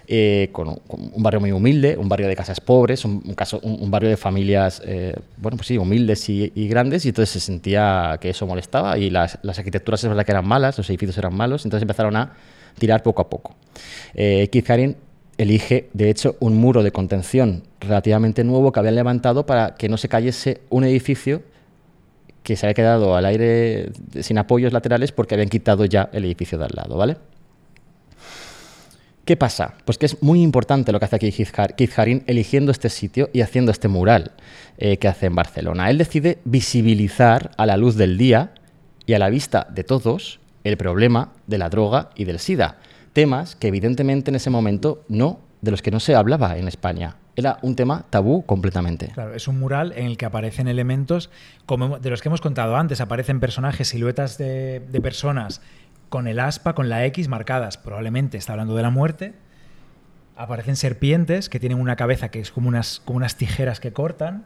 Speaker 2: eh, con, con un barrio muy humilde, un barrio de casas pobres, un, un caso, un, un barrio de familias, eh, bueno, pues sí, humildes y, y grandes, y entonces se sentía que eso molestaba y las, las arquitecturas es verdad que eran malas, los edificios eran malos, entonces empezaron a tirar poco a poco. Eh, Keith Haring elige, de hecho, un muro de contención relativamente nuevo que habían levantado para que no se cayese un edificio que se había quedado al aire sin apoyos laterales porque habían quitado ya el edificio de al lado, ¿vale? ¿Qué pasa? Pues que es muy importante lo que hace aquí Keith eligiendo este sitio y haciendo este mural eh, que hace en Barcelona. Él decide visibilizar a la luz del día y a la vista de todos el problema de la droga y del SIDA. Temas que evidentemente en ese momento no, de los que no se hablaba en España. Era un tema tabú completamente.
Speaker 3: Claro, es un mural en el que aparecen elementos como de los que hemos contado antes. Aparecen personajes, siluetas de, de personas con el aspa, con la X marcadas. Probablemente está hablando de la muerte. Aparecen serpientes que tienen una cabeza que es como unas, como unas tijeras que cortan.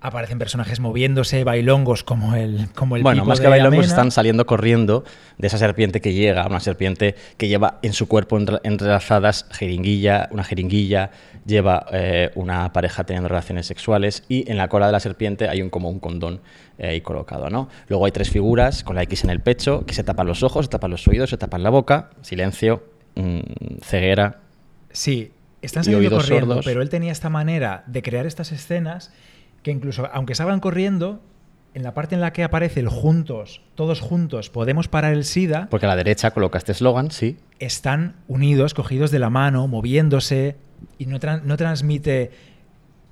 Speaker 3: Aparecen personajes moviéndose, bailongos como el como el
Speaker 2: bueno,
Speaker 3: Pipo
Speaker 2: más que bailongos
Speaker 3: Amena.
Speaker 2: están saliendo corriendo de esa serpiente que llega, una serpiente que lleva en su cuerpo entrelazadas jeringuilla, una jeringuilla, lleva eh, una pareja teniendo relaciones sexuales y en la cola de la serpiente hay un como un condón eh, ahí colocado, ¿no? Luego hay tres figuras con la X en el pecho que se tapan los ojos, se tapan los oídos, se tapan la boca, silencio, mm, ceguera.
Speaker 3: Sí, están saliendo corriendo,
Speaker 2: sordos.
Speaker 3: pero él tenía esta manera de crear estas escenas que incluso, aunque salgan corriendo, en la parte en la que aparece el juntos, todos juntos, podemos parar el SIDA,
Speaker 2: Porque a la derecha coloca este eslogan, sí,
Speaker 3: están unidos, cogidos de la mano, moviéndose, y no transmite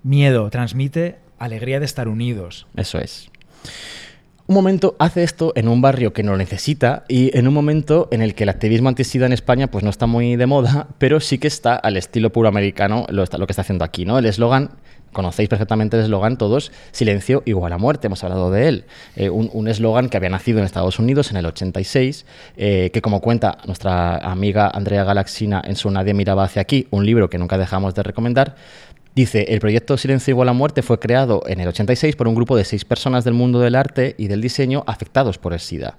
Speaker 3: miedo, transmite alegría de estar unidos.
Speaker 2: Eso es. Un momento hace esto en un barrio que no lo necesita y en un momento en el que el activismo antisida en España pues no está muy de moda, pero sí que está al estilo puro americano lo, está- lo que está haciendo aquí, ¿no? El eslogan, conocéis perfectamente el eslogan todos, silencio igual a muerte, hemos hablado de él. Eh, un eslogan que había nacido en Estados Unidos en el 86, eh, que como cuenta nuestra amiga Andrea Galaxina en su Nadie miraba hacia aquí, un libro que nunca dejamos de recomendar, Dice, el proyecto Silencio igual a muerte fue creado en el 86 por un grupo de seis personas del mundo del arte y del diseño afectados por el SIDA.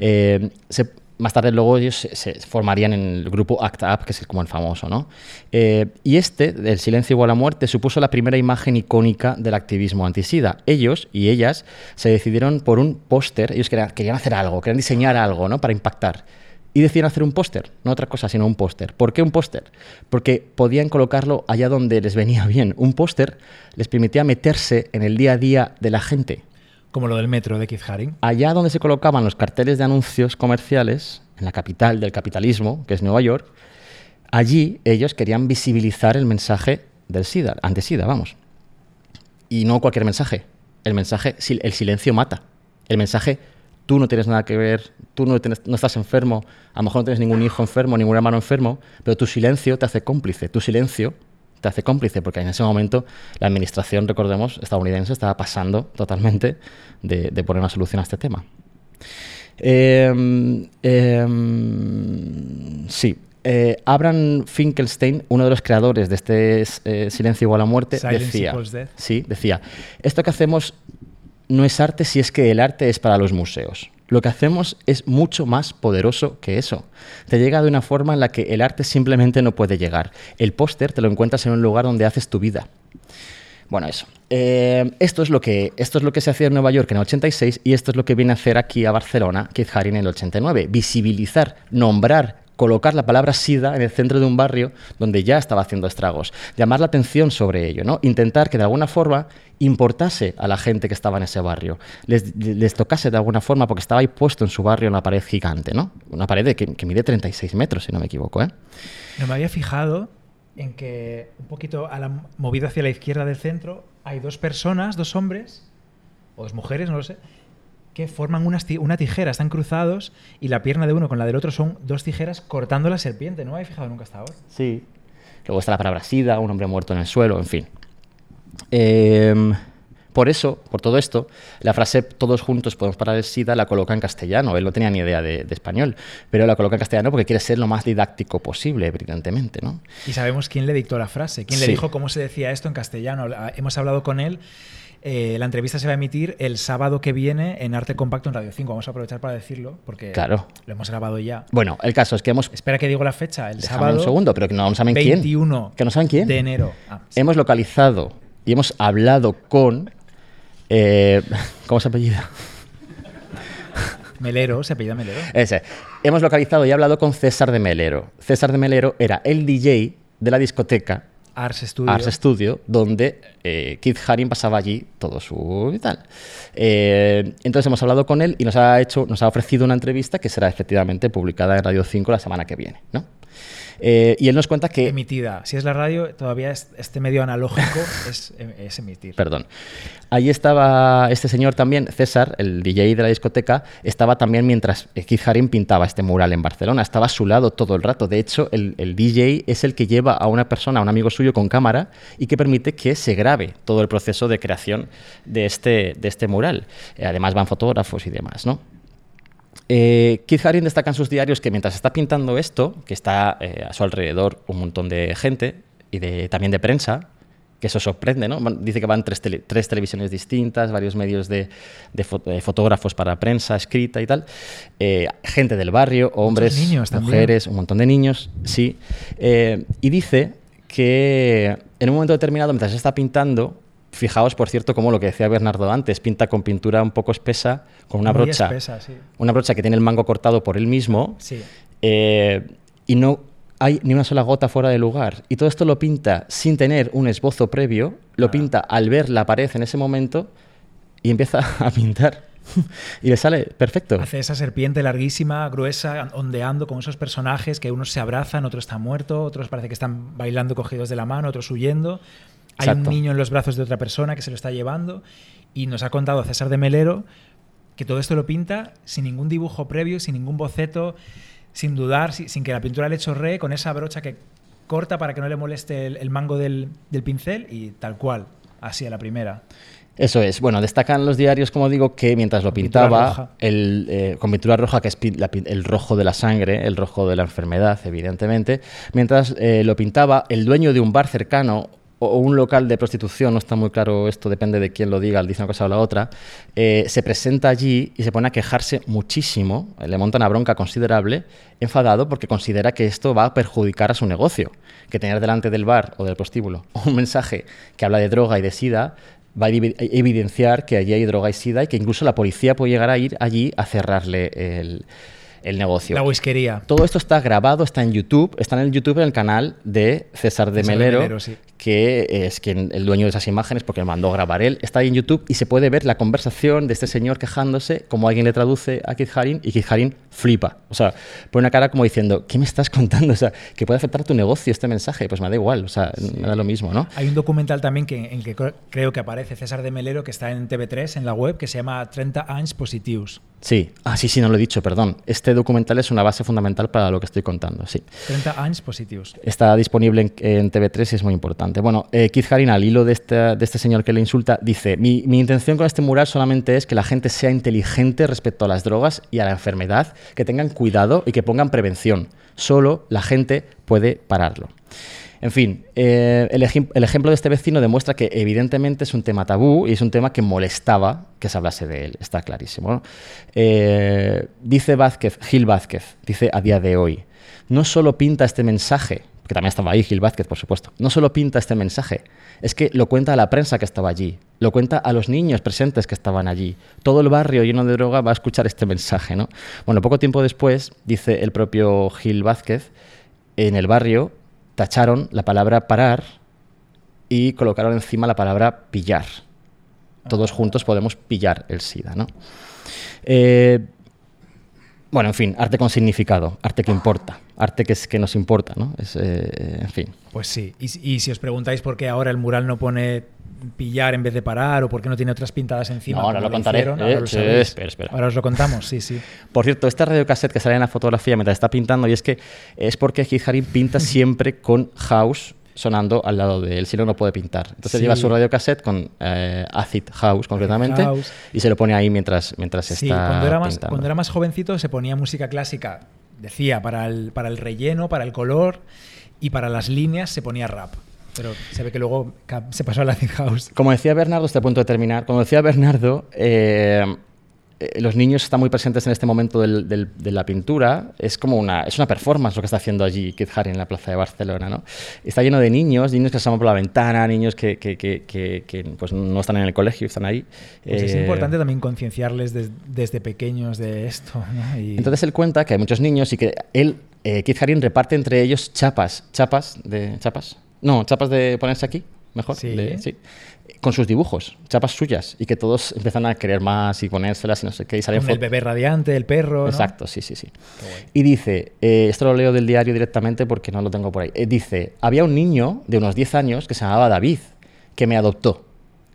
Speaker 2: Eh, se- más tarde luego ellos se, se formarían en el grupo ACT UP, que es como el famoso, ¿no? Eh, y este, del Silencio igual a muerte, supuso la primera imagen icónica del activismo antisida. Ellos y ellas se decidieron por un póster, ellos querían, querían hacer algo, querían diseñar algo, ¿no? Para impactar. Y decían hacer un póster, no otra cosa, sino un póster. ¿Por qué un póster? Porque podían colocarlo allá donde les venía bien. Un póster les permitía meterse en el día a día de la gente.
Speaker 3: Como lo del metro de Keith Haring.
Speaker 2: Allá donde se colocaban los carteles de anuncios comerciales, en la capital del capitalismo, que es Nueva York, allí ellos querían visibilizar el mensaje del SIDA, anti-SIDA, vamos. Y no cualquier mensaje. El mensaje, el silencio mata. El mensaje, tú no tienes nada que ver, tú no, no estás enfermo, a lo mejor no tienes ningún hijo enfermo, ningún hermano enfermo, pero tu silencio te hace cómplice. Tu silencio te hace cómplice, porque en ese momento la administración, recordemos, estadounidense estaba pasando totalmente de, de poner una solución a este tema. Eh, eh, sí. Eh, Abraham Finkelstein, uno de los creadores de este eh, Silencio igual a muerte,
Speaker 3: Silence
Speaker 2: decía, sí, decía, esto que hacemos no es arte si es que el arte es para los museos. Lo que hacemos es mucho más poderoso que eso. Te llega de una forma en la que el arte simplemente no puede llegar. El póster te lo encuentras en un lugar donde haces tu vida. Bueno, eso. Eh, esto, es lo que, esto es lo que se hacía en Nueva York en el 86 y esto es lo que viene a hacer aquí a Barcelona Keith Haring en el 89. Visibilizar, nombrar, colocar la palabra SIDA en el centro de un barrio donde ya estaba haciendo estragos. Llamar la atención sobre ello, ¿no? Intentar que de alguna forma importase a la gente que estaba en ese barrio. Les, tocase de alguna forma porque estaba ahí puesto en su barrio una pared gigante, ¿no? Una pared que, que mide 36 metros, si no me equivoco, ¿eh?
Speaker 3: No me había fijado en que un poquito a la movido hacia la izquierda del centro hay dos personas, dos hombres o dos mujeres, no lo sé, que forman unas ti- una tijera, están cruzados y la pierna de uno con la del otro son dos tijeras cortando la serpiente. No me había fijado nunca hasta ahora.
Speaker 2: Sí. Luego está la palabra SIDA, un hombre muerto en el suelo, en fin. Em, por eso, por todo esto, la frase todos juntos podemos parar el SIDA la coloca en castellano. Él no tenía ni idea de, de español, pero la coloca en castellano porque quiere ser lo más didáctico posible, evidentemente, ¿no?
Speaker 3: Y sabemos quién le dictó la frase, quién le dijo cómo se decía esto en castellano. La- Hemos hablado con él. Eh, la entrevista se va a emitir el sábado que viene en Arte Compacto en Radio 5. Vamos a aprovechar para decirlo porque
Speaker 2: Claro.
Speaker 3: lo hemos grabado ya.
Speaker 2: Bueno, el caso es que hemos...
Speaker 3: Espera que digo la fecha. El
Speaker 2: Déjame
Speaker 3: sábado
Speaker 2: un segundo, pero que no saben quién.
Speaker 3: 21
Speaker 2: Que no saben quién.
Speaker 3: de enero. Ah, sí.
Speaker 2: Hemos localizado y hemos hablado con... eh, ¿Cómo se apellida?
Speaker 3: Melero, se apellida Melero.
Speaker 2: Ese. Hemos localizado y hablado con César de Melero. César de Melero era el DJ de la discoteca
Speaker 3: Ars Studio.
Speaker 2: Donde eh, Keith Haring pasaba allí todo su y. Eh, entonces hemos hablado con él y nos ha hecho, nos ha ofrecido una entrevista que será efectivamente publicada en Radio 5 la semana que viene, ¿no? Eh, y él nos cuenta que
Speaker 3: Emitida. Si es la radio, todavía es- este medio analógico es, es emitir.
Speaker 2: Perdón. Allí estaba este señor también, César, el DJ de la discoteca, estaba también mientras Keith Haring pintaba este mural en Barcelona. Estaba a su lado todo el rato. De hecho, el, el DJ es el que lleva a una persona, a un amigo suyo con cámara y que permite que se grabe todo el proceso de creación de este, de este mural. Eh, además van fotógrafos y demás, ¿no? Eh, Keith Haring destaca en sus diarios que mientras está pintando esto, que está eh, a su alrededor un montón de gente y de, también de prensa, que eso sorprende, ¿no? Dice que van tres, tele- tres televisiones distintas, varios medios de, de fotógrafos para prensa escrita y tal, eh, gente del barrio, hombres,
Speaker 3: niños
Speaker 2: mujeres, un montón de niños, sí. Eh, y dice que en un momento determinado, mientras está pintando, fijaos, por cierto, como lo que decía Bernardo antes, pinta con pintura un poco espesa, con una
Speaker 3: Muy
Speaker 2: brocha,
Speaker 3: espesa, sí.
Speaker 2: una brocha que tiene el mango cortado por él mismo,
Speaker 3: Sí.
Speaker 2: eh, y no hay ni una sola gota fuera de lugar. Y todo esto lo pinta sin tener un esbozo previo, lo
Speaker 3: Ah.
Speaker 2: pinta al ver la pared en ese momento y empieza a pintar. y le sale perfecto.
Speaker 3: Hace esa serpiente larguísima, gruesa, ondeando con esos personajes que unos se abrazan, otro está muerto, otros parece que están bailando cogidos de la mano, otros huyendo. Hay
Speaker 2: Exacto.
Speaker 3: un niño en los brazos de otra persona que se lo está llevando. Y nos ha contado César de Melero que todo esto lo pinta sin ningún dibujo previo, sin ningún boceto, sin dudar, si- sin que la pintura le chorree, con esa brocha que corta para que no le moleste el, el mango del, del pincel y tal cual, así a la primera.
Speaker 2: Eso es. Bueno, destacan los diarios, como digo, que mientras lo pintaba, el, eh, con pintura roja, que es la el rojo de la sangre, el rojo de la enfermedad, evidentemente, mientras eh, lo pintaba, el dueño de un bar cercano o un local de prostitución, no está muy claro esto, depende de quién lo diga, dice una cosa o la otra, eh, se presenta allí y se pone a quejarse muchísimo, eh, le monta una bronca considerable, enfadado porque considera que esto va a perjudicar a su negocio, que tener delante del bar o del prostíbulo un mensaje que habla de droga y de sida va a evi- evidenciar que allí hay droga y sida y que incluso la policía puede llegar a ir allí a cerrarle el, el negocio.
Speaker 3: La whiskería.
Speaker 2: Todo esto está grabado, está en YouTube, está en el YouTube en el canal de César de
Speaker 3: César de
Speaker 2: Melero,
Speaker 3: sí.
Speaker 2: que es quien el dueño de esas imágenes porque lo mandó grabar él. Está ahí en YouTube y se puede ver la conversación de este señor quejándose, como alguien le traduce a Keith Haring y Keith Haring flipa. O sea, pone una cara como diciendo, ¿qué me estás contando? O sea, que puede afectar a tu negocio este mensaje. Pues me da igual, o sea, me da lo mismo, ¿no?
Speaker 3: Hay un documental también que, en el que cre- creo que aparece César de Melero, que está en TV3, en la web, que se llama 30 anys positius.
Speaker 2: Sí, ah, sí, sí, no lo he dicho, perdón. Este documental es una base fundamental para lo que estoy contando, sí.
Speaker 3: 30 anys positius.
Speaker 2: Está disponible en, en TV3 y es muy importante. Bueno, eh, Keith Haring, al hilo de este, de este señor que le insulta, dice: mi, mi intención con este mural solamente es que la gente sea inteligente respecto a las drogas y a la enfermedad, que tengan cuidado y que pongan prevención. Solo la gente puede pararlo. En fin, eh, el, ejem- el ejemplo de este vecino demuestra que evidentemente es un tema tabú y es un tema que molestaba que se hablase de él, está clarísimo. ¿no? Eh, dice Vázquez, Gil Vázquez, dice a día de hoy, no solo pinta este mensaje, que también estaba ahí Gil Vázquez, por supuesto, no solo pinta este mensaje, es que lo cuenta a la prensa que estaba allí, lo cuenta a los niños presentes que estaban allí. Todo el barrio lleno de droga va a escuchar este mensaje, ¿no? Bueno, poco tiempo después, dice el propio Gil Vázquez, en el barrio tacharon la palabra parar y colocaron encima la palabra pillar. Todos juntos podemos pillar el SIDA, ¿no? Eh, bueno, en fin, arte con significado, arte que importa, arte que, es, que nos importa, ¿no? Es, eh, en fin.
Speaker 3: Pues sí. Y, si- y si os preguntáis por qué ahora el mural no pone pillar en vez de parar o por qué no tiene otras pintadas encima.
Speaker 2: No, ahora
Speaker 3: como
Speaker 2: lo contaré.
Speaker 3: hicieron,
Speaker 2: Eh,
Speaker 3: ahora lo sabéis.
Speaker 2: espera, espera.
Speaker 3: Ahora os lo contamos, sí, sí.
Speaker 2: Por cierto, este radiocassette que sale en la fotografía mientras está pintando, y es que es porque Keith Haring pinta siempre con House sonando al lado de él, si no, no puede pintar. Entonces
Speaker 3: Sí.
Speaker 2: lleva su radiocassette con eh, Acid House, concretamente,
Speaker 3: House.
Speaker 2: y se lo pone ahí mientras, mientras
Speaker 3: Sí,
Speaker 2: está
Speaker 3: cuando era, más,
Speaker 2: pintando.
Speaker 3: cuando era más jovencito se ponía música clásica, decía, para el, para el relleno, para el color y para las líneas se ponía rap. Pero se ve que luego se pasó a la Acid House.
Speaker 2: Como decía Bernardo, estoy a punto de terminar. Como decía Bernardo, eh, eh, los niños están muy presentes en este momento del- del- de la pintura. Es como una, es una performance lo que está haciendo allí Keith Haring en la plaza de Barcelona. ¿no? Está lleno de niños, niños que se asoman por la ventana, niños que, que- que- que- pues, no están en el colegio, están ahí.
Speaker 3: Pues es
Speaker 2: Eh,
Speaker 3: importante también concienciarles des- desde pequeños de esto. ¿no? Y-
Speaker 2: Entonces él cuenta que hay muchos niños y que él, eh, Keith Haring, reparte entre ellos chapas. ¿Chapas de chapas? No, chapas de ponerse aquí, mejor.
Speaker 3: Sí.
Speaker 2: de- sí. Con sus dibujos, chapas suyas. Y que todos empiezan a querer más y ponérselas y no sé qué. Y salen
Speaker 3: con el bebé radiante, el perro. ¿no?
Speaker 2: Exacto, sí, sí, sí. Y dice, eh, esto lo leo del diario directamente porque no lo tengo por ahí. Eh, dice, había un niño de unos 10 años que se llamaba David, que me adoptó.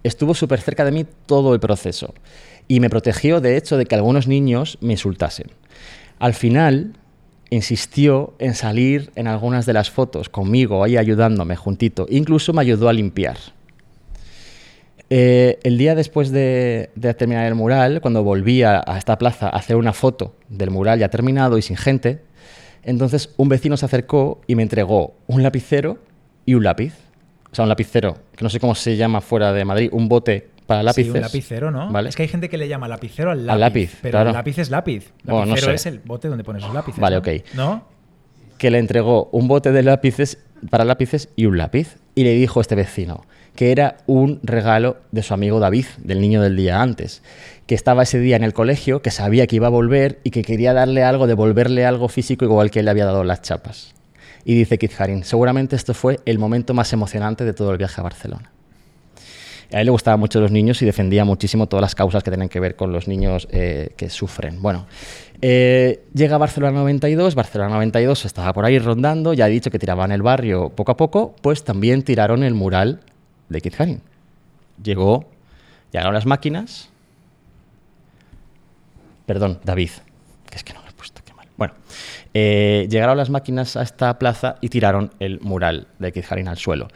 Speaker 2: Estuvo súper cerca de mí todo el proceso. Y me protegió, de hecho, de que algunos niños me insultasen. Al final, insistió en salir en algunas de las fotos conmigo, ahí ayudándome juntito. Incluso me ayudó a limpiar. Eh, el día después de, terminar el mural, cuando volví a, a esta plaza a hacer una foto del mural ya terminado y sin gente, entonces un vecino se acercó y me entregó un lapicero y un lápiz. o sea, un lapicero, que no sé cómo se llama fuera de Madrid, un bote para lápices.
Speaker 3: Sí, un lapicero, ¿no?
Speaker 2: ¿Vale?
Speaker 3: Es que hay gente que le llama lapicero al lápiz.
Speaker 2: Al lápiz,
Speaker 3: pero
Speaker 2: claro.
Speaker 3: el lápiz es lápiz.
Speaker 2: No
Speaker 3: Lapicero
Speaker 2: sé.
Speaker 3: es el bote donde pones los lápices.
Speaker 2: Vale,
Speaker 3: ¿no?
Speaker 2: ok.
Speaker 3: ¿No?
Speaker 2: que le entregó un bote de lápices para lápices y un lápiz. Y le dijo a este vecino que era un regalo de su amigo David, del niño del día antes, que estaba ese día en el colegio, que sabía que iba a volver y que quería darle algo, devolverle algo físico igual que él le había dado las chapas. Y dice Kit Haring, seguramente esto fue el momento más emocionante de todo el viaje a Barcelona. A él le gustaban mucho los niños y defendía muchísimo todas las causas que tienen que ver con los niños eh, que sufren. Bueno, eh, llega Barcelona 92, Barcelona 92 estaba por ahí rondando, ya he dicho que tiraban el barrio poco a poco, pues también tiraron el mural de Kit Haring. Llegó, llegaron las máquinas. Perdón, David, que es que no lo he puesto, qué mal. Bueno, eh, llegaron las máquinas a esta plaza y tiraron el mural de Kit Haring al suelo.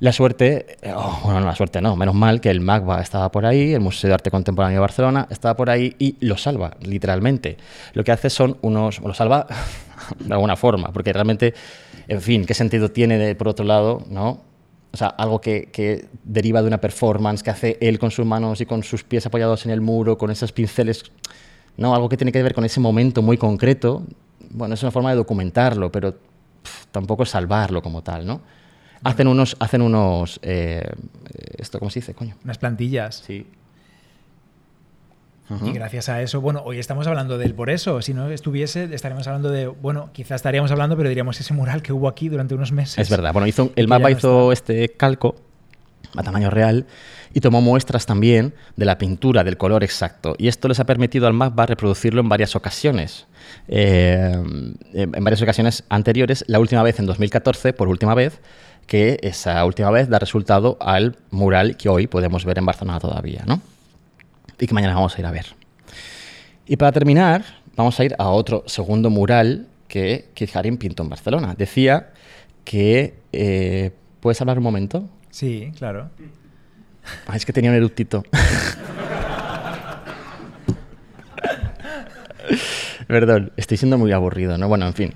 Speaker 2: La suerte, eh, oh, bueno, no la suerte no, menos mal que el MACBA estaba por ahí, el Museo de Arte Contemporáneo de Barcelona estaba por ahí y lo salva, literalmente. Lo que hace son unos, lo salva de alguna forma, porque realmente, en fin, ¿qué sentido tiene de, por otro lado, no? O sea, algo que, que deriva de una performance que hace él con sus manos y con sus pies apoyados en el muro, con esos pinceles, ¿no? Algo que tiene que ver con ese momento muy concreto. Bueno, es una forma de documentarlo, pero pff, tampoco salvarlo como tal, ¿no? Hacen unos, hacen unos, eh, esto cómo se dice, coño.
Speaker 3: Unas plantillas.
Speaker 2: Sí.
Speaker 3: Y gracias a eso, bueno, hoy estamos hablando de él por eso. Si no estuviese, estaríamos hablando de, bueno, quizás estaríamos hablando, pero diríamos ese mural que hubo aquí durante unos meses.
Speaker 2: Es verdad. Bueno, hizo, el mapa
Speaker 3: no
Speaker 2: hizo
Speaker 3: está.
Speaker 2: este calco a tamaño real y tomó muestras también de la pintura, del color exacto. Y esto les ha permitido al mapa reproducirlo en varias ocasiones. Eh, en varias ocasiones anteriores, la última vez en 2014, por última vez, que esa última vez da resultado al mural que hoy podemos ver en Barcelona todavía, ¿no? Y que mañana vamos a ir a ver. Y para terminar, vamos a ir a otro segundo mural que Keith Haring pintó en Barcelona. Decía que... eh, ¿Puedes hablar un momento?
Speaker 3: Sí, claro.
Speaker 2: Ah, es que tenía un eructito. Perdón, estoy siendo muy aburrido, ¿no? Bueno, en fin.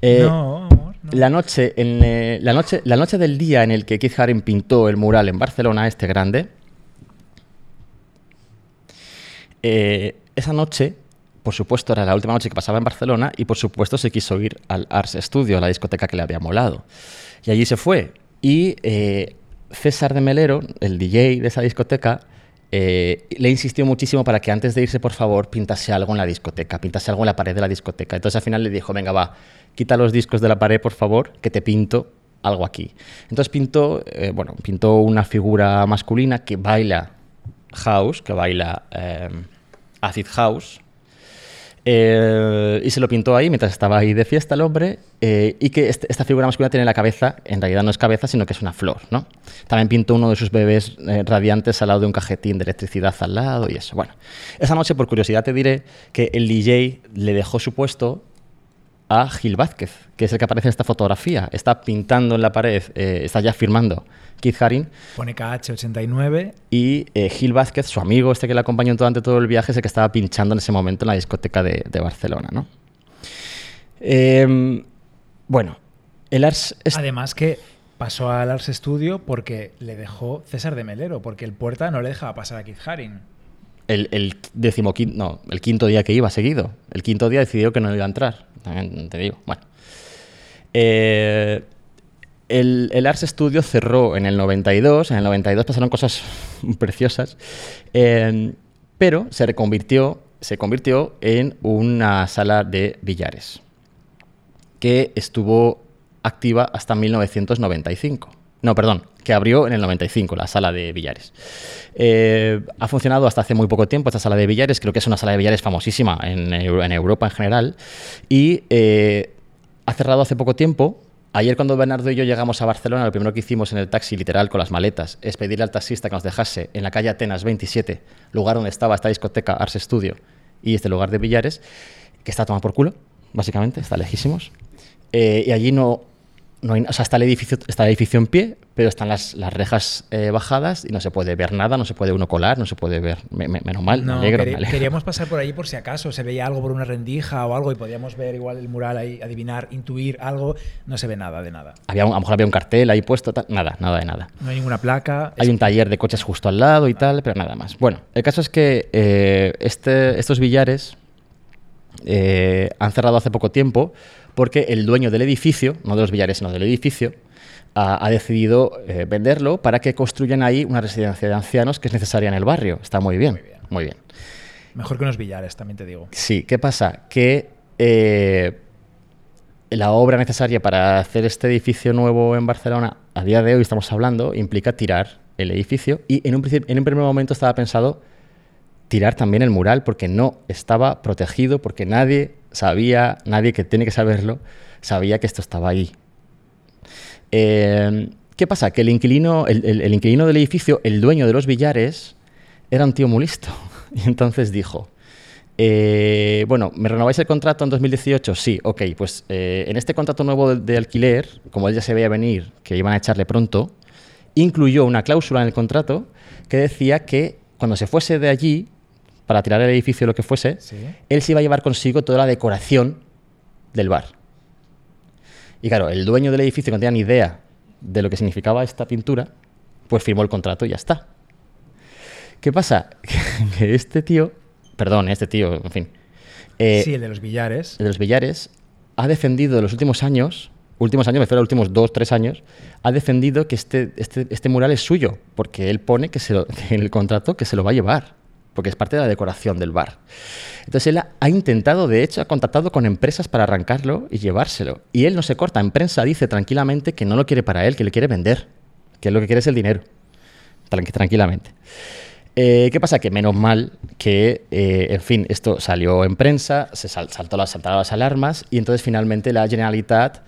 Speaker 2: Eh,
Speaker 3: no.
Speaker 2: La noche, en, eh, la, noche, la noche del día en el que Keith Haring pintó el mural en Barcelona, este grande, eh, esa noche, por supuesto, era la última noche que pasaba en Barcelona y por supuesto se quiso ir al Ars Studio, la discoteca que le había molado. Y allí se fue. Y eh, César de Melero, el DJ de esa discoteca, eh, le insistió muchísimo para que antes de irse, por favor, pintase algo en la discoteca, pintase algo en la pared de la discoteca. Entonces al final le dijo, venga, va, quita los discos de la pared, por favor, que te pinto algo aquí. Entonces pintó, eh, bueno, una figura masculina que baila house, que baila eh, acid house, eh, y se lo pintó ahí mientras estaba ahí de fiesta el hombre. eh, y que este- esta figura masculina tiene la cabeza, en realidad no es cabeza, sino que es una flor. ¿no? También pintó uno de sus bebés eh, radiantes al lado de un cajetín de electricidad al lado y eso. Bueno, esa noche, por curiosidad, te diré que el DJ le dejó su puesto a Gil Vázquez, que es el que aparece en esta fotografía. Está pintando en la pared, eh, está ya firmando Keith Haring.
Speaker 3: Pone KH89.
Speaker 2: Y eh, Gil Vázquez, su amigo, este que le acompañó durante todo el viaje, es el que estaba pinchando en ese momento en la discoteca de, de Barcelona. ¿no? Em, bueno, el Ars...
Speaker 3: Además que pasó al Ars Studio porque le dejó César de Melero, porque el puerta no le dejaba pasar a Keith Haring.
Speaker 2: El, no, el quinto día que iba seguido. El quinto día decidió que no iba a entrar. También te digo. Bueno. Eh, el, el Ars Studio cerró en el 92. En el 92 pasaron cosas preciosas. eh, pero se reconvirtió, se convirtió en una sala de billares que estuvo activa hasta 1995. No, perdón, que abrió en el 95 la sala de billares. Eh, ha funcionado hasta hace muy poco tiempo esta sala de billares, creo que es una sala de billares famosísima en, Eu- en Europa en general, y eh, ha cerrado hace poco tiempo. Ayer cuando Bernardo y yo llegamos a Barcelona, lo primero que hicimos en el taxi, literal, con las maletas, es pedirle al taxista que nos dejase en la calle Atenas 27, lugar donde estaba esta discoteca Ars Studio y este lugar de billares, que está tomado por culo, básicamente, está lejísimos. Eh, y allí no, no hay, o sea, está el edificio, está el edificio en pie, pero están las, las rejas eh, bajadas y no se puede ver nada, no se puede uno colar, no se puede ver. Me- me- menos mal,
Speaker 3: No,
Speaker 2: me alegro.
Speaker 3: queríamos pasar por allí por si acaso se veía algo por una rendija o algo y podíamos ver igual el mural ahí, adivinar, intuir algo. No se ve nada de nada.
Speaker 2: Había un- a lo mejor había un cartel ahí puesto, tal, nada, nada de nada.
Speaker 3: No hay ninguna placa.
Speaker 2: Hay
Speaker 3: Es-
Speaker 2: un taller de coches justo al lado y tal, pero nada más. Bueno, el caso es que eh, este, estos billares eh, han cerrado hace poco tiempo porque el dueño del edificio, no de los billares, sino del edificio, ha, ha decidido eh, venderlo para que construyan ahí una residencia de ancianos que es necesaria en el barrio. Está muy bien, muy bien.
Speaker 3: Mejor que unos billares, también te digo.
Speaker 2: Sí, ¿qué pasa? Que eh, la obra necesaria para hacer este edificio nuevo en Barcelona, a día de hoy estamos hablando, implica tirar el edificio y en un, principio- en un primer momento estaba pensado tirar también el mural porque no estaba protegido, porque nadie sabía, nadie que tiene que saberlo, sabía que esto estaba ahí. Eh, ¿Qué pasa? Que el inquilino, el, inquilino del edificio, el dueño de los billares, era un tío muy listo. Y entonces dijo, eh, bueno, ¿me renováis el contrato en 2018? Sí, ok, pues eh, en este contrato nuevo de, de alquiler, como él ya se veía venir que iban a echarle pronto, incluyó una cláusula en el contrato que decía que cuando se fuese de allí, para tirar el edificio o lo que fuese,
Speaker 3: Sí.
Speaker 2: él se iba a llevar consigo toda la decoración del bar. Y claro, el dueño del edificio que no tenía ni idea de lo que significaba esta pintura, pues firmó el contrato y ya está. ¿Qué pasa? Que este tío, perdón, este tío, en fin, eh,
Speaker 3: sí, el de los billares.
Speaker 2: el de los billares ha defendido en los últimos años, últimos años, me refiero a los últimos dos, tres años, ha defendido que este, este, este mural es suyo, porque él pone que, se lo- que en el contrato que se lo va a llevar, porque es parte de la decoración del bar. Entonces él ha, intentado, de hecho, ha contactado con empresas para arrancarlo y llevárselo. Y él no se corta, en prensa dice tranquilamente que no lo quiere para él, que le quiere vender, que lo que quiere es el dinero, Tranqui- tranquilamente. Eh, ¿Qué pasa? Que menos mal que, eh, en fin, esto salió en prensa, se sal- saltó las, saltaron las alarmas y entonces finalmente la Generalitat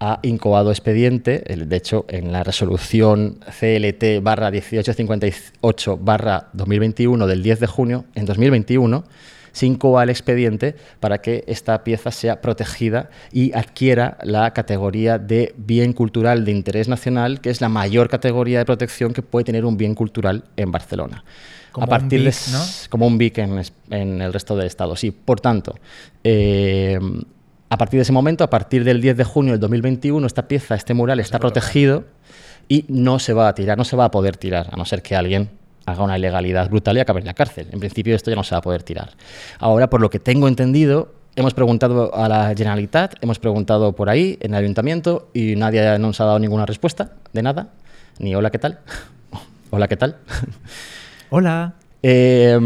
Speaker 2: ha incoado expediente, de hecho en la resolución CLT barra 1858 barra 2021 del 10 de junio, en 2021, se incoa el expediente para que esta pieza sea protegida y adquiera la categoría de bien cultural de interés nacional, que es la mayor categoría de protección que puede tener un bien cultural en Barcelona.
Speaker 3: Como
Speaker 2: a partir
Speaker 3: un
Speaker 2: de
Speaker 3: BIC,
Speaker 2: como un BIC en, el resto del Estado, sí. Por tanto, eh, a partir de ese momento, a partir del 10 de junio del 2021, esta pieza, este mural está protegido y no se va a tirar, no se va a poder tirar, a no ser que alguien haga una ilegalidad brutal y acabe en la cárcel. En principio esto ya no se va a poder tirar. Ahora, por lo que tengo entendido, hemos preguntado a la Generalitat, hemos preguntado por ahí, en el ayuntamiento, y nadie nos ha dado ninguna respuesta de nada. Ni hola, ¿qué tal? hola, ¿qué tal?
Speaker 3: Hola.
Speaker 2: Eh,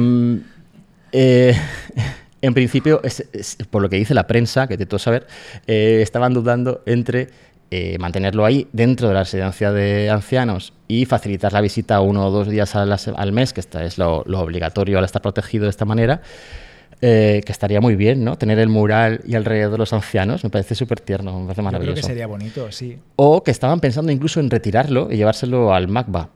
Speaker 2: eh, en principio, es- es- por lo que dice la prensa, que de todo saber, eh, estaban dudando entre eh, mantenerlo ahí dentro de la residencia de ancianos y facilitar la visita uno o dos días al mes, que esta es lo, lo obligatorio al estar protegido de esta manera. eh, que estaría muy bien, ¿no? Tener el mural y alrededor de los ancianos, me parece súper tierno, me parece
Speaker 3: Yo creo
Speaker 2: maravilloso.
Speaker 3: que sería bonito, sí.
Speaker 2: O que estaban pensando incluso en retirarlo y llevárselo al MACBA.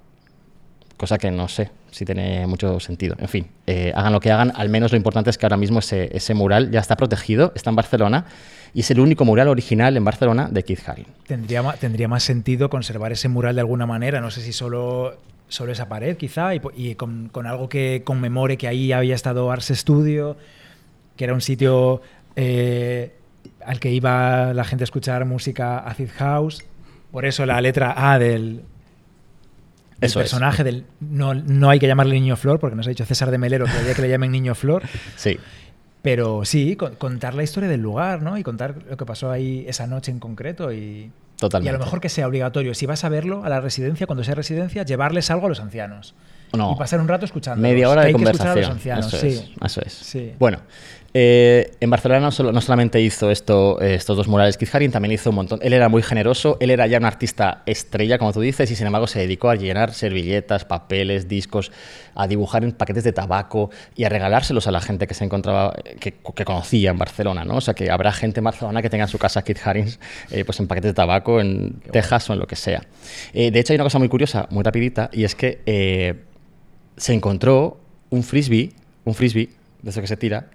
Speaker 2: Cosa que no sé si tiene mucho sentido. En fin, eh, hagan lo que hagan, al menos lo importante es que ahora mismo ese, mural ya está protegido, está en Barcelona y es el único mural original en Barcelona de Keith Haring.
Speaker 3: Tendría, tendría más sentido conservar ese mural de alguna manera. No sé si solo, solo esa pared, quizá, y, y con, algo que conmemore que ahí había estado Ars Studio, que era un sitio eh, al que iba la gente a escuchar música acid house. Por eso la letra A del
Speaker 2: Eso es.
Speaker 3: personaje del no, no hay que llamarle Niño Flor, porque nos ha dicho César de Melero que había que le llamen Niño Flor.
Speaker 2: Sí,
Speaker 3: Pero sí, con- contar la historia del lugar, ¿no? Y contar lo que pasó ahí esa noche en concreto y,
Speaker 2: Totalmente.
Speaker 3: y a lo mejor que sea obligatorio, si vas a verlo a la residencia, cuando sea residencia, llevarles algo a los ancianos.
Speaker 2: No.
Speaker 3: Y pasar un rato escuchando.
Speaker 2: media hora de
Speaker 3: hay que escuchar a los
Speaker 2: conversación.
Speaker 3: ancianos,
Speaker 2: eso,
Speaker 3: sí.
Speaker 2: es, eso es.
Speaker 3: Sí.
Speaker 2: Bueno, eh, en Barcelona no, solo- no solamente hizo esto, eh, estos dos murales Keith Haring, también hizo un montón. Él era muy generoso, él era ya un artista estrella, como tú dices, y sin embargo se dedicó a llenar servilletas, papeles, discos, a dibujar en paquetes de tabaco y a regalárselos a la gente que se encontraba, eh, que, conocía en Barcelona, ¿no? O sea que habrá gente en Barcelona que tenga en su casa Keith Haring, pues en paquetes de tabaco, en Texas o en lo que sea. De hecho, hay una cosa muy curiosa, muy rapidita, y es que se encontró un frisbee, un frisbee, de eso que se tira,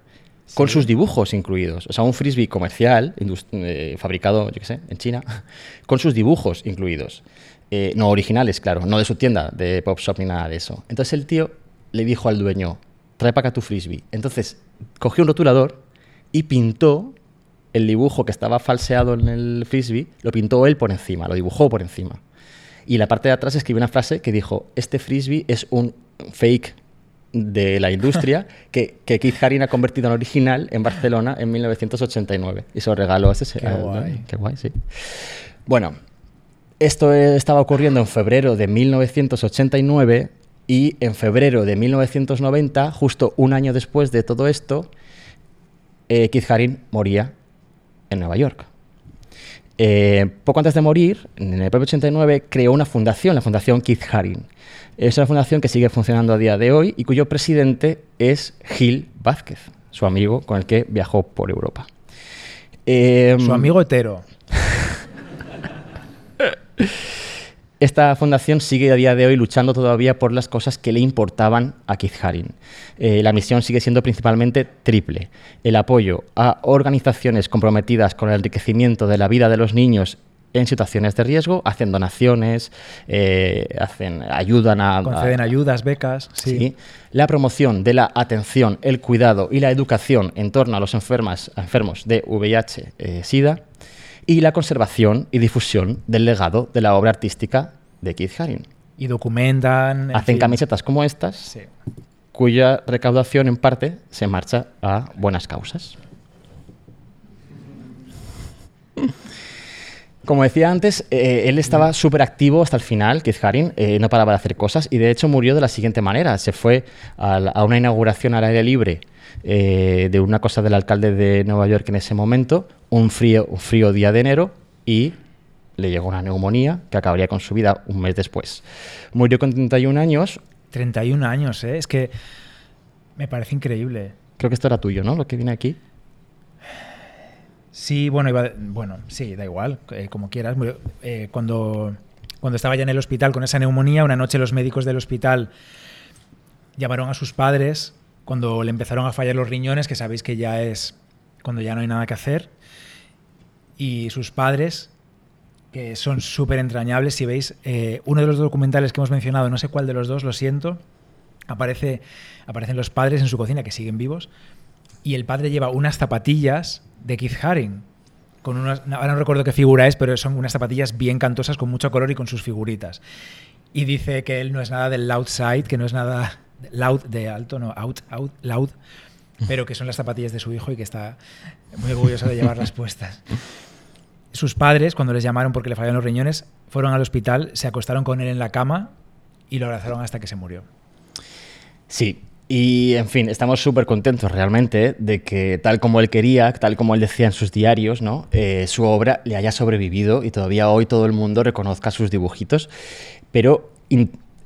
Speaker 2: con sus dibujos incluidos. O sea, un frisbee comercial, eh, fabricado, yo qué sé, en China, con sus dibujos incluidos. eh, no originales, claro, no de su tienda, de Pop Shop ni nada de eso. Entonces el tío le dijo al dueño, trae para acá tu frisbee. Entonces cogió un rotulador y pintó el dibujo que estaba falseado en el frisbee, lo pintó él por encima, lo dibujó por encima. Y la parte de atrás escribió una frase que dijo, este frisbee es un fake de la industria que, que Keith Haring ha convertido en original en Barcelona en 1989. Y se lo regaló a ese...
Speaker 3: Qué guay.
Speaker 2: Qué guay, sí. Bueno, esto estaba ocurriendo en febrero de 1989 y en febrero de 1990, justo un año después de todo esto, eh, Keith Haring moría en Nueva York. Eh, poco antes de morir, en el propio 89, creó una fundación, la Fundación Keith Haring. Es una fundación que sigue funcionando a día de hoy y cuyo presidente es Gil Vázquez, su amigo con el que viajó por Europa. Eh,
Speaker 3: Su amigo hetero.
Speaker 2: Esta fundación sigue a día de hoy luchando todavía por las cosas que le importaban a Keith Haring. Eh, la misión sigue siendo principalmente triple. El apoyo a organizaciones comprometidas con el enriquecimiento de la vida de los niños en situaciones de riesgo, hacen donaciones, eh, hacen, ayudan a...
Speaker 3: Conceden
Speaker 2: a-
Speaker 3: ayudas, becas. Sí.
Speaker 2: Sí. La promoción de la atención, el cuidado y la educación en torno a los enfermas, enfermos de VIH, eh, SIDA, y la conservación y difusión del legado de la obra artística de Keith Haring.
Speaker 3: Y documentan. en
Speaker 2: Hacen
Speaker 3: fin.
Speaker 2: camisetas como estas,
Speaker 3: Sí.
Speaker 2: cuya recaudación en parte se marcha a buenas causas. Como decía antes, eh, él estaba súper activo hasta el final, Keith Haring, eh, no paraba de hacer cosas y de hecho murió de la siguiente manera. Se fue a, la- a una inauguración al aire libre eh, de una cosa del alcalde de Nueva York en ese momento, un frío, un frío día de enero y le llegó una neumonía que acabaría con su vida un mes después. Murió con 31 años,
Speaker 3: 31 años, ¿eh? Es que me parece increíble.
Speaker 2: creo que esto era tuyo, ¿no? Lo que viene aquí.
Speaker 3: Sí, bueno, bueno, sí, da igual, eh, como quieras. Eh, cuando, cuando estaba ya en el hospital con esa neumonía, una noche los médicos del hospital llamaron a sus padres cuando le empezaron a fallar los riñones, que sabéis que ya es cuando ya no hay nada que hacer. Y sus padres, que son súper entrañables, si veis, eh, uno de los documentales que hemos mencionado, no sé cuál de los dos, lo siento, aparece, aparecen los padres en su cocina, que siguen vivos, y el padre lleva unas zapatillas de Keith Haring. Con unas, ahora no recuerdo qué figura es, pero son unas zapatillas bien cantosas con mucho color y con sus figuritas. Y dice que él no es nada del loud side, que no es nada loud de alto, no, out, out, loud, pero que son las zapatillas de su hijo y que está muy orgulloso de llevarlas puestas. Sus padres, cuando les llamaron porque le fallaron los riñones, fueron al hospital, se acostaron con él en la cama y lo abrazaron hasta que se murió.
Speaker 2: Sí, y en fin, estamos súper contentos realmente de que tal como él quería, tal como él decía en sus diarios, ¿no? Eh, su obra le haya sobrevivido y todavía hoy todo el mundo reconozca sus dibujitos. Pero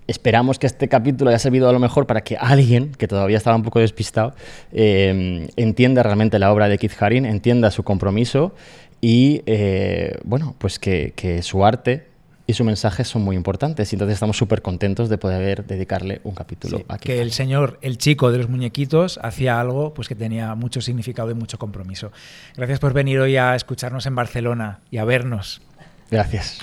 Speaker 2: esperamos que este capítulo haya servido a lo mejor para que alguien, que todavía estaba un poco despistado, eh, entienda realmente la obra de Keith Haring, entienda su compromiso y, eh, bueno, pues que su arte y su mensaje son muy importantes. Y entonces estamos súper contentos de poder dedicarle un capítulo
Speaker 3: Sí,
Speaker 2: a
Speaker 3: que el señor, el chico de los muñequitos, hacía algo pues que tenía mucho significado y mucho compromiso. Gracias por venir hoy a escucharnos en Barcelona y a vernos.
Speaker 2: Gracias.